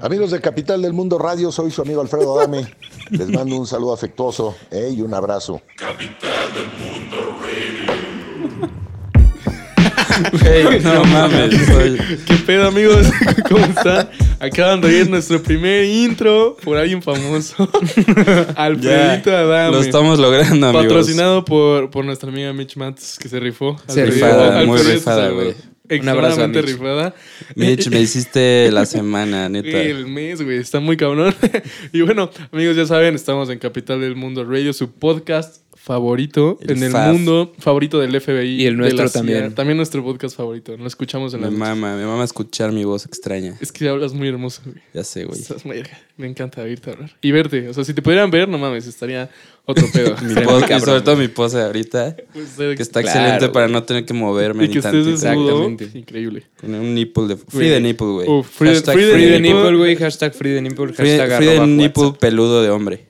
Amigos de Capital del Mundo Radio, soy su amigo Alfredo Adame. Les mando un saludo afectuoso eh, y un abrazo. Güey, no mames. soy- ¿Qué pedo, amigos? ¿Cómo están? Acaban de oír nuestro primer intro por alguien famoso. Alfredito Adame. Lo estamos logrando, amigos. Patrocinado por, por nuestra amiga Mitch Matz, que se rifó. Se rifada, muy rifada, güey. Un abrazo a Mitch. rifada. Mitch, me hiciste la semana, neta. El mes, güey, está muy cabrón. y bueno, amigos, ya saben, estamos en Capital del Mundo Radio, su podcast favorito El en el FAF. mundo, favorito del FBI. Y el de nuestro la CIA. también. También nuestro podcast favorito. Lo escuchamos en la Me mama, me mama escuchar mi voz extraña. Es que hablas muy hermoso, güey. Ya sé, güey. Estás muy- Me encanta oírte hablar. Y verte. O sea, si te pudieran ver, no mames, estaría otro pedo. Mi pose- y sobre todo mi pose ahorita, Pues, eh, que está Claro, excelente para güey. no tener que moverme y ni que estés tantito. desnudo. Exactamente. Increíble. Con un nipple de... Free the nipple, güey. Uf, free free the Free the nipple. güey. Hashtag free the nipple. Free, Hashtag free the arroba nipple WhatsApp. peludo de hombre.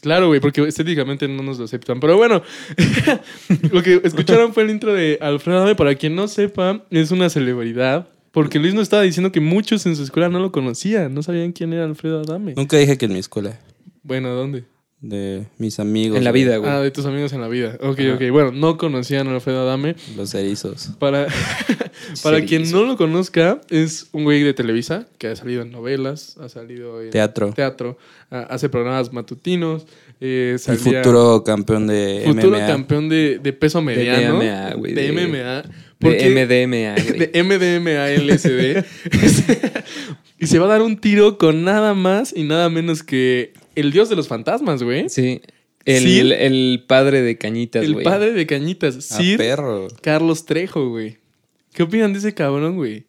Claro, güey, porque estéticamente no nos lo aceptan. Pero bueno, lo que escucharon fue el intro de Alfredo Adame. Para quien no sepa, es una celebridad. Porque Luis nos estaba diciendo que muchos en su escuela no lo conocían. No sabían quién era Alfredo Adame. Nunca dije que en mi escuela. Bueno, ¿dónde? De mis amigos. En la vida, güey. Ah, de tus amigos en la vida. Ok, Ajá. ok. Bueno, no conocían a Alfredo Adame. Los erizos. Para, para quien no lo conozca, es un güey de Televisa que ha salido en novelas, ha salido en Teatro. teatro, hace programas matutinos. Eh, Y futuro campeón de futuro MMA. campeón de, de peso mediano. MMA, güey, De, de- MMA. De MDMA, güey. de MDMA LSD. y se va a dar un tiro con nada más y nada menos que el dios de los fantasmas, güey. Sí. El, el padre de cañitas, El güey. padre de cañitas, Ah, Sir perro. Carlos Trejo, güey. ¿Qué opinan de ese cabrón, güey?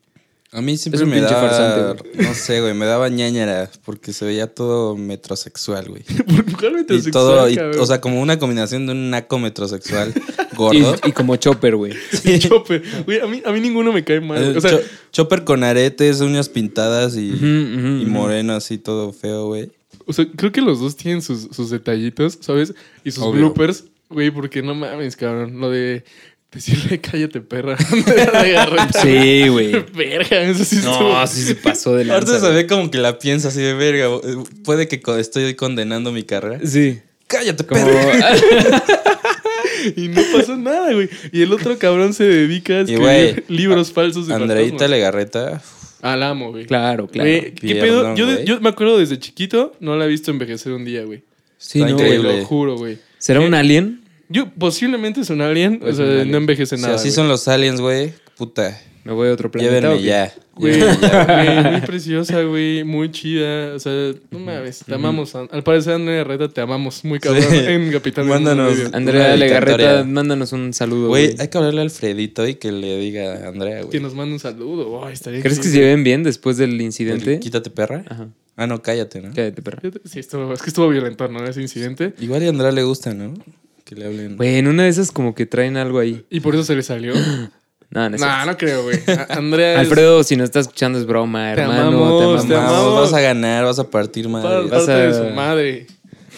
A mí siempre Es un me daba, farsante, no sé, güey, me daba ñañara porque se veía todo metrosexual, güey. ¿Por Y metrosexual, todo, y- cabrón? o sea, como una combinación de un naco metrosexual gordo. Y, y como Chopper, güey. Y Chopper. Güey, a mí, a mí ninguno me cae mal. Eh, O sea, Cho- Chopper con aretes, uñas pintadas y, ujú, y moreno así todo feo, güey. O sea, creo que los dos tienen sus, sus detallitos, ¿sabes? Y sus Obvio. bloopers. Güey, porque no mames, cabrón. Lo de decirle cállate, perra. Sí, güey. Verga, eso sí estuvo- No, sí se pasó de Ahorita lanza. se ve como que la piensa así de verga. eh, Puede que estoy condenando mi carrera. Sí. Cállate, Como... perra. Y no pasó nada, güey. Y el otro cabrón se dedica a Y, escribir güey, libros falsos de Andreita fantasmas. Legarreta. Ah, la amo, güey. claro, claro. Güey, ¿qué Pierdón, pedo? Yo, de- güey. yo me acuerdo desde chiquito, no la he visto envejecer un día, güey. Sí, Está no, Te güey. increíble. lo juro, güey. ¿Será un alien? Yo posiblemente es un alien, o sea, un alien. no envejece Si nada. así güey. son los aliens, güey. Puta. Me voy a otro planeta. Llévenme ya. Güey, muy preciosa, güey, muy chida. O sea, no mames, te amamos. Al parecer, Andrea Reta, te amamos muy cabrón Sí. en Capital. del Mándanos. Mundo. Andrea Legarreta, mándanos un saludo, Güey, güey. hay que hablarle a Alfredito y que le diga a Andrea, Que güey. nos mande un saludo. Ay, estaría ¿Crees que se lleven bien después del incidente? Quítate, perra. Ajá. Ah, no, cállate, ¿no? Cállate, perra. Sí, estuvo, es que estuvo violento, ¿no? Ese incidente. Igual y a Andrea le gusta, ¿no? Que le hablen. Güey, en una de esas como que traen algo ahí. Y por eso se le salió. No, no, creo, güey. Andrea es Alfredo, si no estás escuchando es broma, Te hermano. amamos, te amamos. Vas a ganar, vas a partir par- madre. Vas a- de su madre.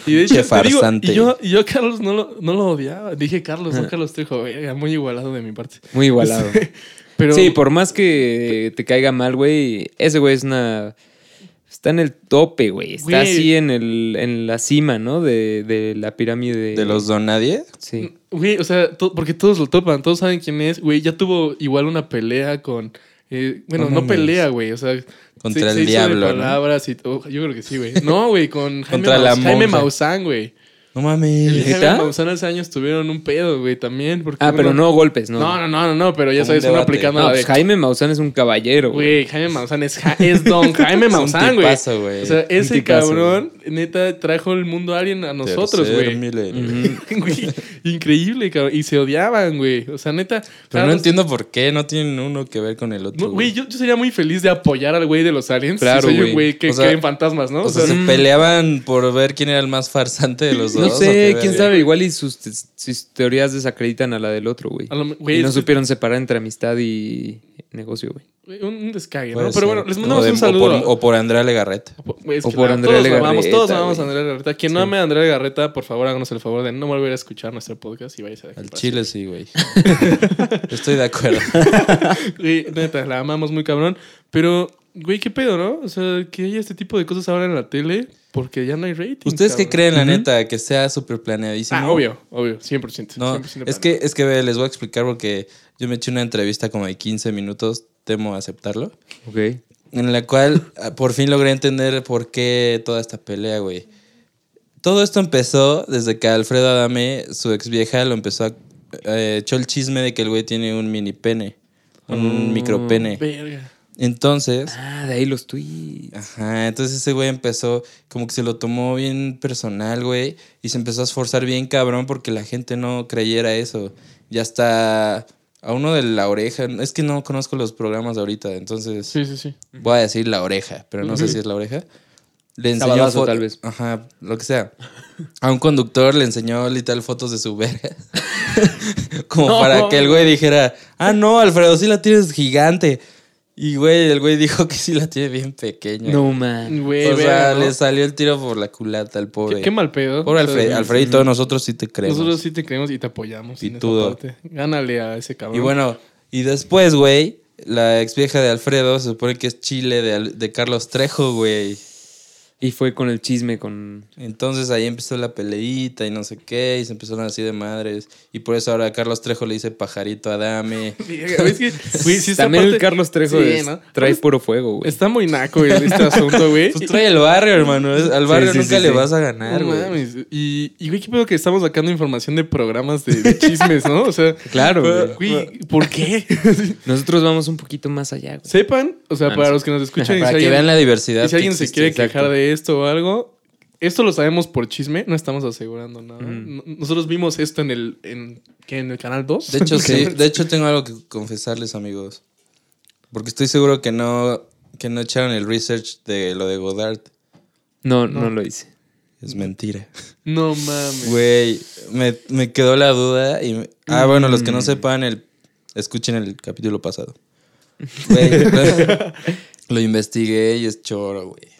Y de hecho, Pinche te digo, farsante. y yo, y yo a Carlos no lo, no lo odiaba. Dije Carlos, no Carlos Trejo. Verga, muy igualado de mi parte. Muy igualado. Pero Sí, por más que te caiga mal, güey, ese güey es una... Está en el tope, güey. Está Güey. así en, el, en la cima, ¿no? De, de la pirámide. ¿De los don nadie? Sí. Güey, o sea, to- porque todos lo topan, todos saben quién es. Güey, ya tuvo igual una pelea con. eh, bueno, No pelea, güey. O sea, Contra se- el se hizo de diablo, ¿no? palabras y. Yo creo que sí, güey. No, güey, con Jaime, Contra la Jaime. Maussan, güey. No El mames. Jaime ¿Neta? Maussan hace años tuvieron un pedo, güey, también. porque Ah, uno- pero no golpes, ¿no? No, no, no, no, no, pero ya sabes, un uno aplicando No, la pues de. Jaime Maussan es un caballero, güey. Güey, Jaime Maussan es, ja- es don Jaime Maussan, güey. O sea, ese tipazo, cabrón, neta, trajo el mundo alien a nosotros, güey. Increíble, cabrón. Y se odiaban, güey. O sea, neta. Pero no entiendo por qué, no tienen uno que ver con el otro. No, Güey, yo, yo sería muy feliz de apoyar al güey de los aliens. Claro, güey. que O sea, cree en fantasmas, ¿no? O sea, se mm. peleaban por ver quién era el más farsante de los dos. No ¿o sé, quién sabe, igual y sus, sus teorías desacreditan a la del otro, güey. A lo- güey, Y no supieron separar entre amistad y negocio, güey. Un, un descague, Puede ¿no? Pero ser. bueno, les O mandamos de- un o saludo. por- O por Andrea Legarreta. Es O que por la- Andrea todos lo amamos, Legarreta, todos amamos a güey. Andrea Legarreta. Quien no ame a Andrea Legarreta, por favor, háganos el favor de no volver a escuchar nuestro podcast y vayas a dejar Al chile sí, güey. Estoy de acuerdo. Güey, neta, la amamos muy cabrón. Pero, güey, ¿qué pedo, no? O sea, que haya este tipo de cosas ahora en la tele porque ya no hay rating. ¿Ustedes qué creen, la neta, que sea súper planeadísimo? Ah, obvio, obvio, 100%. No, 100% es que, es que ve, les voy a explicar porque yo me eché una entrevista como de 15 minutos, temo aceptarlo, Ok. en la cual ah, por fin logré entender por qué toda esta pelea, güey. Todo esto empezó desde que Alfredo Adame, su ex vieja, lo empezó a... eh, echó el chisme de que el güey tiene un mini pene, un Oh, micro pene. Verga. Entonces... Ah, de ahí los tweets. Ajá, entonces ese güey empezó, como que se lo tomó bien personal, güey, y se empezó a esforzar bien cabrón porque la gente no creyera eso. Y hasta a uno de la oreja, es que no conozco los programas de ahorita, entonces Sí, sí, sí. voy a decir la oreja, pero no sé si es la oreja. Le enseñó Sabadazo, tal vez. Ajá, lo que sea. A un conductor le enseñó literal fotos de su verga. como No. para que el güey dijera, ah, no, Alfredo, sí la tienes gigante. Y güey, el güey dijo que sí la tiene bien pequeña. No, man. Güey, O sea, le salió el tiro por la culata al pobre. Qué, qué mal pedo. Pobre Alfred, Alfredito, nosotros sí te creemos. Nosotros sí te creemos y te apoyamos. en esa Pitudo. parte. Gánale a ese cabrón. Y bueno, y después, güey, la ex vieja de Alfredo se supone que es Chile de, Al- de Carlos Trejo, güey. Y fue con el chisme con. Entonces ahí empezó la peleita y no sé qué, y se empezaron así de madres. Y por eso ahora Carlos Trejo le dice pajarito a Dame. Verga, es que, güey, sí, esta También el Carlos Trejo Sí, es- ¿no? trae Pues, puro fuego, güey. Está muy naco güey, este asunto, güey. Pues trae el barrio, hermano. es- Al barrio sí, nunca sí, le sí. vas a ganar, No güey. mames. Y, y, güey, qué pedo que estamos sacando información de programas de, de chismes, ¿no? O sea, Claro, güey. güey, ¿por qué? Nosotros vamos un poquito más allá, güey. Sepan, o sea, Ah, para los que nos escuchan y Para si que alguien, vean la diversidad. y si alguien se quiere quejar exacto. De esto o algo, esto lo sabemos por chisme, no estamos asegurando nada. Nosotros vimos esto en el, en, ¿qué? ¿En el canal 2. De hecho, sí. De hecho, tengo algo que confesarles, amigos. Porque estoy seguro que no, que no echaron el research de lo de Godard. No, no, lo hice. Es mentira. No mames. Güey, me, me quedó la duda y... me- Ah, bueno, los que no sepan, el, escuchen el capítulo pasado. Güey, lo, lo investigué y es choro, güey.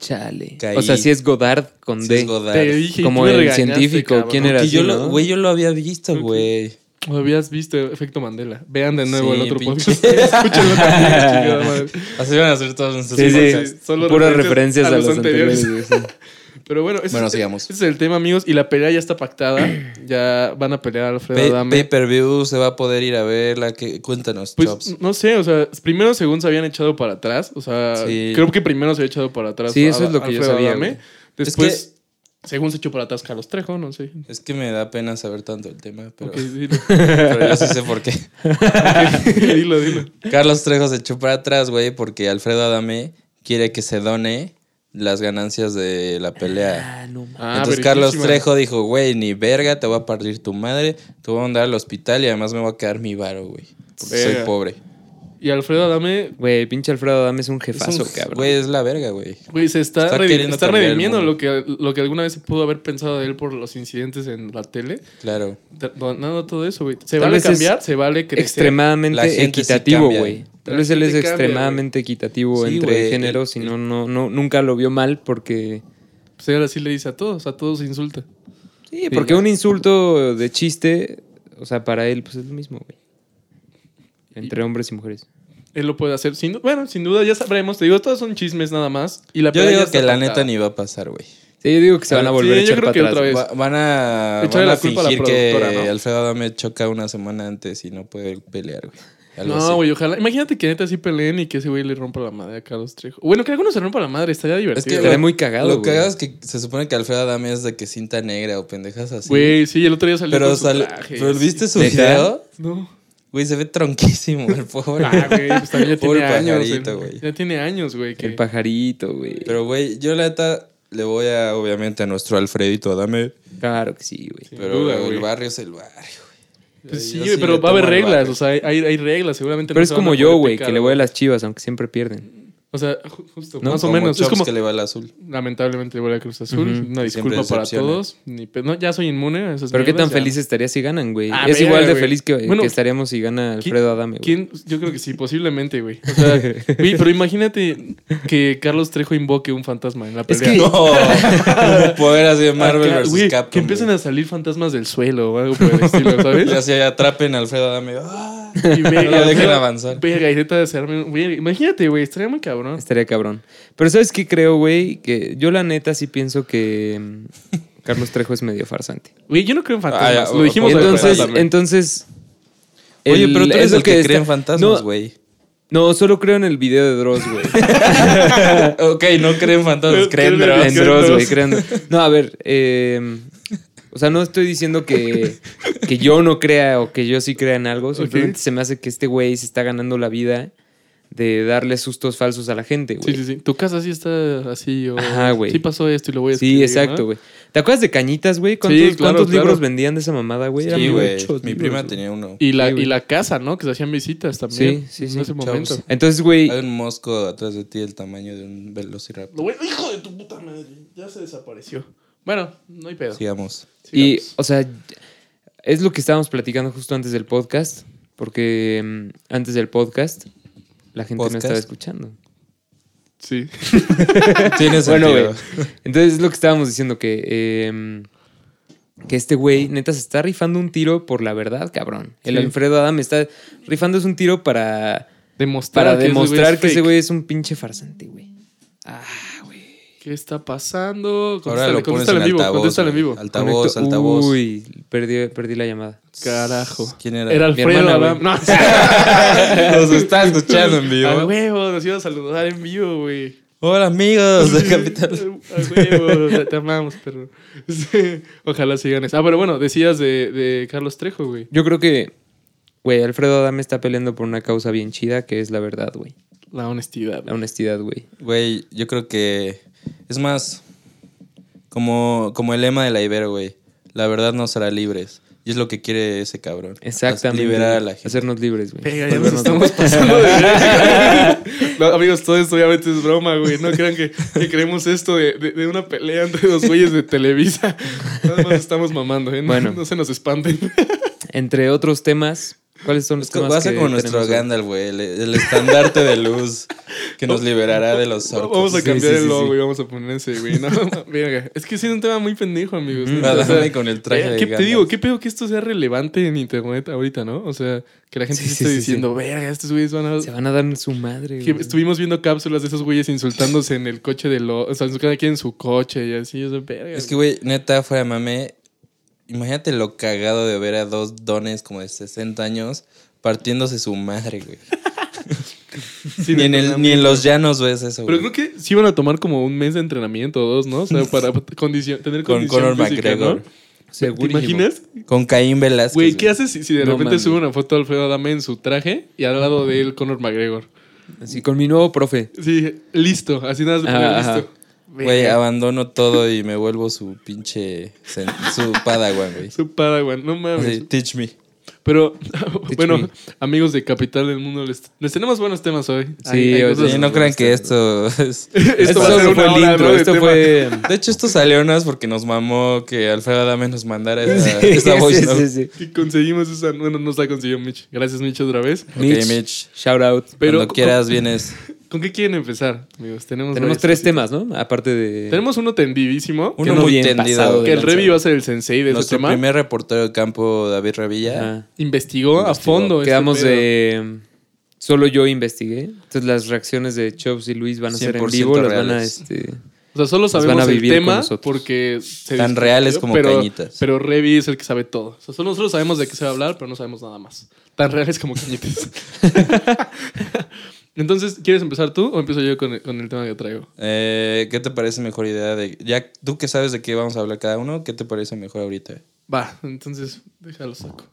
Chale. Caí. O sea, si es Godard con Sí D. es Godard. Te dije, Como el regañaste, científico, cabrón. ¿quién era? Yo así, lo, ¿no? güey, yo lo había visto, güey. Lo habías visto, Efecto Mandela. Vean de nuevo Sí, el otro pinche. podcast. Escúchenlo también, chingada madre. Así van a ser todos nuestros Sí, sí. podcasts. Solo Puras referencias a a los los anteriores. anteriores. Pero bueno, ese, Bueno, es, sigamos. ese es el tema, amigos. Y la pelea ya está pactada. ya van a pelear Alfredo Pay, Adame. pay per view, se va a poder ir a verla. que Cuéntanos, Pues Chops. no sé, o sea, primero según se habían echado para atrás, o sea, Sí. creo que primero se había echado para atrás. Sí, eso es lo que yo Alfredo sabía, Adame. güey. Después, según se echó para atrás Carlos Trejo, no sé. Es que me da pena saber tanto el tema, pero, Ok, dilo. pero yo sí sé por qué. dilo, dilo. Carlos Trejo se echó para atrás, güey, porque Alfredo Adame quiere que se done las ganancias de la pelea. Ah, no mames. Ah, Entonces Carlos. Trejo dijo, güey, ni verga, te voy a partir tu madre, te voy a mandar al hospital y además me voy a quedar mi varo, güey. Porque soy pobre. Y Alfredo Adame, Güey, pinche Alfredo Adame es un Es jefazo, un- cabrón. Güey, es la verga, güey. güey, se está, Está redimiendo lo que, lo que alguna vez se pudo haber pensado de él por los incidentes en la tele. Claro. Donando todo eso, güey. Se Tal vale es cambiar, se vale crecer. Extremadamente equitativo, güey. Tal vez él es cambia, extremadamente equitativo Sí, entre güey, géneros el- y no, no, no, nunca lo vio mal porque... Pues ahora sí le dice a todos, a todos se insulta. Sí, porque un insulto de chiste, o sea, para él pues es lo mismo, güey. Entre hombres y mujeres. Él lo puede hacer. Sin, bueno, sin duda ya sabremos. Te digo, todos son chismes nada más. Y la Yo digo que la neta ni va a pasar, güey. Sí, yo digo que se van a Sí, volver a yo echar creo para que atrás. otra vez. Va- van a, Echarle van a la culpa a la fingir que productora, ¿no? Alfredo Adame choca una semana antes y no puede pelear, güey. Así. No, güey, ojalá. Imagínate que neta sí peleen y que ese güey le rompa la madre a Carlos Trejo. Bueno, que algunos se rompa la madre, estaría divertido. Es que Estaría muy cagado, Lo güey. cagado es que se supone que Alfredo Adame es de que cinta negra o pendejas así. Güey, sí, el otro día salió pero, con su traje, pero. ¿viste su ¿Neta? video? No. Güey, se ve tronquísimo el pobre. Ah, güey, pues también ya Pobre tiene años. pajarito, güey. Ya tiene años, güey. que- El pajarito, güey. Pero, güey, yo la neta le voy a, obviamente, a nuestro Alfredito Adame. Claro que sí, güey. Pero duda, el güey. barrio es el barrio. Pues sí, pero va a haber reglas. O sea, hay, hay reglas. Seguramente Pero no es como yo, güey, que le voy a las chivas, aunque siempre pierden. O sea, ju- justo, No, más o menos. Es como, que le va al azul. lamentablemente, le voy a Cruz Azul. Ujú. Una disculpa para todos. Ni pe- no, ya soy inmune a esas Pero qué tan ya. feliz estaría si ganan, güey. Ah, es igual de güey. feliz que, Bueno, que estaríamos si gana Alfredo Adame, güey. ¿Quién? Yo creo que sí, posiblemente, güey. O sea, güey, pero imagínate que Carlos Trejo invoque un fantasma en la Es pelea. que- No, un poder así de Marvel Acá, vs. güey, Capcom. Que empiecen güey. a salir fantasmas del suelo o algo por el estilo, ¿sabes? Y así atrapen a Alfredo Adame. ¡Ah! Y No lo dejen avanzar. Verga, y Imagínate, güey, estaría muy cabrón. Estaría cabrón. Pero ¿sabes qué creo, güey? Que yo la neta sí pienso que mm, Carlos Trejo es medio farsante. Güey, yo no creo en fantasmas. Ah, ya, lo dijimos entonces, entonen Oye, pero tú eres el que, cree está- en fantasmas, güey. No, solo creo en el video de Dross, güey. ok, no creen fantasmas, creen Creen en Dross. en Creo Dross, en güey. No, a ver. eh, o sea, no estoy diciendo que, que yo no crea o que yo sí crea en algo. Simplemente se me hace que este güey se está ganando la vida de darle sustos falsos a la gente, güey. Sí, sí, sí. Tu casa sí está así. O Ajá, güey. Sí pasó esto y lo voy a Sí, escribir, exacto, ¿no? güey. ¿Te acuerdas de Cañitas, güey? ¿Cuántos, Sí, claro, cuántos claro. libros vendían de esa mamada, güey? Sí, güey. muchos Mi libros, prima güey. tenía uno. Y la, Sí, y la casa, ¿no? Que se hacían visitas también. Sí, sí, sí. En ese momento. Entonces, güey, Hay un mosco atrás de ti del tamaño de un velociraptor. Hijo de tu puta madre. Ya se desapareció. Bueno, no hay pedo. Sigamos. y, Sigamos. o sea, es lo que estábamos platicando justo antes del podcast, porque mm, antes del podcast la gente no ¿Podcast? estaba escuchando. Sí. Tiene Bueno, sentido. güey. Entonces es lo que estábamos diciendo, que, eh, que este güey neta se está rifando un tiro por la verdad, cabrón. El Sí. Alfredo Adam está rifándose un tiro para, Demostrar para que ese güey demostrar es que ese güey es un pinche farsante, güey. Ah. ¿Qué está pasando? Ahora lo pones Contéstale en en vivo. altavoz. Contéstale en vivo. Altavoz, Conecto- altavoz. Uy, perdí, perdí la llamada. Carajo. ¿Quién era? Era Mi Alfredo Adam. No. Nos está escuchando en vivo. A huevo, nos iba a saludar en vivo, güey. Hola, amigos de Capital. A huevo, te- amamos, pero. Ojalá sigan eso. Ah, pero bueno, decías de, de Carlos Trejo, güey. Yo creo que, güey, Alfredo Adam está peleando por una causa bien chida, que es la verdad, güey. La honestidad. La honestidad, güey. Güey, yo creo que es más como, como el lema de la Ibero, güey. La verdad nos hará libres. Y es lo que quiere ese cabrón. Exactamente. Liberar a la gente. Hacernos libres, güey. Pega, ya nos estamos pasando de No, amigos, todo esto obviamente es broma, güey. No crean que, que creemos esto de, de- de una pelea entre dos güeyes de Televisa. Nada más estamos mamando, ¿eh? No, Bueno. no se nos espanten. Entre otros temas, ¿cuáles son los temas va a ser como nuestro? Gandalf, güey. El, el estandarte de luz que nos liberará de los orcos. Vamos a cambiar sí, el logo y vamos a poner ese, güey. No, no, verga. Es que sí es un tema muy pendejo, amigos. Adame O sea, con el traje eh, de ¿qué- Te digo, ¿qué pedo que esto sea relevante en internet ahorita, no? O sea, que la gente se esté diciendo, verga, estos güeyes van a... Se van a dar en su madre, Que güey. estuvimos viendo cápsulas de esos güeyes insultándose en el coche de lo... O sea, cada quien en su coche y así. O sea, verga. Es que, güey, neta, fuera mame. Imagínate lo cagado de ver a dos dones como de 60 años partiéndose su madre, güey. Sí, ni, en de el, ni en entrenamiento. los llanos ves eso, Pero güey. creo que sí van a tomar como un mes de entrenamiento o dos, ¿no? O sea, para condicion- tener Con condición Conor física, McGregor. ¿no? ¿Te imaginas? Con Caín Velázquez. Güey, ¿qué haces si, si de No repente mames. sube una foto de Alfredo Adame en su traje y al lado de él Conor McGregor? Así, con mi nuevo profe. Sí, listo. Así nada más listo. Güey, Verga. abandono todo y me vuelvo su pinche... Su padawan, güey. Su Padawan, no mames. Así, teach me. Pero, bueno, me. amigos de Capital del Mundo, les, les tenemos buenos temas hoy. Sí, o cosas- sea, Sí, no crean que esto es... Esto Esto va a ser fue el hora, intro. Esto fue... De hecho, esto salió unas porque nos mamó que Alfredo Adame nos mandara esa, Sí, esa voice sí, note. sí, sí. Y conseguimos esa. Bueno, nos la consiguió Mitch. Gracias, Mitch, otra vez. Mitch. shout out. Pero, Cuando quieras vienes. ¿Con qué quieren empezar, amigos? Tenemos, Tenemos tres cositas. temas, ¿no? Aparte de... Tenemos uno tendidísimo. Uno muy bien tendido. pasado Que el. Revi va a ser el sensei de ese Nuestro tema. primer reportero de campo, David Revilla. Investigó, a fondo. este Quedamos de... Solo yo investigué. Entonces las reacciones de Chops y Luis van a ser en 100% vivo. Las van a... Este... O sea, solo van sabemos a el tema porque... se Tan reales como pero, cañitas. Pero Revi es el que sabe todo. O sea, solo nosotros sabemos de qué se va a hablar, pero no sabemos nada más. Tan reales como cañitas. Entonces, ¿quieres empezar tú o empiezo yo con el, con el tema que traigo? Eh, ¿Qué te parece mejor idea de... Ya tú que sabes de qué vamos a hablar cada uno, ¿qué te parece mejor ahorita? Va, entonces déjalo saco.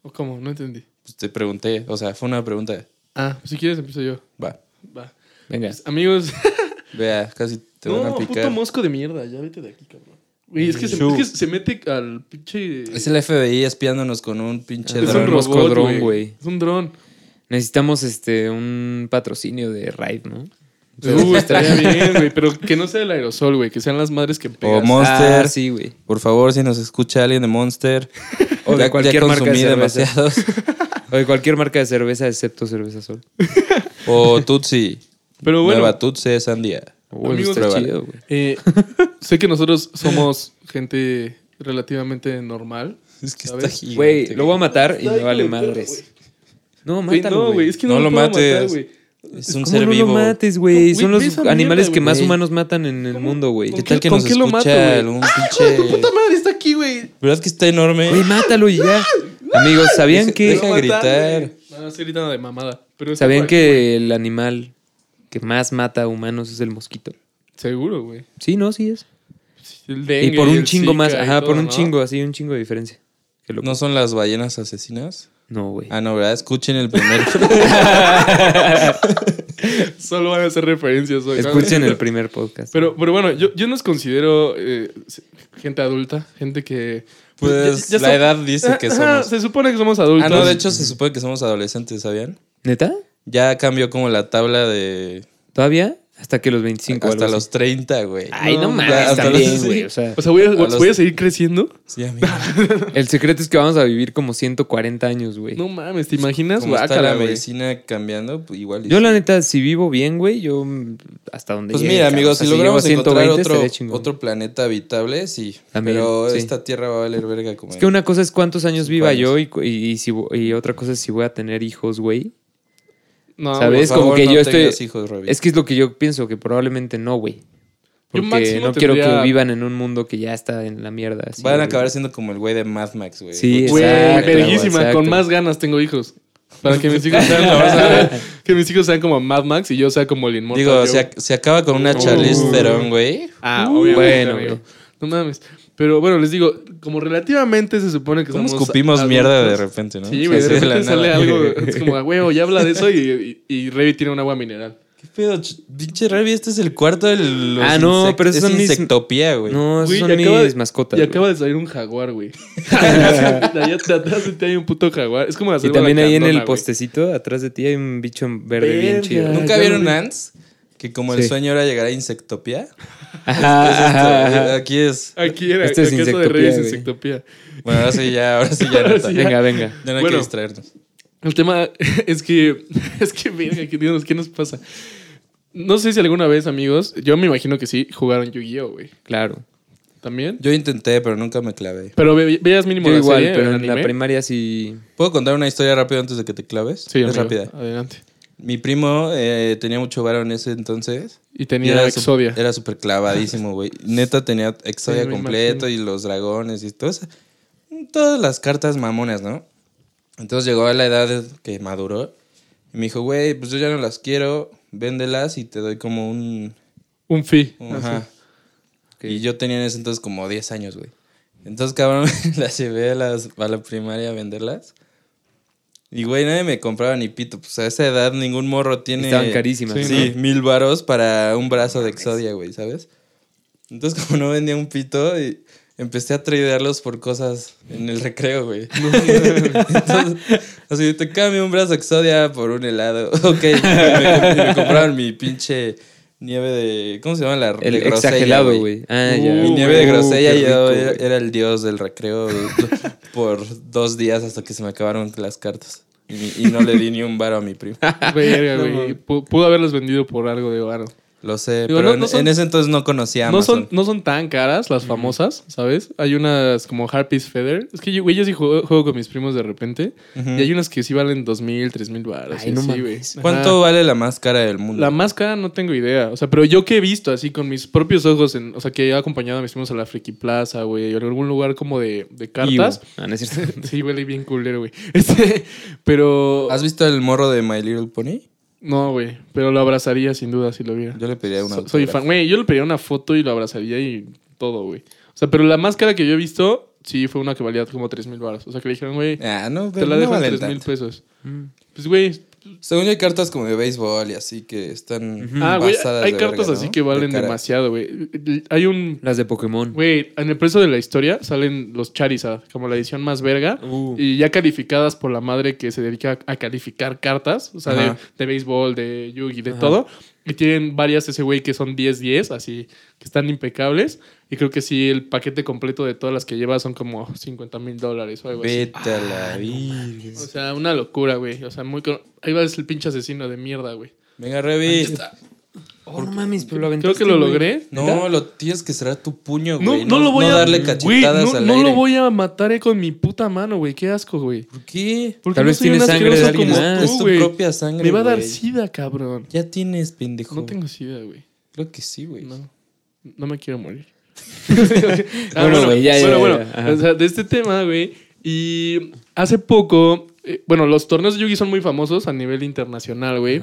¿O cómo? No entendí. Pues te pregunté, o sea, fue una pregunta. Ah, pues si quieres empiezo yo. Va. Va. Venga. Pues, amigos... Vea, casi te van no, a puto picar. mosco de mierda. Ya vete de aquí, cabrón. Güey, es que, se, Shu. es que se mete al pinche... Es el FBI espiándonos con un pinche Es dron. un mosco dron, güey. Es un dron. Necesitamos este un patrocinio de Raid, ¿no? Uh, estaría bien, güey. Pero que no sea el aerosol, güey. Que sean las madres que O pegas. Monster. Ah, sí, güey. Por favor, si nos escucha alguien de Monster. O de cualquier marca de consumí cerveza. demasiados. O de cualquier marca de cerveza, excepto cerveza sol. O Tutsi. Pero bueno, Nueva Tutsi Sandía. Uy, Amigos, está chido, güey. eh, sé que nosotros somos gente relativamente normal. Es que ¿Sabes? está gigante. Güey, lo voy a matar y me vale de madres. No, mátalo, no, güey. Es que no, No lo lo mates. güey. Es un ¿Cómo ser no vivo. lo mates, No, güey? Son los mierda, animales que más humanos matan en el mundo, güey. ¿Qué tal que ¿Con nos qué lo escucha mato, algún ¡Tu pinche... puta madre está aquí, güey! ¿Verdad que está enorme? Güey, mátalo y ya. Amigos, ¿sabían que deja- Matar, gritar. No, estoy gritando de mamada. Pero sabían que el animal que más mata a humanos es el mosquito? Seguro, güey. Sí, no, sí es. El Y dengue por un el chingo más, y ajá, todo, por un ¿no? chingo, así un chingo de diferencia. ¿No son las ballenas asesinas? No, güey. Ah, no, ¿verdad? Escuchen el primer... Solo van a hacer referencias hoy. Escuchen el primer podcast. Pero, pero bueno, yo, yo nos considero eh, gente adulta, gente que... Pues ya- ya la so- edad dice que Ajá, somos... Se supone que somos adultos. Ah, no, de hecho se supone que somos adolescentes, ¿sabían? ¿Neta? Ya cambió como la tabla de... ¿Todavía? Hasta que los 25. hasta los 30, güey. Ay, no, No, mames, ya, hasta también, los- güey. O sea, O sea, voy a, los- voy a seguir creciendo. Sí, amigo. el secreto es que vamos a vivir como 140 años, güey. No mames, ¿te imaginas? Como está Guácala, la güey. medicina cambiando, pues igual... y Yo, sí. la neta, si vivo bien, güey, yo mm, hasta donde Pues llegue, mira, amigos, si logramos llego a encontrar 120, otro, otro planeta habitable, sí. También, pero sí. esta tierra va a valer verga como... Es que una cosa es cuántos años viva años. yo y, y, y si, y otra cosa es si voy a tener hijos, güey. No, ¿Sabes? como que no yo estoy- hijos, Robbie. Es que es lo que yo pienso, que probablemente no, güey. Porque no quiero tendría- que vivan en un mundo que ya está en la mierda. así, Van a acabar siendo como el güey de Mad Max, güey. Sí, Güey, verguísima. Con más ganas tengo hijos. Para que mis hijos sean, que mis hijos sean como Mad Max y yo sea como el Inmortal Digo, se, ac- se acaba con una Charlize Uh. Theron, güey. Ah, Uh, obviamente, bueno, amigo. No mames. Pero bueno, les digo, como relativamente se supone que ¿Cómo somos escupimos adultos. mierda de repente, no? Sí, güey, de repente sale nada. algo. Es como, a huevo, ya habla de eso y, y, y tiene un agua mineral. ¿Qué pedo? Ch- Pinche Ravi, este es el cuarto de los Ah, no, pero esos es son insectopía, güey. No, esos Güey, son mis de- mascotas. Y güey. acaba de salir un jaguar, güey. Allá atrás de ti hay un puto jaguar. Es como la Y también ahí en el güey. postecito, atrás de ti, hay un bicho verde bien chido. Nunca ¿Nunca ya vieron. Ants? Que como el Sí. sueño era llegar a insectopía. Ajá, Es. Aquí es. Aquí era, Esto es de insectopía, Rey es güey. insectopía. Bueno, ahora sí ya, ahora sí ya. Ahora sí ya. Venga, venga. no hay Bueno. que distraernos. El tema es que, es que, verga, que Dios, ¿qué nos pasa? No sé si alguna vez, amigos, yo me imagino que sí, jugaron Yu-Gi-Oh, güey. Claro. ¿También? Yo intenté, pero nunca me clavé. Pero ve- veas mínimo Yo la igual, serie, pero en la primaria sí. ¿Puedo contar una historia rápida antes de que te claves? Sí, es amigo, rápida. Adelante. Mi primo eh, tenía mucho varo en ese entonces. Y Y tenía su- Exodia. Era súper clavadísimo, güey. Neta tenía Exodia Sí, completo y los dragones y todo eso. Todas las cartas mamonas, ¿no? Entonces llegó a la edad que maduró. Y me dijo, güey, pues yo ya no las quiero. Véndelas y te doy como un... Un fee. Ajá. Y yo tenía en ese entonces como 10 años, güey. Entonces, cabrón, las llevé a, las, a la primaria a venderlas. Y, güey, nadie me compraba ni pito. Pues a esa edad ningún morro tiene... Estaban carísimas. Sí, Sí, ¿no? mil varos para un brazo de Exodia, güey, ¿sabes? Entonces, como no vendía un pito, y empecé a tradearlos por cosas en el recreo, güey. Entonces, así, te cambio un brazo Exodia por un helado. Ok. Me, me compraron mi pinche nieve de... ¿Cómo se llama? La El de grosella, exagerado, güey. Ah, ya. Mi Uh, nieve de uh, grosella yo rico, era, el dios del recreo por dos días hasta que se me acabaron las cartas. Y, y no le di ni un varo a mi primo. Verga, güey. Pu- Pudo haberlas vendido por algo de varo. Lo sé, Digo, pero no- en, no son- en ese entonces no conocía No Amazon. son, no son tan caras las famosas, ¿sabes? Hay unas como Harpies Feather. Es que yo, güey, yo sí juego, juego con mis primos de repente. Y hay unas que sí valen dos mil, tres mil baros. Ay, no sí, güey. ¿Cuánto Ajá. vale la más cara del mundo? La más cara no tengo idea. O sea, pero yo que he visto así con mis propios ojos, en, o sea, que he acompañado a mis primos a la Friki Plaza, güey, o en algún lugar como de, de cartas. Ah, no es cierto. sí, huele bien culero, güey. Este, pero. ¿Has visto el morro de My Little Pony? No, güey. Pero lo abrazaría sin duda si lo viera. Yo le pediría una So- soy fan. Güey, yo le pediría una foto y lo abrazaría y todo, güey. O sea, pero la más cara que yo he visto, sí, fue una que valía como 3 mil baros. O sea, que le dijeron, güey, Ah, no, te la no dejo en valen 3 mil pesos. Mm. Pues, güey. Según yo hay cartas como de béisbol y así que están Ah, güey, hay de cartas verga, así ¿no? que valen De demasiado, güey. Hay un. Las de Pokémon. Güey, en el precio de la historia salen los Charizard, como la edición más verga. Uh. Y ya calificadas por la madre que se dedica a calificar cartas, o sea, de, béisbol, de Yugi, de Ajá. todo. Y tienen varias ese güey que son 10-10, así que están impecables. Y creo que sí, el paquete completo de todas las que lleva son como 50 mil dólares o algo así. Vete a la virgen. O sea, una locura, güey. O sea, muy. Ahí va el pinche asesino de mierda, güey. Venga, Revi. Oh, no mames, pero lo Creo aventaste, que lo logré. No, lo tienes que cerrar tu puño, No, güey. no, lo voy a. darle güey, cachetadas no, al no aire. lo voy a matar eh, con mi puta mano, güey. Qué asco, güey. ¿Por qué? Porque Tal no vez tiene sangre de alguien más. tú, Es tu güey. propia sangre, Me va a dar güey. sida, cabrón. Ya tienes, pendejo. No tengo sida, güey. Creo que sí, güey. No. No me quiero morir. Bueno, güey, ya, ya, bueno, ya, bueno. ya. Ajá. O sea, de este tema, güey. Y hace poco, eh, bueno, los torneos de Yugi son muy famosos a nivel internacional, güey.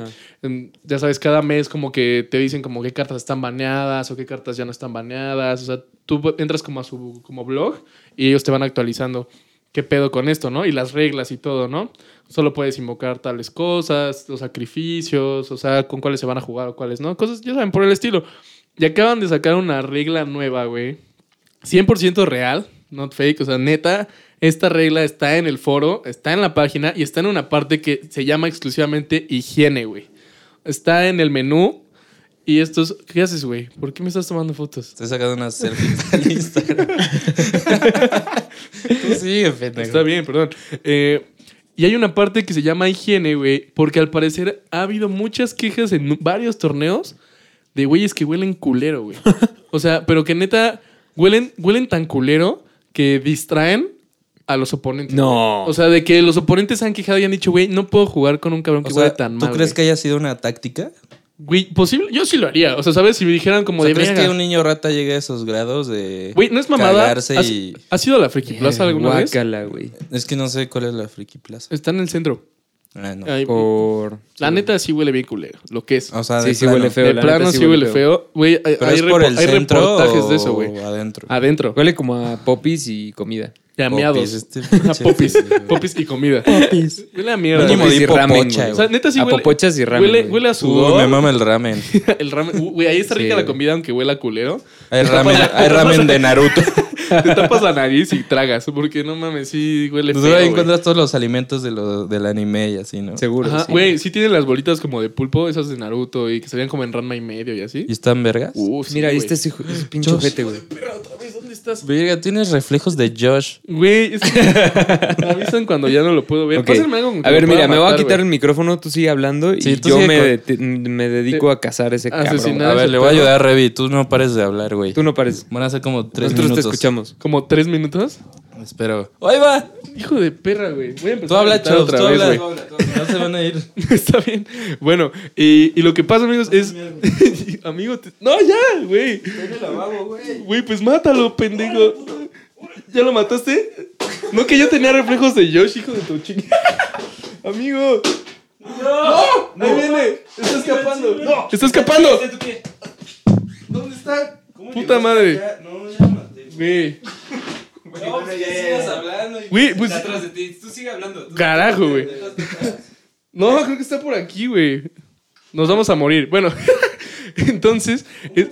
Ya sabes, cada mes como que te dicen como qué cartas están baneadas o qué cartas ya no están baneadas. O sea, tú entras como a su como blog y ellos te van actualizando qué pedo con esto, ¿no? Y las reglas y todo, ¿no? Solo puedes invocar tales cosas, los sacrificios, o sea, con cuáles se van a jugar o cuáles no. Cosas, ya saben, por el estilo. Y acaban de sacar una regla nueva, güey. 100% real, not fake. O sea, neta, esta regla está en el foro, está en la página y está en una parte que se llama exclusivamente higiene, güey. Está en el menú y estos... ¿Qué haces, güey? ¿Por qué me estás tomando fotos? Estoy sacando una selfie para el Instagram. Tú sigue, pendejo. Está bien, perdón. Eh, y hay una parte que se llama higiene, güey, porque al parecer ha habido muchas quejas en varios torneos de güeyes que huelen culero, güey. O sea, pero que neta huelen, huelen tan culero que distraen a los oponentes. No. güey. O sea, de que los oponentes se han quejado y han dicho, güey, no puedo jugar con un cabrón O que sea, tan ¿tú mal. crees güey". que haya sido una táctica? Güey, posible, yo sí lo haría. O sea, ¿sabes? Si me dijeran como O sea, de ¿crees que un niño rata llegue a esos grados de Güey, no es mamada. ¿Has, y... has ido a la Friki Plaza alguna vez? Guácala, güey. Es que no sé cuál es la Friki Plaza. Está en el centro. Ah, no. Por... La neta sí huele bien culero, lo que es. O sea, Sí, de sí plano. huele feo. de la plano sí huele feo. Güey, hay, Pero hay es por el hay centro reportajes de eso, güey. adentro. Adentro. Huele como a popis y comida. Y a Popis, miados. este A popis. popis y comida. Huele a mierda. Popis y ramen, popocha. O sea, neta sí A huele. popochas y ramen, Huele, huele a sudor. me mama el ramen. el ramen. Güey, ahí está rica Sí, la comida aunque huela a culero. Hay ramen, hay ramen de Naruto. Te tapas la nariz y tragas. Porque no mames, sí huele Pues feo, ahí güey. encuentras todos los alimentos de lo, del anime y así, ¿no? Seguro, Ajá, sí. Güey, sí tienen las bolitas como de pulpo, esas de Naruto y que se veían como en Ranma y medio y así. ¿Y están vergas? Uh, sí, Mira, ahí güey. está ese, ese pinche Yo- ojete, güey. Perra, otra vez, ¿dónde estás? Verga, tienes reflejos de Josh. Güey, es que me avisan cuando ya no lo puedo ver. Ok. Pásenme algo con que A ver, mira, me voy a matar, quitar el micrófono, tú sigue hablando y Sí, tú yo sigue me, con- de- me dedico a cazar a ese cabrón. Asesinar. A ver, le voy a ayudar a Revi. Tú no pares de hablar, güey. Tú no pares. Van a ser como tres Nosotros minutos. te escuchamos. Como tres minutos. Espero. ¡Ahí va! Hijo de perra, güey. Voy a empezar Tú a habla, chavos. otra Tú vez, habla. güey. No se van a ir. Está bien. Bueno, y, y lo que pasa, amigos, es. Amigo, te- no, ya, güey. Güey, pues mátalo, pendejo. ¿Ya lo mataste? No, que yo tenía reflejos de Josh, hijo de tu chingada. Amigo. ¡No! Ahí viene. Está escapando. ¡No! ¡Está escapando! ¿Dónde está? Puta madre. No, ya lo maté. Güey. No, pues que sigas hablando. y- Güey, pues. de ti. Tú sigue hablando. Carajo, güey. No, creo que está por aquí, güey. Nos vamos a morir. Bueno, entonces, es-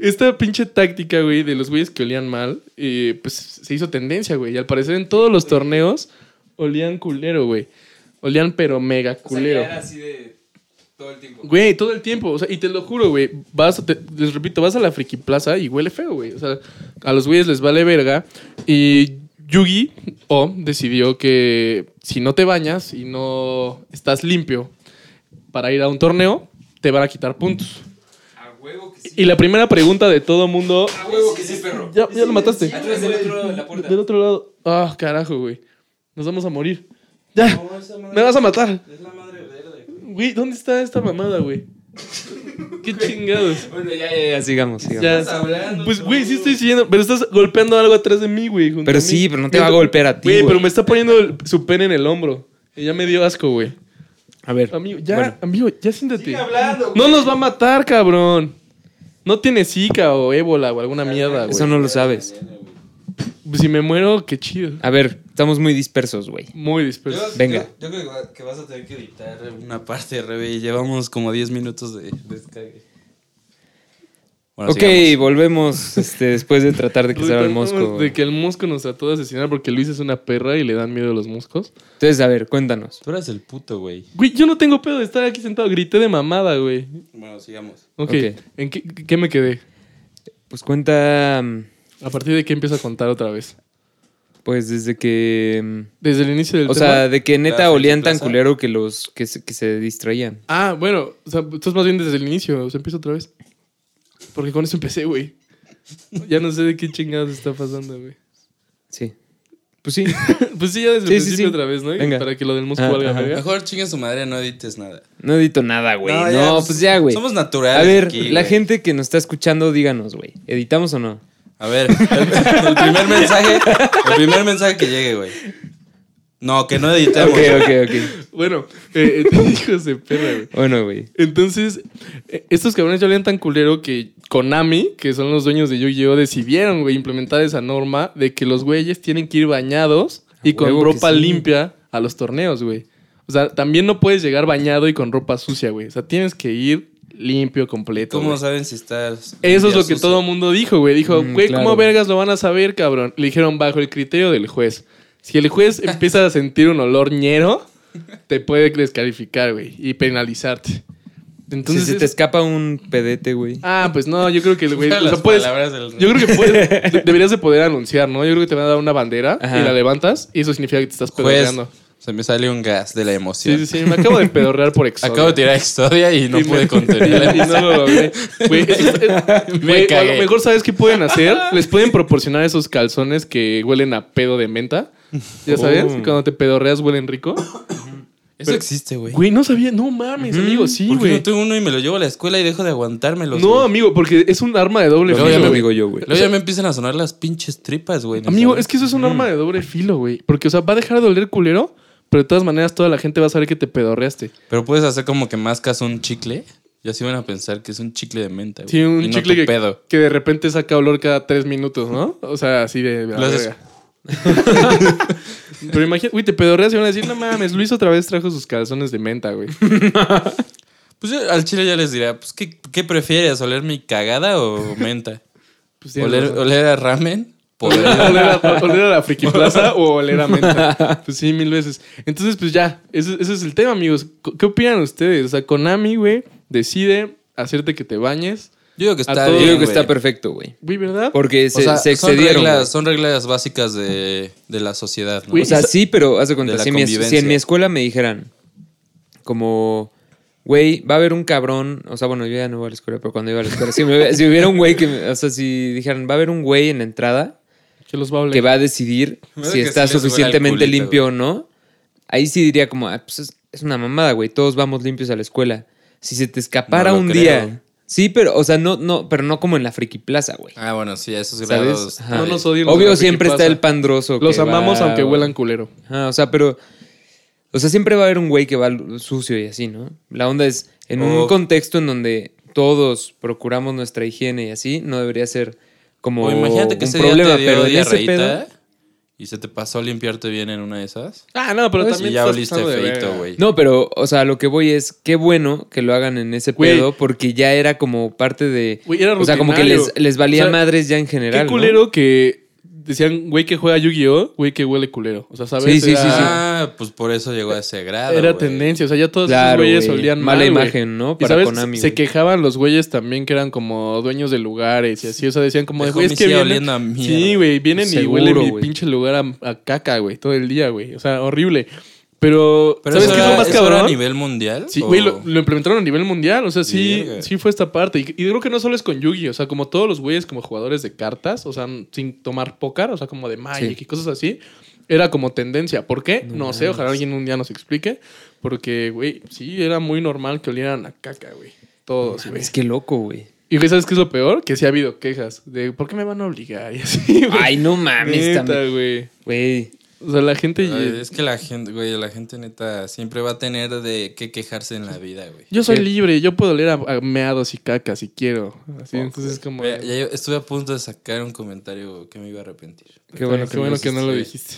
esta pinche táctica, güey, de los güeyes que olían mal, eh, pues se hizo tendencia, güey. Y al parecer en todos los torneos olían culero, güey. Olían pero mega culero. así de todo el tiempo. Güey, todo el tiempo. O sea, y te lo juro, güey. Vas, te- les repito, vas a la Friki Plaza y huele feo, güey. O sea, a los güeyes les vale verga. Y Yugi O decidió que si no te bañas y no estás limpio para ir a un torneo, te van a quitar puntos. A huevo que sí. Y la primera pregunta de todo mundo. A huevo que sí, perro. Ya, ya lo mataste. Atrás del otro, la puerta. Del otro lado. Ah, carajo, güey. Nos vamos a morir. Ya. Me vas a matar. Es la. Güey, ¿dónde está esta mamada, güey? Qué chingados. Bueno, ya, ya, ya, sigamos, sigamos. Ya. hablando, Pues, güey, sí estoy siguiendo, pero estás golpeando algo atrás de mí, güey. Pero sí, pero no te va a golpear a ti, Güey, güey. pero me está poniendo el- su pene en el hombro. Y ya me dio asco, güey. A ver. Amigo, ya, Bueno. amigo, ya siéntate. Sigue hablando, No nos va a matar, cabrón. No tiene Zika o ébola o alguna mierda, Eso güey. no lo sabes. Pues si me muero, qué chido. A ver, estamos muy dispersos, güey. Muy disperso. Venga. Yo, yo creo que vas a tener que editar una parte, Rebe. y Llevamos como 10 minutos de descarga. Bueno, ok, sigamos. volvemos este, después de tratar de cazar al mosco. De que el mosco nos trató de asesinar porque Luis es una perra y le dan miedo a los moscos. Entonces, a ver, cuéntanos. Tú eras el puto, güey. Güey, yo no tengo pedo de estar aquí sentado. Grité de mamada, güey. Bueno, sigamos. Ok. Ok. ¿En qué, qué me quedé? Pues cuenta, mm, ¿A partir de qué empiezo a contar otra vez? pues desde que... mm, Desde el inicio del O tema. sea, de que neta olían tan culero que los que se, que se distraían. Ah, bueno, o sea, entonces más bien desde el inicio, o sea, empiezo otra vez. Porque con eso empecé, güey. Ya no sé de qué chingados está pasando, güey. Sí. Pues sí. pues sí, ya desde Sí, el sí, principio sí. otra vez, ¿no? Venga. Para que lo del mosco Ah, valga verga. Mejor chinga su madre, no edites nada. No edito nada, güey. No, ya, pues ya, güey. Somos naturales. A ver, aquí, la güey. gente que nos está escuchando, díganos, güey. ¿Editamos o no? A ver, el, el primer mensaje. El primer mensaje que llegue, güey. No, que no editemos. Ok, ok, ok. Bueno, eh, hijos de perra, güey. Bueno, güey. Entonces, eh, estos cabrones ya olían tan culero que Konami, que son los dueños de Yu-Gi-Oh!, decidieron, güey, implementar esa norma de que los güeyes tienen que ir bañados y A con ropa sí. limpia a los torneos, güey. O sea, también no puedes llegar bañado y con ropa sucia, güey. O sea, tienes que ir limpio, completo. ¿Cómo güey. saben si estás. Eso es lo que sucio? todo el mundo dijo, güey. Dijo, Mm, güey, claro. ¿cómo vergas lo van a saber, cabrón? Le dijeron, bajo el criterio del juez. Si el juez empieza a sentir un olor ñero, te puede descalificar, güey, y penalizarte. Entonces, si se te escapa un pedete, güey. ah, pues no, yo creo que el güey, o Las sea, puedes, del- yo creo que puedes, de- deberías de poder anunciar, ¿no? Yo creo que te van a dar una bandera Ajá. y la levantas y eso significa que te estás Juez, pedorreando. Se me sale un gas de la emoción. Sí, sí, sí, me acabo de pedorrear por exodia. Acabo de tirar Exodia y no pude me- contener la y no lo logré. Güey, eso es- es- Me güey, a cagué. lo mejor sabes qué pueden hacer. Les pueden proporcionar esos calzones que huelen a pedo de menta. ¿Ya sabes? Oh. Cuando te pedorreas huelen rico. Eso existe, güey. Güey, no sabía. No mames, amigo. Sí, ¿Por qué güey. no tengo uno y me lo llevo a la escuela y dejo de aguantármelos? No, güey? amigo, porque es un arma de doble Luego filo. ya me- güey. digo yo, güey. Luego ya me empiezan a sonar las pinches tripas, güey. Amigo, es que eso es un arma de doble filo, güey. Porque, o sea, va a dejar de oler culero, pero de todas maneras toda la gente va a saber que te pedorreaste. Pero puedes hacer como que mascas un chicle y así van a pensar que es un chicle de menta, güey. Sí, un y no chicle tu que, pedo. que de repente saca olor cada tres minutos, ¿no? O sea, así de. la verga. Pero imagínate, güey, te pedorreas y van a decir, no mames, Luis otra vez trajo sus calzones de menta, güey. Pues yo al chile ya les diría, pues, ¿qué, qué prefieres? ¿Oler mi cagada o menta? Pues tienes ¿Oler, oler a ramen? Oler a, oler a- oler a la friki plaza o oler a menta. Pues sí, mil veces. Entonces, pues ya, ese, ese es el tema, amigos. ¿Qué opinan ustedes? O sea, Konami, güey, decide hacerte que te bañes. Yo digo que está todos- Yo bien, digo que güey. está perfecto, güey. Güey, ¿verdad? Porque O se, sea, se son excedieron. reglas, son reglas básicas de, de la sociedad, ¿no? Güey, O sea, sí, pero haz de cuenta, de si, en mi, si convivencia. en mi escuela me dijeran, como, güey, va a haber un cabrón, o sea, bueno, yo ya no voy a la escuela, pero cuando iba a la escuela, si, me- si hubiera un güey que, o sea, si dijeran, va a haber un güey en la entrada Que los va a oler. que va a decidir si está sí suficientemente culito, limpio o no, ahí sí diría como, ah, pues es, es una mamada, güey, todos vamos limpios a la escuela. Si se te escapara No un creo. día, sí, pero, o sea, no, no, pero no como en la friki plaza, güey. Ah, bueno, sí, a esos ¿Sabes? grados. Ajá. No nos de Obvio la siempre está el pandroso. Los que amamos va- aunque huelan culero. Ajá, o sea, pero. O sea, siempre va a haber un güey que va sucio y así, ¿no? La onda es, en un contexto en donde todos procuramos nuestra higiene y así, no debería ser como O imagínate que un ese problema, día te dio pero diarreíta pedo. y se te pasó a limpiarte bien en una de esas. Ah, no, pero Pues, también y ya oliste feito, güey. No, pero, o sea, lo que voy es, qué bueno que lo hagan en ese pedo, porque ya era como parte de. Era o sea, como que les, les valía O sea, madres ya en general. Qué ¿no? culero que decían, güey que juega Yu-Gi-Oh, güey que huele culero. O sea, ¿sabes? Sí, sí, Era- sí, sí. Ah, pues por eso llegó a ese grado. Era güey. tendencia, o sea, ya todos Claro, esos güeyes güey. olían Mala mal, güey. imagen, ¿no? Y Para sabes, Konami, se quejaban los güeyes también que eran como dueños de lugares y así, o sea, decían como de, güey, es que vienen, a mierda. Sí, güey, vienen y Seguro, huele mi pinche lugar a, a caca, güey, todo el día, güey. O sea, horrible. Pero, Pero ¿sabes qué es lo más cabrón? a nivel mundial? Sí, ¿O- güey, lo, lo implementaron a nivel mundial. O sea, sí, sí fue esta parte. Y, y creo que no solo es con Yugi. O sea, como todos los güeyes como jugadores de cartas, o sea, sin tomar póker, o sea, como de Magic Sí. y cosas así, era como tendencia. ¿Por qué? No No, sé, ojalá alguien un día nos explique. Porque, güey, sí, era muy normal que olieran a caca, güey. Todos, güey. Es que loco, güey. Y güey, ¿sabes qué es lo peor? Que sí ha habido quejas de ¿por qué me van a obligar? Y así, güey. Ay, no mames, Neta, también. güey. Güey. O sea, la gente. Ay, es que la gente, güey, la gente neta siempre va a tener de qué quejarse en la vida, güey. Yo soy libre, yo puedo leer a, a meados y cacas si quiero. Así, entonces como. Mira, ya yo estuve a punto de sacar un comentario que me iba a arrepentir. Qué bueno qué que, bueno que no lo dijiste.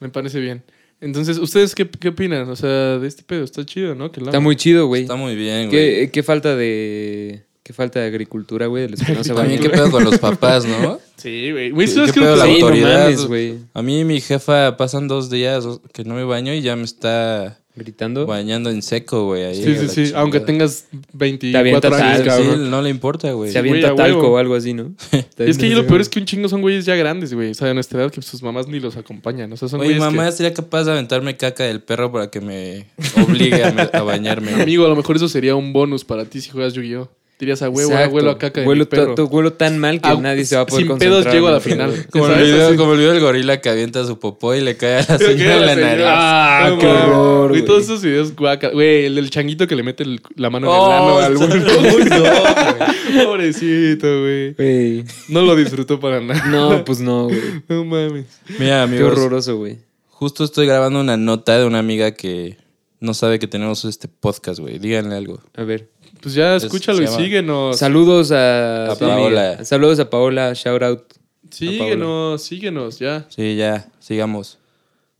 Me parece bien. Entonces, ¿ustedes qué, qué opinan? O sea, de este pedo, está chido, ¿no? Que Está muy chido, güey. Está muy bien, güey. ¿Qué, qué falta de. Qué falta de agricultura, güey, de los que no se También qué pedo con los papás, ¿no? Sí, güey. Güey, ¿Qué ¿sabes qué pedo la autoridad? güey. A mí mi jefa pasan dos días que no me baño y ya me está Gritando. bañando en seco, güey. Sí, sí, sí. chingada. Aunque tengas Te 24 avientas años, al- Sí, cabrón. no le importa, güey. Se avienta huevo. talco o algo así, ¿no? Es que ahí lo peor es que un chingo son güeyes ya grandes, güey. O sea, de nuestra edad que sus mamás ni los acompañan. O sea, son Oye, güeyes mamá que- sería capaz de aventarme caca del perro para que me obligue a, me- a bañarme. Amigo, a lo mejor eso sería un bonus para ti si juegas Yu-Gi-Oh! Dirías a huevo, Exacto. huevo a caca de Huelo mi perro. ta- huelo tan mal que Ah, nadie se va a poder sin concentrar. pedos llego a la final. Como el, video, como el video del gorila que avienta su popó y le cae a la señora en la la nariz. Ah, No qué horror, Güey, güey. todos esos videos guaca. Güey, el del changuito que le mete el- la mano en el Oh, ano al güey. Pobrecito, güey. Güey. No lo disfrutó para nada. No, pues no, güey. No mames. Mira, Qué amigos, horroroso, güey. justo estoy grabando una nota de una amiga que no sabe que tenemos este podcast, güey. Díganle algo. A ver. Pues ya escúchalo y llama- síguenos. Saludos a. Paola. Saludos a Paola, shout out. Síguenos, síguenos, ya. Sí, ya, sigamos.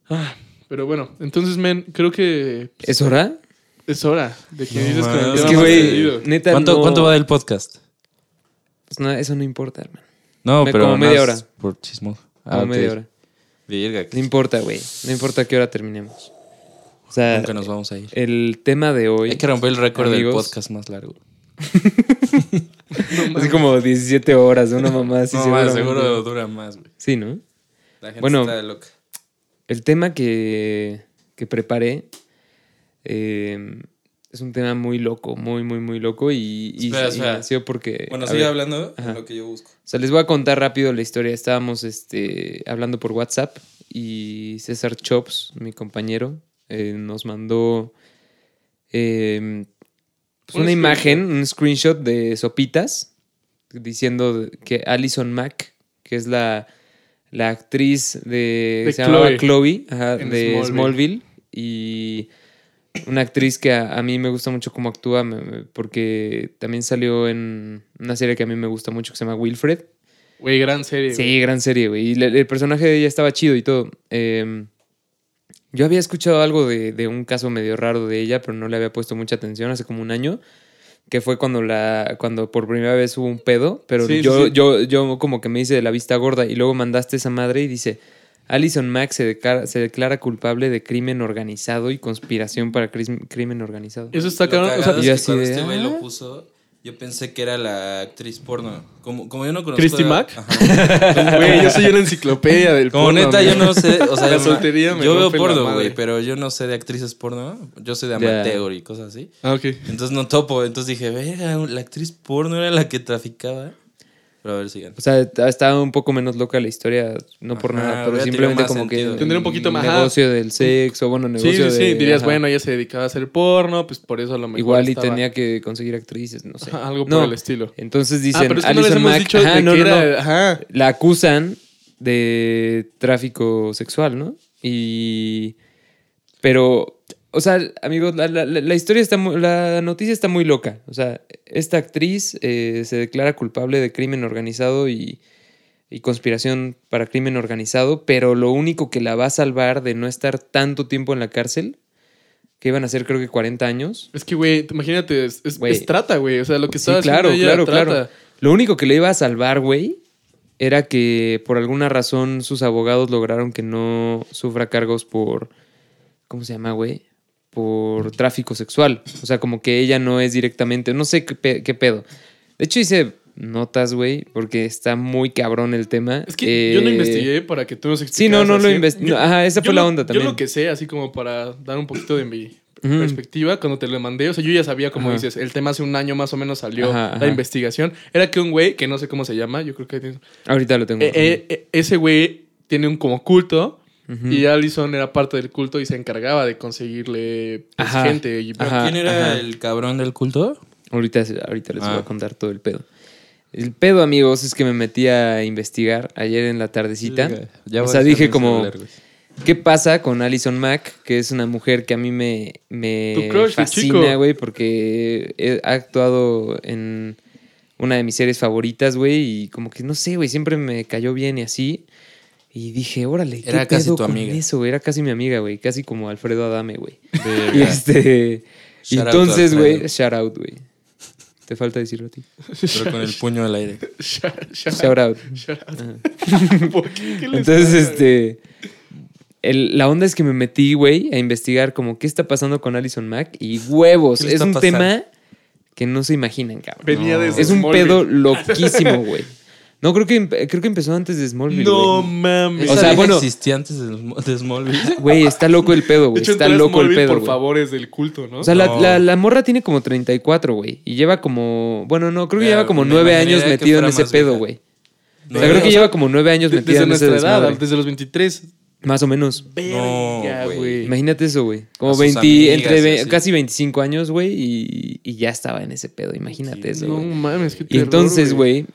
Ah, pero bueno, entonces, men, creo que ¿Es hora? es hora de que No dices. Es que, güey, seguido. neta. ¿Cuánto, no- ¿Cuánto va del podcast? Pues no, eso no importa, hermano. No, Me- pero como media hora. Por chismo. Como ok. media hora. Virga, No importa, güey. No importa a qué hora terminemos. O sea, nunca nos vamos a ir. el tema de hoy. Hay que romper el récord del podcast más largo. Así como 17 horas, una mamá así no, más, seguramente. seguro dura más, güey. Sí, ¿no? La gente Bueno. está loca. El tema que, que preparé eh, es un tema muy loco, muy, muy, muy loco y, y, Espera, y espera. nació porque... Bueno, sigue ver, hablando Ajá. de lo que yo busco. O sea, les voy a contar rápido la historia. Estábamos este, hablando por WhatsApp y César Chops, mi compañero, eh, nos mandó eh, pues Un una imagen, un screenshot de Sopitas, diciendo que Alison Mack, que es la, la actriz de... De se llamaba Chloe. Chloe, ajá, de Smallville. Smallville. Y una actriz que a, a mí me gusta mucho cómo actúa, porque también salió en una serie que a mí me gusta mucho que se llama Wilfred. Güey, gran serie. Sí, gran serie, güey. Y le- el, personaje de ella estaba chido y todo. Eh, yo había escuchado algo de, de un caso medio raro de ella, pero no le había puesto mucha atención hace como un año. Que fue cuando la cuando por primera vez hubo un pedo, pero Sí, yo, sí. yo, yo como que me hice de la vista gorda y luego mandaste esa madre y dice, Alison Mack se declara, se declara culpable de crimen organizado y conspiración para crimen organizado. Eso está cabrón. O sea, es que así cuando de, este güey ah. lo puso, yo pensé que era la actriz porno. Como, como yo no conozco... ¿Christy a- Mack? Güey, yo soy una enciclopedia del Como porno, neta, amigo. yo no sé, o sea, La soltería me yo veo porno, güey, pero yo no sé de actrices porno, yo sé de amateur y cosas así. Ah, ok. Entonces no topo, entonces dije, verga, la actriz porno era la que traficaba. Pero a ver, sigan. O sea, estaba un poco menos loca la historia, no por Ajá, nada, pero simplemente como sentido. que... Tendría un poquito más, ajá. Negocio del sexo, bueno, Sí, negocio sí, sí. de... Dirías, ajá. bueno, ella se dedicaba a hacer porno, pues por eso a lo mejor. Igual y tenía que conseguir actrices, no sé. Ajá, algo por No, el estilo. Entonces Ah, dicen, pero es que no les Alison hemos Mack- dicho ajá, de no, que era. Ajá. la acusan de tráfico sexual, ¿no? Y... Pero, o sea, amigos, la, la- la historia está muy, la noticia está muy loca. O sea, esta actriz eh, se declara culpable de crimen organizado y, y conspiración para crimen organizado, pero lo único que la va a salvar de no estar tanto tiempo en la cárcel, que iban a ser creo que 40 años. Es que, güey, imagínate, es, es, Güey. es trata, güey. O sea, lo que Sí, estaba claro, haciendo ella claro, trata. claro. Lo único que le iba a salvar, güey, era que por alguna razón sus abogados lograron que no sufra cargos por. ¿Cómo se llama, güey? Por tráfico sexual. O sea, como que ella no es directamente. No sé qué, pe- qué pedo. De hecho, hice notas, güey, porque está muy cabrón el tema. Es que yo no Eh, investigué para que tú nos explicaras. Sí, no, no lo así. investi- Yo- no, ajá, esa yo fue la lo- onda también. Yo lo que sé, así como para dar un poquito de mi perspectiva, cuando te lo mandé, o sea, yo ya sabía, como Ajá. dices, el tema hace un año más o menos salió Ajá, la ajá. investigación. Era que un güey, que no sé cómo se llama, yo creo que Ahorita lo tengo. Eh, eh, eh, ese güey tiene un como culto. Y Allison era parte del culto y se encargaba de conseguirle pues, Ajá. gente. Y, Ajá. ¿Quién era ajá. el cabrón del culto? Ahorita, ahorita les voy Ah. a contar todo el pedo. El pedo, amigos, es que me metí a investigar ayer en la tardecita. Ya O sea, dije como-. ¿Qué pasa con Alison Mack? Que es una mujer que a mí me, me crush, fascina, güey, porque he- ha actuado en una de mis series favoritas, güey, y como que no sé, güey, siempre me cayó bien y así. Y dije, órale, ¿qué Era casi pedo tu con amiga. Eso, güey? Era casi mi amiga, güey, casi como Alfredo Adame, güey. Y este. Shout out entonces, to güey, shout out, güey. Te falta decirlo a ti. Pero con el puño al aire. Shout- shout- Shout out. shout out. ¿Por qué? ¿Qué Entonces, pasa, este. el- la onda es que me metí, güey, a investigar como qué está pasando con Alison Mack y huevos. ¿Qué le Es un pasando? tema que no se imaginan, cabrón. Venía No. desde Es un Smallville. pedo loquísimo, güey. No, creo que, creo que empezó antes de Smallville, No mames. O sea, bueno- existía antes de, Sm- de Smallville. Güey, está loco el pedo, güey. Está loco el pedo, por güey. favores del culto, ¿no? O sea, la, No. la- la morra tiene como 34, güey. Y lleva como. Bueno, no, creo que Ya, lleva como me nueve años que metido en ese pedo, güey. O sea, creo o que sea, lleva como nueve años desde en ese nuestra edad, desmadre. desde los 23. Más o menos. No, Verga, güey. güey. Imagínate eso, güey. Como A sus 20, amigas entre y casi 25 años, güey, y, y ya estaba en ese pedo. Imagínate eso, No mames, qué Y terror, entonces, güey,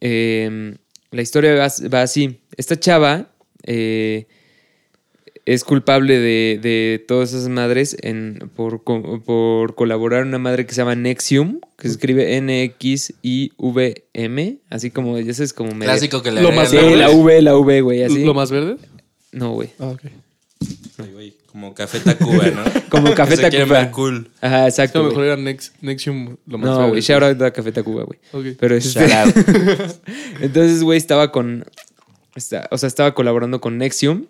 eh, la historia va, va así. Esta chava eh, es culpable de, de todas esas madres en, por, co- por colaborar en una madre que se llama Nexium, que se escribe N-X-I-V-M, así como, ya sabes, como medio- Clásico que le Lo más verde. la V, la V, güey, así. ¿Lo más verde? No, güey. Ah, ok. Como Café Tacuba, ¿no? Como Café Que se Tacuba. ver cool. Ajá, Es exacto. lo güey. mejor era Nex- Nexium lo más No, güey, shout out a Café Tacuba, güey. Ok. Pero este- Shout out. Entonces, güey, estaba con. está- o sea, estaba colaborando con Nexium.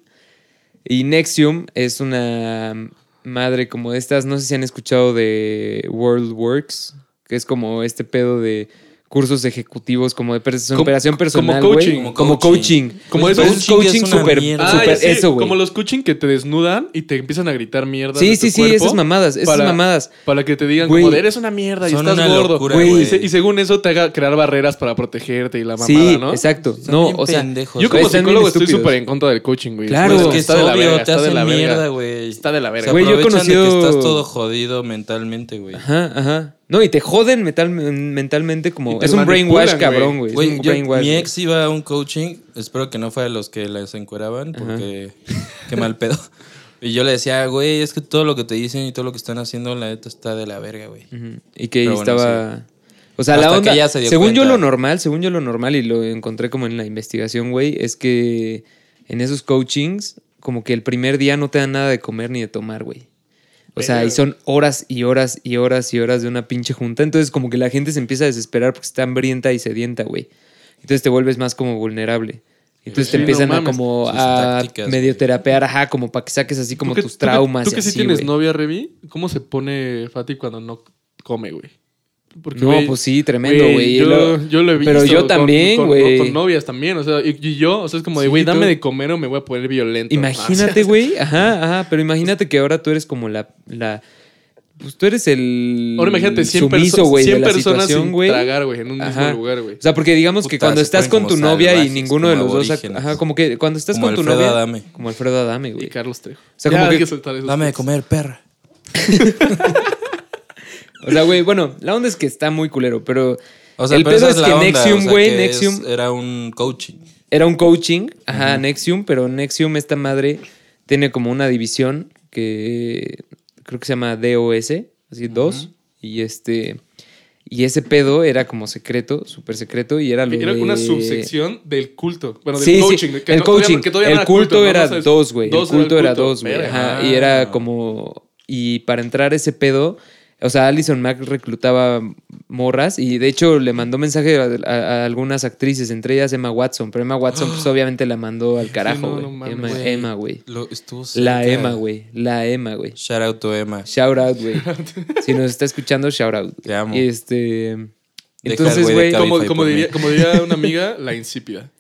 Y Nexium es una madre como de estas. No sé si han escuchado de World Works, que es como este pedo de cursos ejecutivos, como de pers- Como- superación como personal. coaching. Como Como coaching. coaching. Como Pues, esos es coaching coaching es super. Ah, super- eso, güey. Como los coaching que te desnudan y te empiezan a gritar mierda. Sí, sí, sí, esas mamadas, esas mamadas. Para que te digan, Güey. como, de, eres una mierda y Son estás gordo. locura, y, se- y según eso te haga crear barreras para protegerte y la mamada, Sí, ¿no? exacto. Son No, o sea, pendejos, Yo como psicólogo estoy súper en contra del coaching, güey. Claro. Pues es que es está de la obvio, verga, te hacen mierda, güey. Está de la verga. Güey, yo he conocido- que estás todo jodido mentalmente, güey. Ajá, ajá. No, y te joden metal- mentalmente como... Es un brainwash cabrón, güey. Es Güey, un yo- brainwash, mi güey. ex iba a un coaching, espero que no fuera los que las encueraban, porque qué mal pedo. Y yo le decía, güey, es que todo lo que te dicen y todo lo que están haciendo, la neta está de la verga, güey. Y que Pero bueno, estaba. O sea, Hasta la que onda. ella se dio según yo, lo normal, según yo, lo normal, y lo encontré como en la investigación, güey, es que en esos coachings, como que el primer día no te dan nada de comer ni de tomar, güey. O sea, y son horas y horas y horas y horas de una pinche junta. Entonces, como que la gente se empieza a desesperar porque está hambrienta y sedienta, güey. Entonces te vuelves más como vulnerable. Entonces Sí, te no empiezan a como a tácticas, medio terapear, ajá, como para que saques así como ¿Tú que- tus tú que- traumas. Tú que y sí así, tienes novia, Revi, ¿cómo se pone Fati cuando no come, güey? Porque, No, pues sí, tremendo, güey. Yo, Lo- yo lo he visto. Pero yo con- también, con- güey. Con, novias también, o sea, y, y yo, o sea, es como de, Sí, güey, dame tú- de comer o me voy a poner violento. Imagínate, güey. Ajá, ajá. Pero imagínate que ahora tú eres como la. la pues tú eres el. Ahora imagínate 100, sumiso, perso- güey, de 100 la personas sin güey. tragar, güey, en un Ajá. mismo lugar, güey. O sea, porque digamos que cuando estás con tu novia y ninguno de los dos. Ajá, como que cuando estás Como con tu Alfredo novia. Adame. Como Alfredo Adame, Y güey. Carlos Trejo. O sea, Ya, como hay que- Dame de comer, perra. O sea, güey, bueno, la onda es que está muy culero, pero. O sea, el pero pedo esa es la que onda, Nexium, o sea, güey, Nexium. es- era un coaching. Era un coaching, ajá, Nexium, pero Nexium, esta madre, tiene como una división que creo que se llama DOS, así dos, y este, y ese pedo era como secreto, súper secreto, y era lo Era de- una subsección del culto. Bueno, del Sí, sí, coaching. que el no- coaching, todavía- que todavía no el culto era dos, güey, el culto era culto. dos, güey, ajá, y era como, y para entrar a ese pedo... O sea, Alison Mack reclutaba morras y de hecho le mandó mensaje a, a- a algunas actrices, entre ellas Emma Watson, pero Emma Watson pues obviamente la mandó al carajo, no, güey. no mames, Emma, güey. La. Emma, güey. La Emma, güey. Shout out to Emma. Shout out, güey. si nos está escuchando, shout out. Te amo. Y este. Deja Entonces, güey Como, diría, como diría una amiga, la insípida.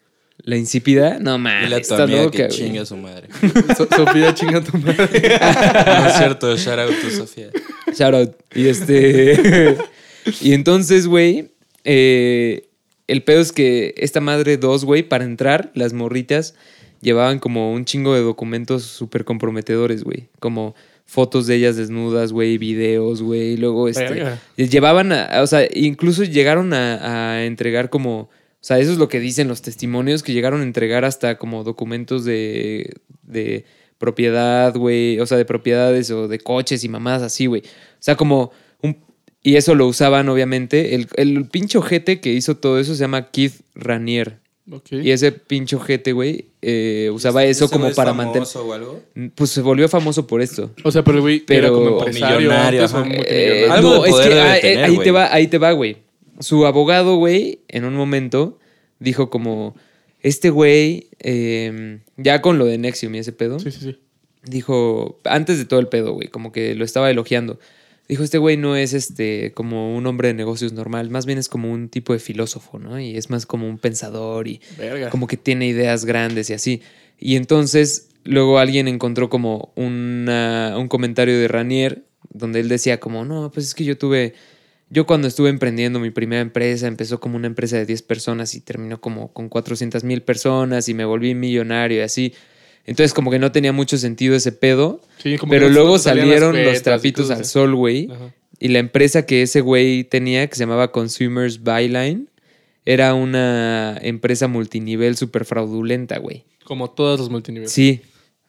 La insípida, no Dile mames, a tu está amiga loca, que güey. chinga a su madre. So- Sofía, chinga tu madre. no es cierto, shout out to Sofía. Shout out. Y este. y entonces, güey. eh, el pedo es que esta madre dos, güey, para entrar, las morritas llevaban como un chingo de documentos súper comprometedores, güey. Como fotos de ellas desnudas, güey, videos, güey. y Luego, este. Llevaban a. a- O sea, incluso llegaron a, a entregar como. O sea, eso es lo que dicen los testimonios, que llegaron a entregar hasta como documentos de. de propiedad, güey. O sea, de propiedades o de coches y mamadas así, güey. O sea, como un... Y eso lo usaban, obviamente. El, el pinche ojete que hizo todo eso se llama Keith Ranier. Ok. Y ese pinche ojete, güey, eh, usaba eso ¿Ese como es para mantener... famoso o algo? Pues se volvió famoso por esto. O sea, pero el güey Pero- era como empresario millonario, antes o ajá. multimillonario. Eh, Algo no, de es poder que debe ah, eh, tener, ahí te va, ahí te va, güey. Su abogado, güey, en un momento dijo como, este güey, eh, ya con lo de Nexium y ese pedo, Sí, sí, sí. dijo, antes de todo el pedo, güey, como que lo estaba elogiando. Dijo, este güey no es este como un hombre de negocios normal, más bien es como un tipo de filósofo, ¿no? Y es más como un pensador y Verga. como que tiene ideas grandes y así. Y entonces luego alguien encontró como una- un comentario de Ranier donde él decía como, no, pues es que yo tuve, yo cuando estuve emprendiendo mi primera empresa, empezó como una empresa de 10 personas y terminó como con 400 mil personas y me volví millonario y así. Entonces como que no tenía mucho sentido ese pedo, Sí, como pero que luego las salieron los trapitos al sol, güey. Y la empresa que ese güey tenía, que se llamaba Consumers Byline, era una empresa multinivel súper fraudulenta, güey. Como todas los multiniveles. Sí.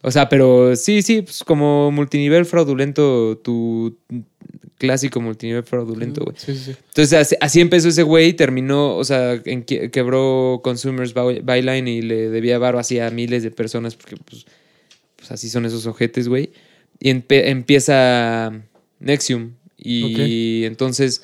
O sea, pero sí, sí, pues como multinivel fraudulento, tu clásico multinivel fraudulento, güey. Sí, sí, sí. Entonces así, así empezó ese güey y terminó, o sea, en quebró Consumers By- Byline y le debía varo así a miles de personas porque pues, pues así son esos ojetes, güey. Y empieza Nexium y entonces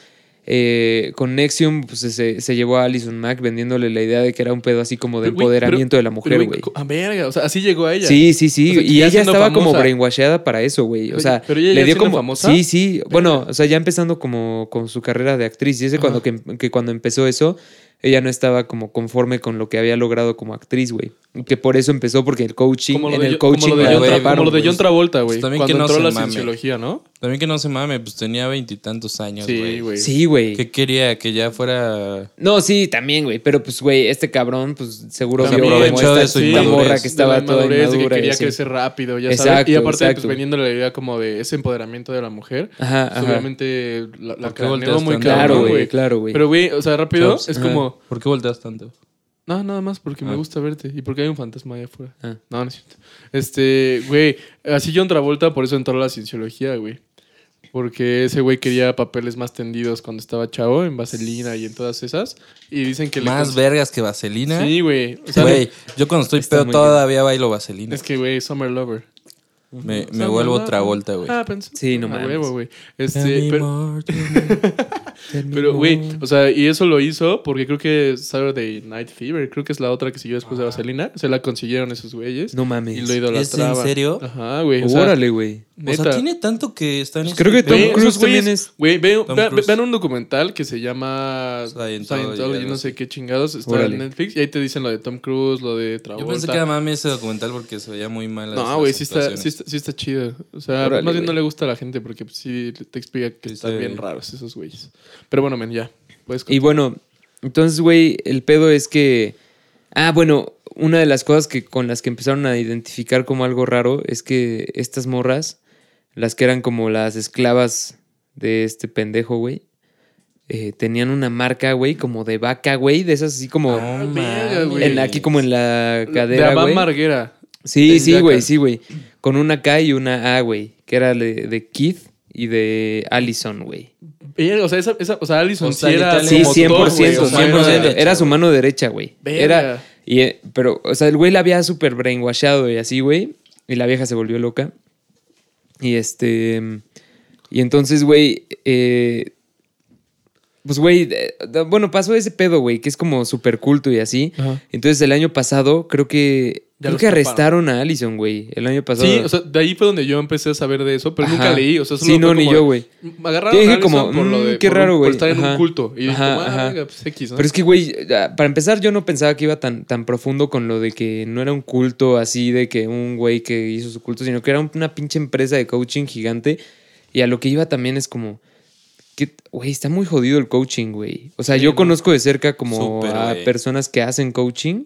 eh, con Nexium pues, se, se llevó a Alison Mack vendiéndole la idea de que era un pedo así como de empoderamiento pero- de la mujer, güey. A verga, o sea, así llegó a ella. Sí, sí, sí. O sea, que y ella estaba como famosa. brainwasheada para eso, güey. O sea, pero ella le dio como. famosa. Sí, sí. Bueno, o sea, ya empezando como con su carrera de actriz. Y ese cuando que, que cuando empezó eso, ella no estaba como conforme con lo que había logrado como actriz, güey. Y Que por eso empezó, porque el coaching, Como en de, el como coaching lo de la John, Tra- como lo de. John Travolta, güey. Pues también cuando que no entró se la mame. cienciología, ¿no? También que no se mame, pues tenía veintitantos años, Sí, güey. Sí, güey. ¿Qué quería? Que ya fuera... No, sí, también, güey. Pero pues, güey, este cabrón, pues seguro También, vio como esta de su inmadurez. morra de que estaba la toda inmadurez, de inmadura. que y quería así. crecer rápido, ya Exacto, sabes. Y aparte, exacto. pues vendiéndole la idea como de ese empoderamiento de la mujer. Ajá, pues, ajá. obviamente la, la ¿Por qué craneó volteas muy? Claro, güey, claro, güey. Pero, güey, o sea, rápido, es Ajá. Como... ¿Por qué volteas tanto? No, nada más porque me Ah. gusta verte y porque hay un fantasma allá afuera. Ah. No, no es cierto. Este, güey, así John Travolta por eso entró a la cienciología, güey. Porque ese güey quería papeles más tendidos cuando estaba chavo, en Vaselina y en todas esas. Y dicen que Más vergas que vaselina. Sí, güey. O sea, Güey, yo cuando estoy pedo todavía bailo vaselina. es que, güey, Summer Lover. Me, me vuelvo Lover. Travolta, güey. Ah, pensé. Sí, no mames. huevo, güey. Este, me pero, me- me güey, o sea, y eso lo hizo porque creo que Saturday Night Fever, creo que es la otra que siguió después de Vaselina. Se la consiguieron esos güeyes. No mames. Y lo idolatraban. ¿Es en serio? Ajá, güey. O sea, Órale, güey. O sea, tiene tanto que está en Pues ese creo que pedo. Tom Cruise también es- Güey, ve- ve- vean un documental que se llama Scientology, no sé qué chingados. Está Órale. en Netflix y ahí te dicen lo de Tom Cruise, lo de Travolta. Yo pensé que era mame ese documental porque se veía muy mal. No, güey, está, sí, está, sí está chido. O sea, Órale, más bien no le gusta a la gente porque pues, sí te explica que están sí. bien raros esos güeyes. Pero bueno, men, ya. Puedes Y bueno, entonces, güey, el pedo es que. Ah, bueno, una de las cosas que con las que empezaron a identificar como algo raro es que estas morras, las que eran como las esclavas de este pendejo, güey, eh, tenían una marca, güey, como de vaca, güey, de esas así como. Güey. en, aquí como en la de cadera. Marguera. Sí, sí, güey, sí, güey. Con una K y una A, güey, que era de, de Keith y de Allison, güey. O sea, esa, esa, o sea, Allison O sea, sí era Sí, motor, 100%, güey, o sea, 100%. era- Era su mano derecha, güey. Era. Y, eh, pero, o sea, el güey la había súper brainwashado y así, güey. Y la vieja se volvió loca. Y este. Y entonces, güey. eh, pues, güey. bueno, pasó ese pedo, güey, que es como súper culto y así. Ajá. Entonces, el año pasado, creo que. Ya creo que taparon. arrestaron a Allison, güey. El año pasado. Sí, o sea, de ahí fue donde yo empecé a saber de eso, pero Ajá. nunca leí. O sea, solo Sí, no, fue ni yo, güey. Agarraron Yo dije a como, por lo mm, de. qué por- raro, Por güey. estar en un culto. Y dije, ah, pues X, ¿no? Pero es que, güey, para empezar, yo no pensaba que iba tan, tan profundo con lo de que no era un culto así de que un güey que hizo su culto, sino que era una pinche empresa de coaching gigante. Y a lo que iba también es como, que, güey, está muy jodido el coaching, güey. O sea, Sí, yo no. conozco de cerca como Súper, a güey. personas que hacen coaching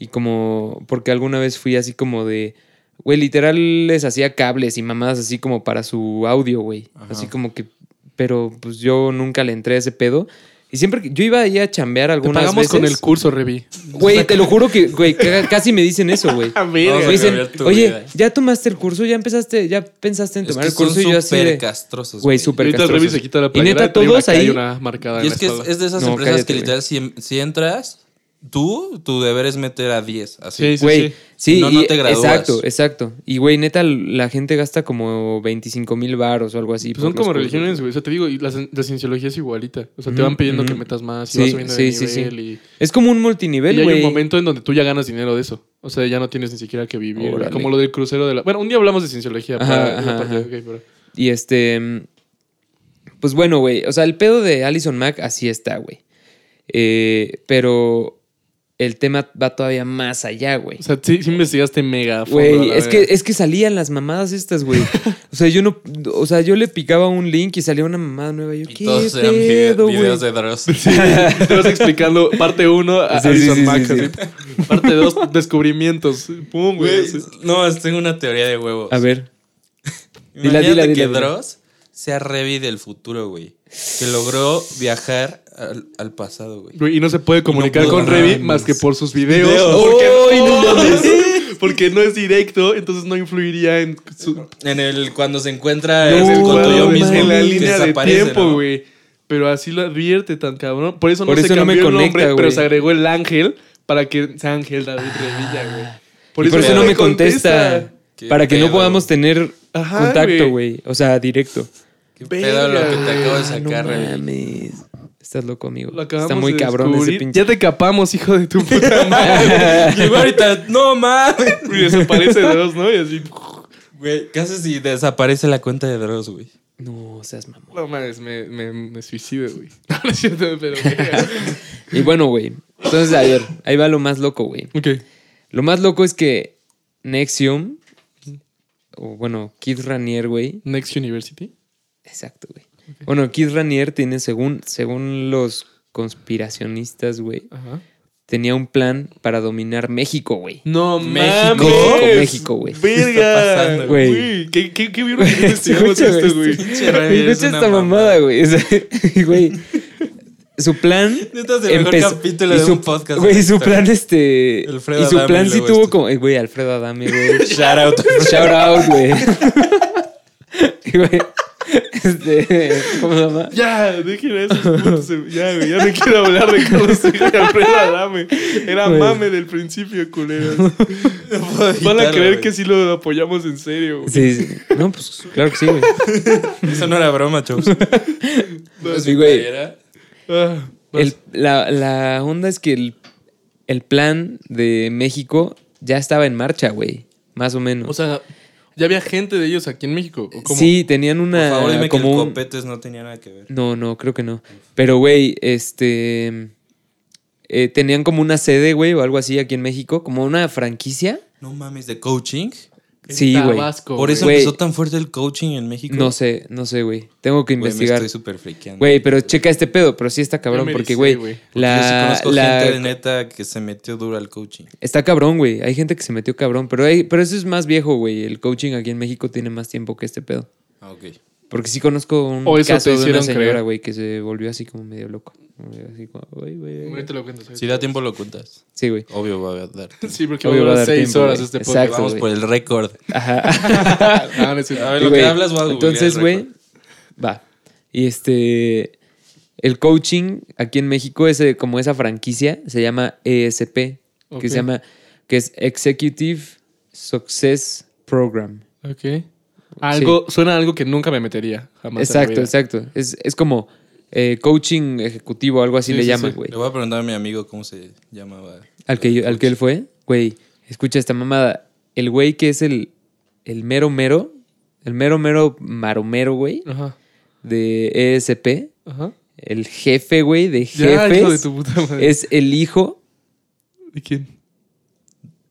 y como, porque alguna vez fui así como de, güey, literal les hacía cables y mamadas así como para su audio, güey. Ajá. Así como que, pero pues yo nunca le entré a ese pedo. Y siempre que yo iba ahí a chambear Te algunas pagamos veces. con el curso, Revi. Güey, te lo juro que, güey, ca- casi me dicen eso, güey. A Vamos Me dicen, oye, vida". ya tomaste el curso, ya empezaste, ya pensaste en Es tomar que el curso son y yo así súper de, castrosos, güey, súper Ahorita el Revi castrosos. se quita la Y playera neta, trae una todos y ahí- una marcada Y es que es, es de esas No, empresas cállate, que literal, si, si entras, tú, tu deber es meter a 10. Así. Sí, sí. Güey, sí, No, no y- te gradúas. exacto, exacto. Y güey, neta, la gente gasta como 25 mil baros o algo así. Pues son como religiones, güey. O sea, te digo, y la, la cienciología es igualita. O sea, te van pidiendo que metas más y Sí, vas subiendo sí, de sí, sí. nivel y... Es como un Y multinivel, hay güey. un momento en donde tú ya ganas dinero de eso. O sea, ya no tienes ni siquiera que vivir. Órale. Como lo del crucero de la... Bueno, un día hablamos de cienciología. Ajá, para- ajá, para- ajá. ok, pero- Y este. Pues bueno, güey. O sea, el pedo de Allison Mack así está, güey. Eh, pero el tema va todavía más allá, güey. O sea, sí, sí investigaste mega. Güey, es que, es que salían las mamadas estas, güey. O sea, yo no. O sea, yo le picaba un link y salía una mamada nueva. Yo, Y ¿qué todos eran pedo, güey? videos de Dross. Sí, te vas explicando parte 1 a Sí, Alison sí, sí, Mack, sí, así. Parte 2, descubrimientos. Pum, güey. No, tengo una teoría de huevos. A ver. Dila, Imagínate dila, que dila, dila. Dross sea Revi del futuro, güey. Que logró viajar al, al pasado, güey. Güey, y no se puede comunicar No con. Revi más que por sus videos. Videos. Porque, ¡Ay, no mames! porque no es directo, entonces no influiría en su. En el cuando se encuentra No, este, con tu yo mames. mismo en la que línea de desaparece, tiempo, ¿no? güey. Pero así lo advierte tan cabrón. Por eso no Por se eso no me cambió el conecta, nombre, pero güey. se agregó el ángel para que sea Ángel David Revilla, güey. y por eso no me contesta. Qué Para que no pedo. podamos tener Ajá, contacto, güey. O sea, directo. Qué pedo lo que te acabo de sacar, no mames. Estás loco, amigo. Lo Está muy de cabrón ese pinche. Ya te capamos, hijo de tu puta madre. Llegó ahorita, no mames. y desaparece de dos, ¿no? Y así. Güey, casi si desaparece la cuenta de Dross, güey. No seas mamón. No mames, me, me, me suicido, güey. No, no es cierto, pero. Y bueno, güey. Entonces, a ver, ahí va lo más loco, güey. ok. Lo más loco es que Nexium, o bueno, Kid Ranier, güey. Next University. Exacto, güey. Bueno, Kid Ranier tiene, según, según los conspiracionistas, güey, Ajá. tenía un plan para dominar México, güey. No México. mames. México, güey. Verga. ¿Qué está pasando, güey? ¿Qué, qué, qué vieron que investigamos Escucha, esto, güey? Escucha esta mamada, güey. Güey. Su plan. Neta es el mejor empezó- capítulo y de su- un podcast. Güey, su plan, este. Alfredo y su Adame, plan sí tuvo esto. como. Güey, Alfredo Adame, güey. Shout out. Shout out, güey. Este. ¿Cómo se llama? Ya, dejen esos putos. Ya, güey, ya no quiero hablar de Carlos Trejo y Alfredo Adame. Era Güey. mame del principio, culeros. Van a creer güey. que sí lo apoyamos en serio, güey. Sí, sí. No, pues claro que sí, güey. Eso no era broma, chavos. Sí, güey. Ah, El- la, la onda es que el, el plan de México ya estaba en marcha, güey. Más o menos. o sea, ¿ya había gente de ellos aquí en México? ¿O cómo? sí, tenían Por una. favor, dime que como el un- copetes no tenía nada que ver. No, no, creo que no. Pero, güey, este. eh, tenían como una sede, güey, o algo así aquí en México, como una franquicia. No mames, de coaching. En Sí, güey. Por eso Güey. empezó tan fuerte el coaching en México. No sé, no sé, güey. Tengo que me investigar. estoy súper friqueando. Güey, pero checa este pedo, pero sí está cabrón, me porque, güey, la, yo sí conozco la- gente de neta que se metió duro al coaching. está cabrón, güey. Hay gente que se metió cabrón, pero, hay, pero eso es más viejo, güey. El coaching aquí en México tiene más tiempo que este pedo. Ah, ok. Porque sí conozco un O eso caso te de una señora, güey, que se volvió así como medio loco. Así como, "Ay, güey". Ahorita te lo cuento. Si da tiempo lo cuentas. Sí, güey. Obvio va a dar. Sí, porque Obvio va a va dar seis tiempo, horas este Exacto. podcast. Vamos por el récord. Ajá. No es cierto. A ver, Y, lo que hablas, voy a Entonces, güey, va. Y este. El coaching aquí en México es eh, como esa franquicia, se llama ESP, que se llama, que es Executive Success Program. Ok. Algo, Suena a algo que nunca me metería. Jamás. en la exacto, vida. exacto. Es, es como eh, coaching ejecutivo, algo así Sí, le sí, llaman, sí. güey. Le voy a preguntar a mi amigo cómo se llamaba. Al que, yo- al que él fue, güey, escucha esta mamada. El güey que es el, el mero mero, el mero mero maromero, güey, Ajá. de ESP, Ajá. el jefe, güey, de Ya, hijo de jefes, tu puta madre. es el hijo ¿De quién?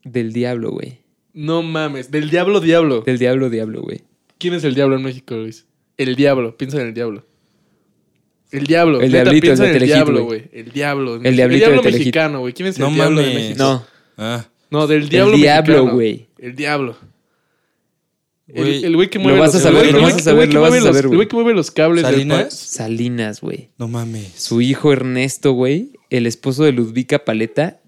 del diablo, güey. No mames. Del diablo, diablo. Del diablo, diablo, güey. ¿Quién es el diablo en México, Luis? El diablo. Piensa en el diablo. El diablo. El Neta, diablito, piensa el en el Telehit, diablo, güey. El diablo. El diablito diablo mexicano, güey. ¿Quién es el No diablo de mames. México? No, Ah, No, del diablo diablo, mexicano. güey. El diablo. Güey, El el güey que lo mueve vas los a saber, el lo güey- vas a el saber, güey que lo vas a mueve los- saber, El güey que mueve los cables del ¿Salinas? Salinas, güey. no mames. Su hijo Ernesto, güey, el esposo de Ludvica Paleta,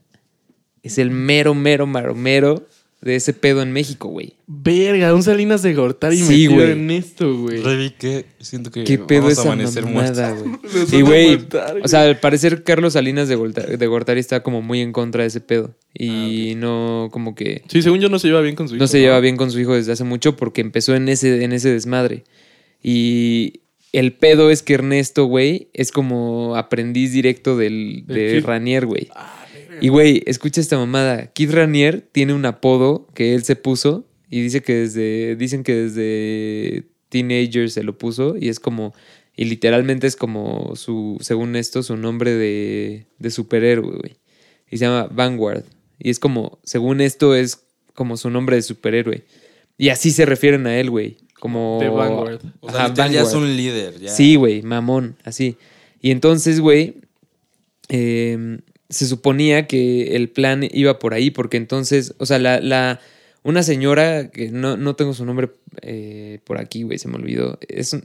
es el mero, mero, maromero de ese pedo en México, güey. Verga, un Salinas de Gortari Sí, metido güey. en esto, güey. Revi, ¿qué? Siento que ¿Qué pedo vamos a amanecer mamada, muertos. güey? A güey, o sea, al parecer Carlos Salinas de, Gorta- de Gortari está como muy en contra de ese pedo. Y no, como que Sí, según yo no se lleva bien con su hijo. no se lleva bien con su hijo desde hace mucho porque empezó en ese, en ese desmadre. Y el pedo es que Ernesto, güey, es como aprendiz directo del, ¿Del de? Ranier, güey. Y, güey, escucha esta mamada. Kid Ranier tiene un apodo que él se puso y dice que desde, dicen que desde teenager se lo puso y es como, y literalmente es como su, según esto, su nombre de, de superhéroe, güey. Y se llama Vanguard. Y es como, según esto, es como su nombre de superhéroe. Y así se refieren a él, güey. Como... De Vanguard. O sea, Ajá, literal, ya es Vanguard. un líder. Ya. Sí, güey, mamón, así. Y entonces, güey, eh, se suponía que el plan iba por ahí, porque entonces, o sea, la, la una señora, que no, no tengo su nombre eh, por aquí, güey, se me olvidó, es,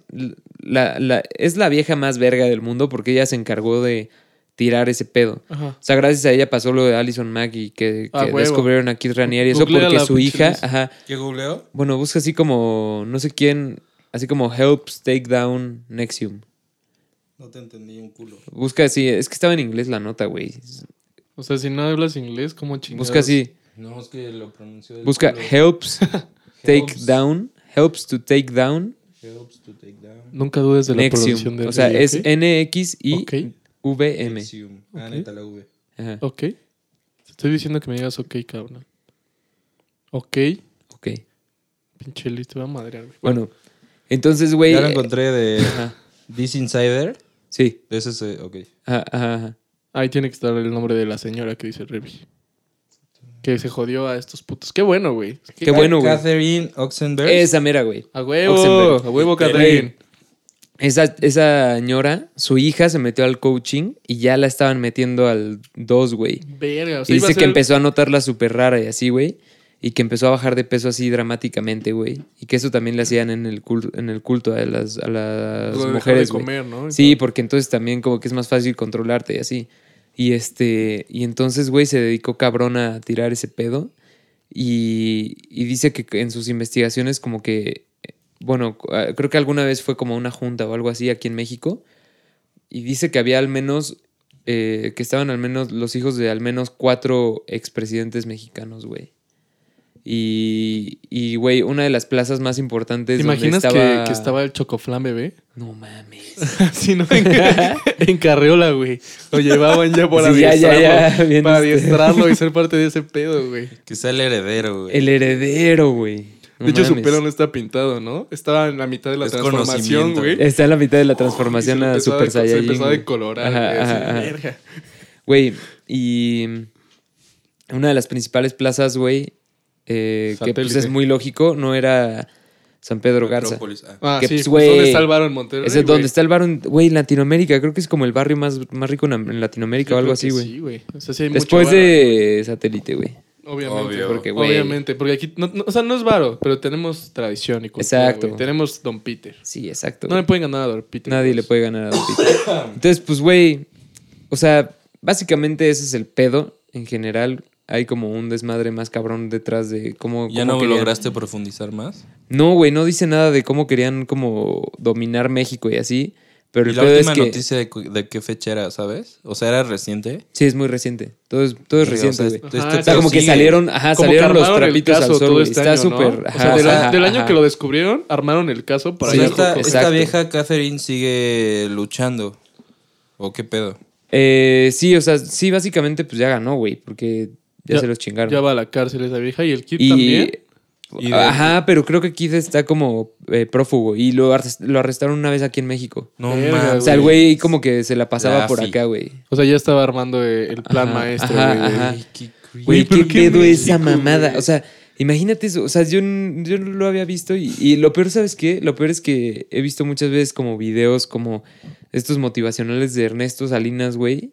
la, la- es la vieja más verga del mundo porque ella se encargó de tirar ese pedo. Ajá. O sea, gracias a ella pasó lo de Alison Mack y que, Ah, que descubrieron a Kid Ranier y eso porque su hija, ajá, ¿Qué googleo? bueno, busca así como, no sé quién, así como helps take down Nexium. No te entendí un culo. Busca así, es que estaba en inglés la nota, güey. O sea, si no hablas inglés, ¿cómo chingados? Busca así, No, es que lo pronunció del busca culo. helps take Helps. down, helps to take down Helps to take down. Nunca dudes de la pronunciación de O sea, es ¿ok? N-X-I-V-M. Nexium. Ah, Ok. neta, la V. Ajá, Ok. Te estoy diciendo que me digas ok, cabrón. Ok. ok. Pinche listo, te va a madrear, güey. Bueno, entonces, güey. Ya lo encontré de This Insider. Sí. De ese, se- ok. Ajá, ajá, ajá. Ahí tiene que estar el nombre de la señora que dice Revi. Que se jodió a estos putos. Qué bueno, güey. Qué bueno, güey. Catherine Oxenberg. Esa mera, güey. A huevo. Oxenberg. A huevo. Catherine. Esa, esa señora, su hija se metió al coaching y ya la estaban metiendo al 2, güey. Verga. O sea, Y iba a dice que ser- empezó a notarla súper rara y así, güey. Y que empezó a bajar de peso así dramáticamente, güey. Y que eso también le hacían en el culto, en el culto a las, a las Lo mujeres, de comer, ¿no? Sí, porque entonces también como que es más fácil controlarte y así. Y este, y entonces, güey, se dedicó cabrón a tirar ese pedo. Y, y dice que en sus investigaciones como que, bueno, ah, creo que alguna vez fue como una junta o algo así aquí en México. Y dice que había al menos, eh, que estaban al menos los hijos de al menos cuatro expresidentes mexicanos, güey. Y, y, güey, una de las plazas más importantes ¿Te donde imaginas estaba... que, que estaba el chocoflán bebé? No mames. Así, ¿no? En, en carriola, güey. Lo llevaban ya por Sí, ya, ya, adiestrarlo. ya, bien para este. adiestrarlo y ser parte de ese pedo, güey. Que sea el heredero, güey. El heredero, güey. No de hecho, su pelo no está pintado, ¿no? Estaba en la mitad de la Es transformación, güey. Está en la mitad de la transformación se a Super de- Saiyajin. Se empezó a güey. decolorar. Güey, y una de las principales plazas, güey, eh, que pues es muy lógico, no era San Pedro Garza. Ah. Ah, Que, sí, pues, pues, ¿dónde está el bar en Monterrey? Ese es donde está el barrio, güey, en Latinoamérica. Creo que es como el barrio más, más rico en, Latinoamérica o algo así, güey. Sí, güey. O sea, sí hay mucho Después de satélite, güey. Obviamente. Obvio. Porque, güey. Obviamente, porque aquí, no- no- o sea, no es varo, pero tenemos tradición y cultura. Exacto. güey. Tenemos Don Peter. Sí, exacto. No le pueden ganar a Don Peter. Nadie pues. le puede ganar a Don Peter. Entonces, pues, güey, o sea, básicamente ese es el pedo en general. Hay como un desmadre más cabrón detrás de cómo... ¿Ya cómo no querían- lograste profundizar más? No, güey, no dice nada de cómo querían como dominar México y así. Pero ¿Y el la es última que... noticia de, qué fecha era, sabes? O sea, ¿era reciente? Sí, es muy reciente. Todo es, todo es Sí, reciente, güey. Ajá, este O sea, como que salieron, ajá, Como salieron que los trapitos al sol, este Está súper... O ajá, sea, del, ajá, del año ajá. que lo descubrieron, armaron el caso para ya esta, esta vieja Catherine sigue luchando. ¿O qué pedo? Eh, sí, o sea, sí, básicamente pues ya ganó, güey, porque ya, Ya- se los chingaron. Ya va a la cárcel esa vieja y el kit y... también. Y Ajá, pero creo que Keith está como eh, prófugo y lo, lo arrestaron una vez aquí en México. No mames. O sea, el güey como que se la pasaba por Rafi. acá, güey. O sea, ya estaba armando eh, el plan Ajá, maestro, ajá, güey. Güey, qué qué pedo esa mamada. O sea, imagínate eso. O sea, yo, yo no lo había visto y, y lo peor, ¿sabes qué? Lo peor es que he visto muchas veces como videos como estos motivacionales de Ernesto Salinas, güey.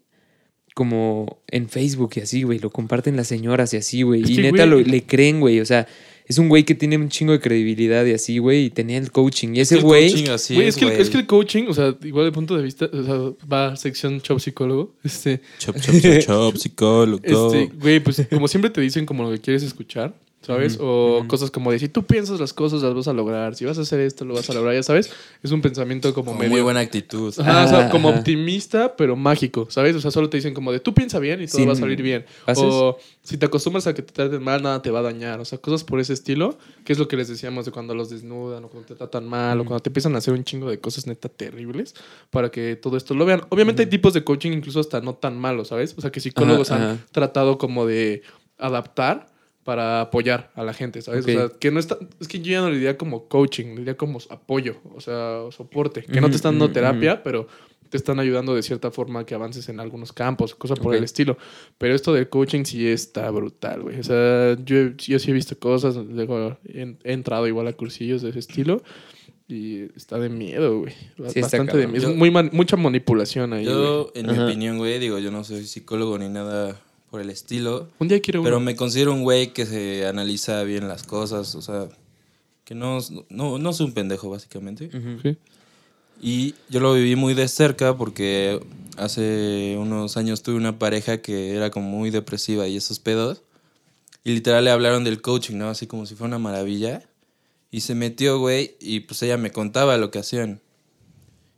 Como en Facebook y así, güey. Lo comparten las señoras y así, güey. Es Y neta lo, le creen, güey. O sea, es un güey que tiene un chingo de credibilidad y así, güey. Y tenía el coaching. Y ese güey... es, es, que, es que el coaching, o sea, igual de punto de vista, o sea, va a sección shop psicólogo. Este, Chop, chop, chop, chop, psicólogo. este, güey, pues como siempre te dicen como lo que quieres escuchar. ¿Sabes? O cosas como de si tú piensas las cosas las vas a lograr, si vas a hacer esto lo vas a lograr, ya sabes. Es un pensamiento como, Como medio... muy buena actitud. Ajá, o sea, Ajá, como optimista, pero mágico, ¿sabes? O sea, solo te dicen como de tú piensa bien y todo Sin- va a salir bien. ¿Haces? O si te acostumbras a que te traten mal, nada te va a dañar. O sea, cosas por ese estilo, que es lo que les decíamos de cuando los desnudan o cuando te tratan mal o cuando te empiezan a hacer un chingo de cosas neta terribles para que todo esto lo vean. Obviamente hay tipos de coaching incluso hasta no tan malos, ¿sabes? O sea, que psicólogos han tratado como de adaptar para apoyar a la gente, ¿sabes? Ok. O sea, que no está, es que yo ya no le diría como coaching, le diría como apoyo, o sea, soporte, que no te están dando Ujú, ujú, terapia, pero te están ayudando de cierta forma a que avances en algunos campos, cosas por Ok. el estilo. Pero esto del coaching sí está brutal, güey. O sea, yo, yo sí he visto cosas, luego he, he entrado igual a cursillos de ese estilo y está de miedo, güey. está Bastante de miedo. Es Yo- muy man- mucha manipulación ahí, güey. Yo, en mi Ajá. opinión, güey, digo, yo no soy psicólogo ni nada por el estilo. Un día quiero Pero uno. me considero un güey que se analiza bien las cosas, o sea, que no, no, no soy un pendejo, básicamente. Sí. Y yo lo viví muy de cerca porque hace unos años tuve una pareja que era como muy depresiva y esos pedos. Y literal le hablaron del coaching, ¿no? Así como si fuera una maravilla. Y se metió, güey, y pues ella me contaba lo que hacían.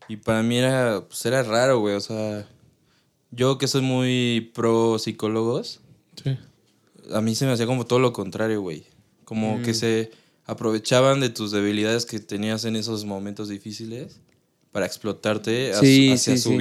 Y para mí era, pues era raro, güey, o sea, yo que soy muy pro psicólogos, Sí. a mí se me hacía como todo lo contrario, güey. Como que se aprovechaban de tus debilidades que tenías en esos momentos difíciles para explotarte Sí, hacia sí, su sí.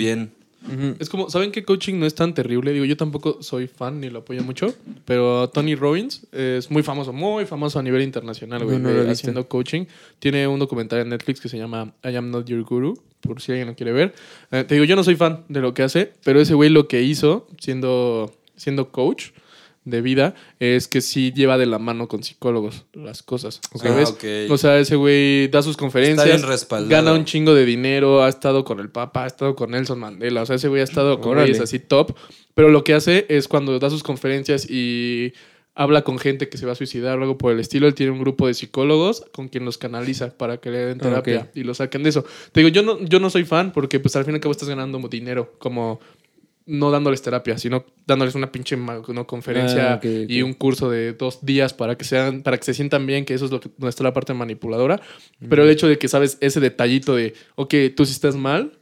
Es como, ¿saben qué coaching no es tan terrible? Digo, yo tampoco soy fan ni lo apoyo mucho, pero Tony Robbins es muy famoso, muy famoso a nivel internacional, güey, No, no haciendo coaching. Tiene un documental en Netflix que se llama I Am Not Your Guru, por si alguien lo quiere ver. Eh, te digo, yo no soy fan de lo que hace, pero ese güey lo que hizo siendo, siendo coach de vida es que sí lleva de la mano con psicólogos las cosas, ¿sabes? Ah. O sea, ese güey da sus conferencias, gana un chingo de dinero, ha estado con el Papa, ha estado con Nelson Mandela, o sea, ese güey ha estado con güeyes así top, pero lo que hace es cuando da sus conferencias y habla con gente que se va a suicidar o algo por el estilo, él tiene un grupo de psicólogos con quien los canaliza para que le den Ah, terapia y lo saquen de eso. Te digo, yo no, yo no soy fan porque pues al fin y al cabo estás ganando dinero como no dándoles terapia, sino dándoles una pinche no, conferencia Ah, y un curso de dos días para que sean, para que se sientan bien, que eso es lo que, donde está la parte manipuladora. Pero el hecho de que sabes ese detallito de, ok, tú si estás mal,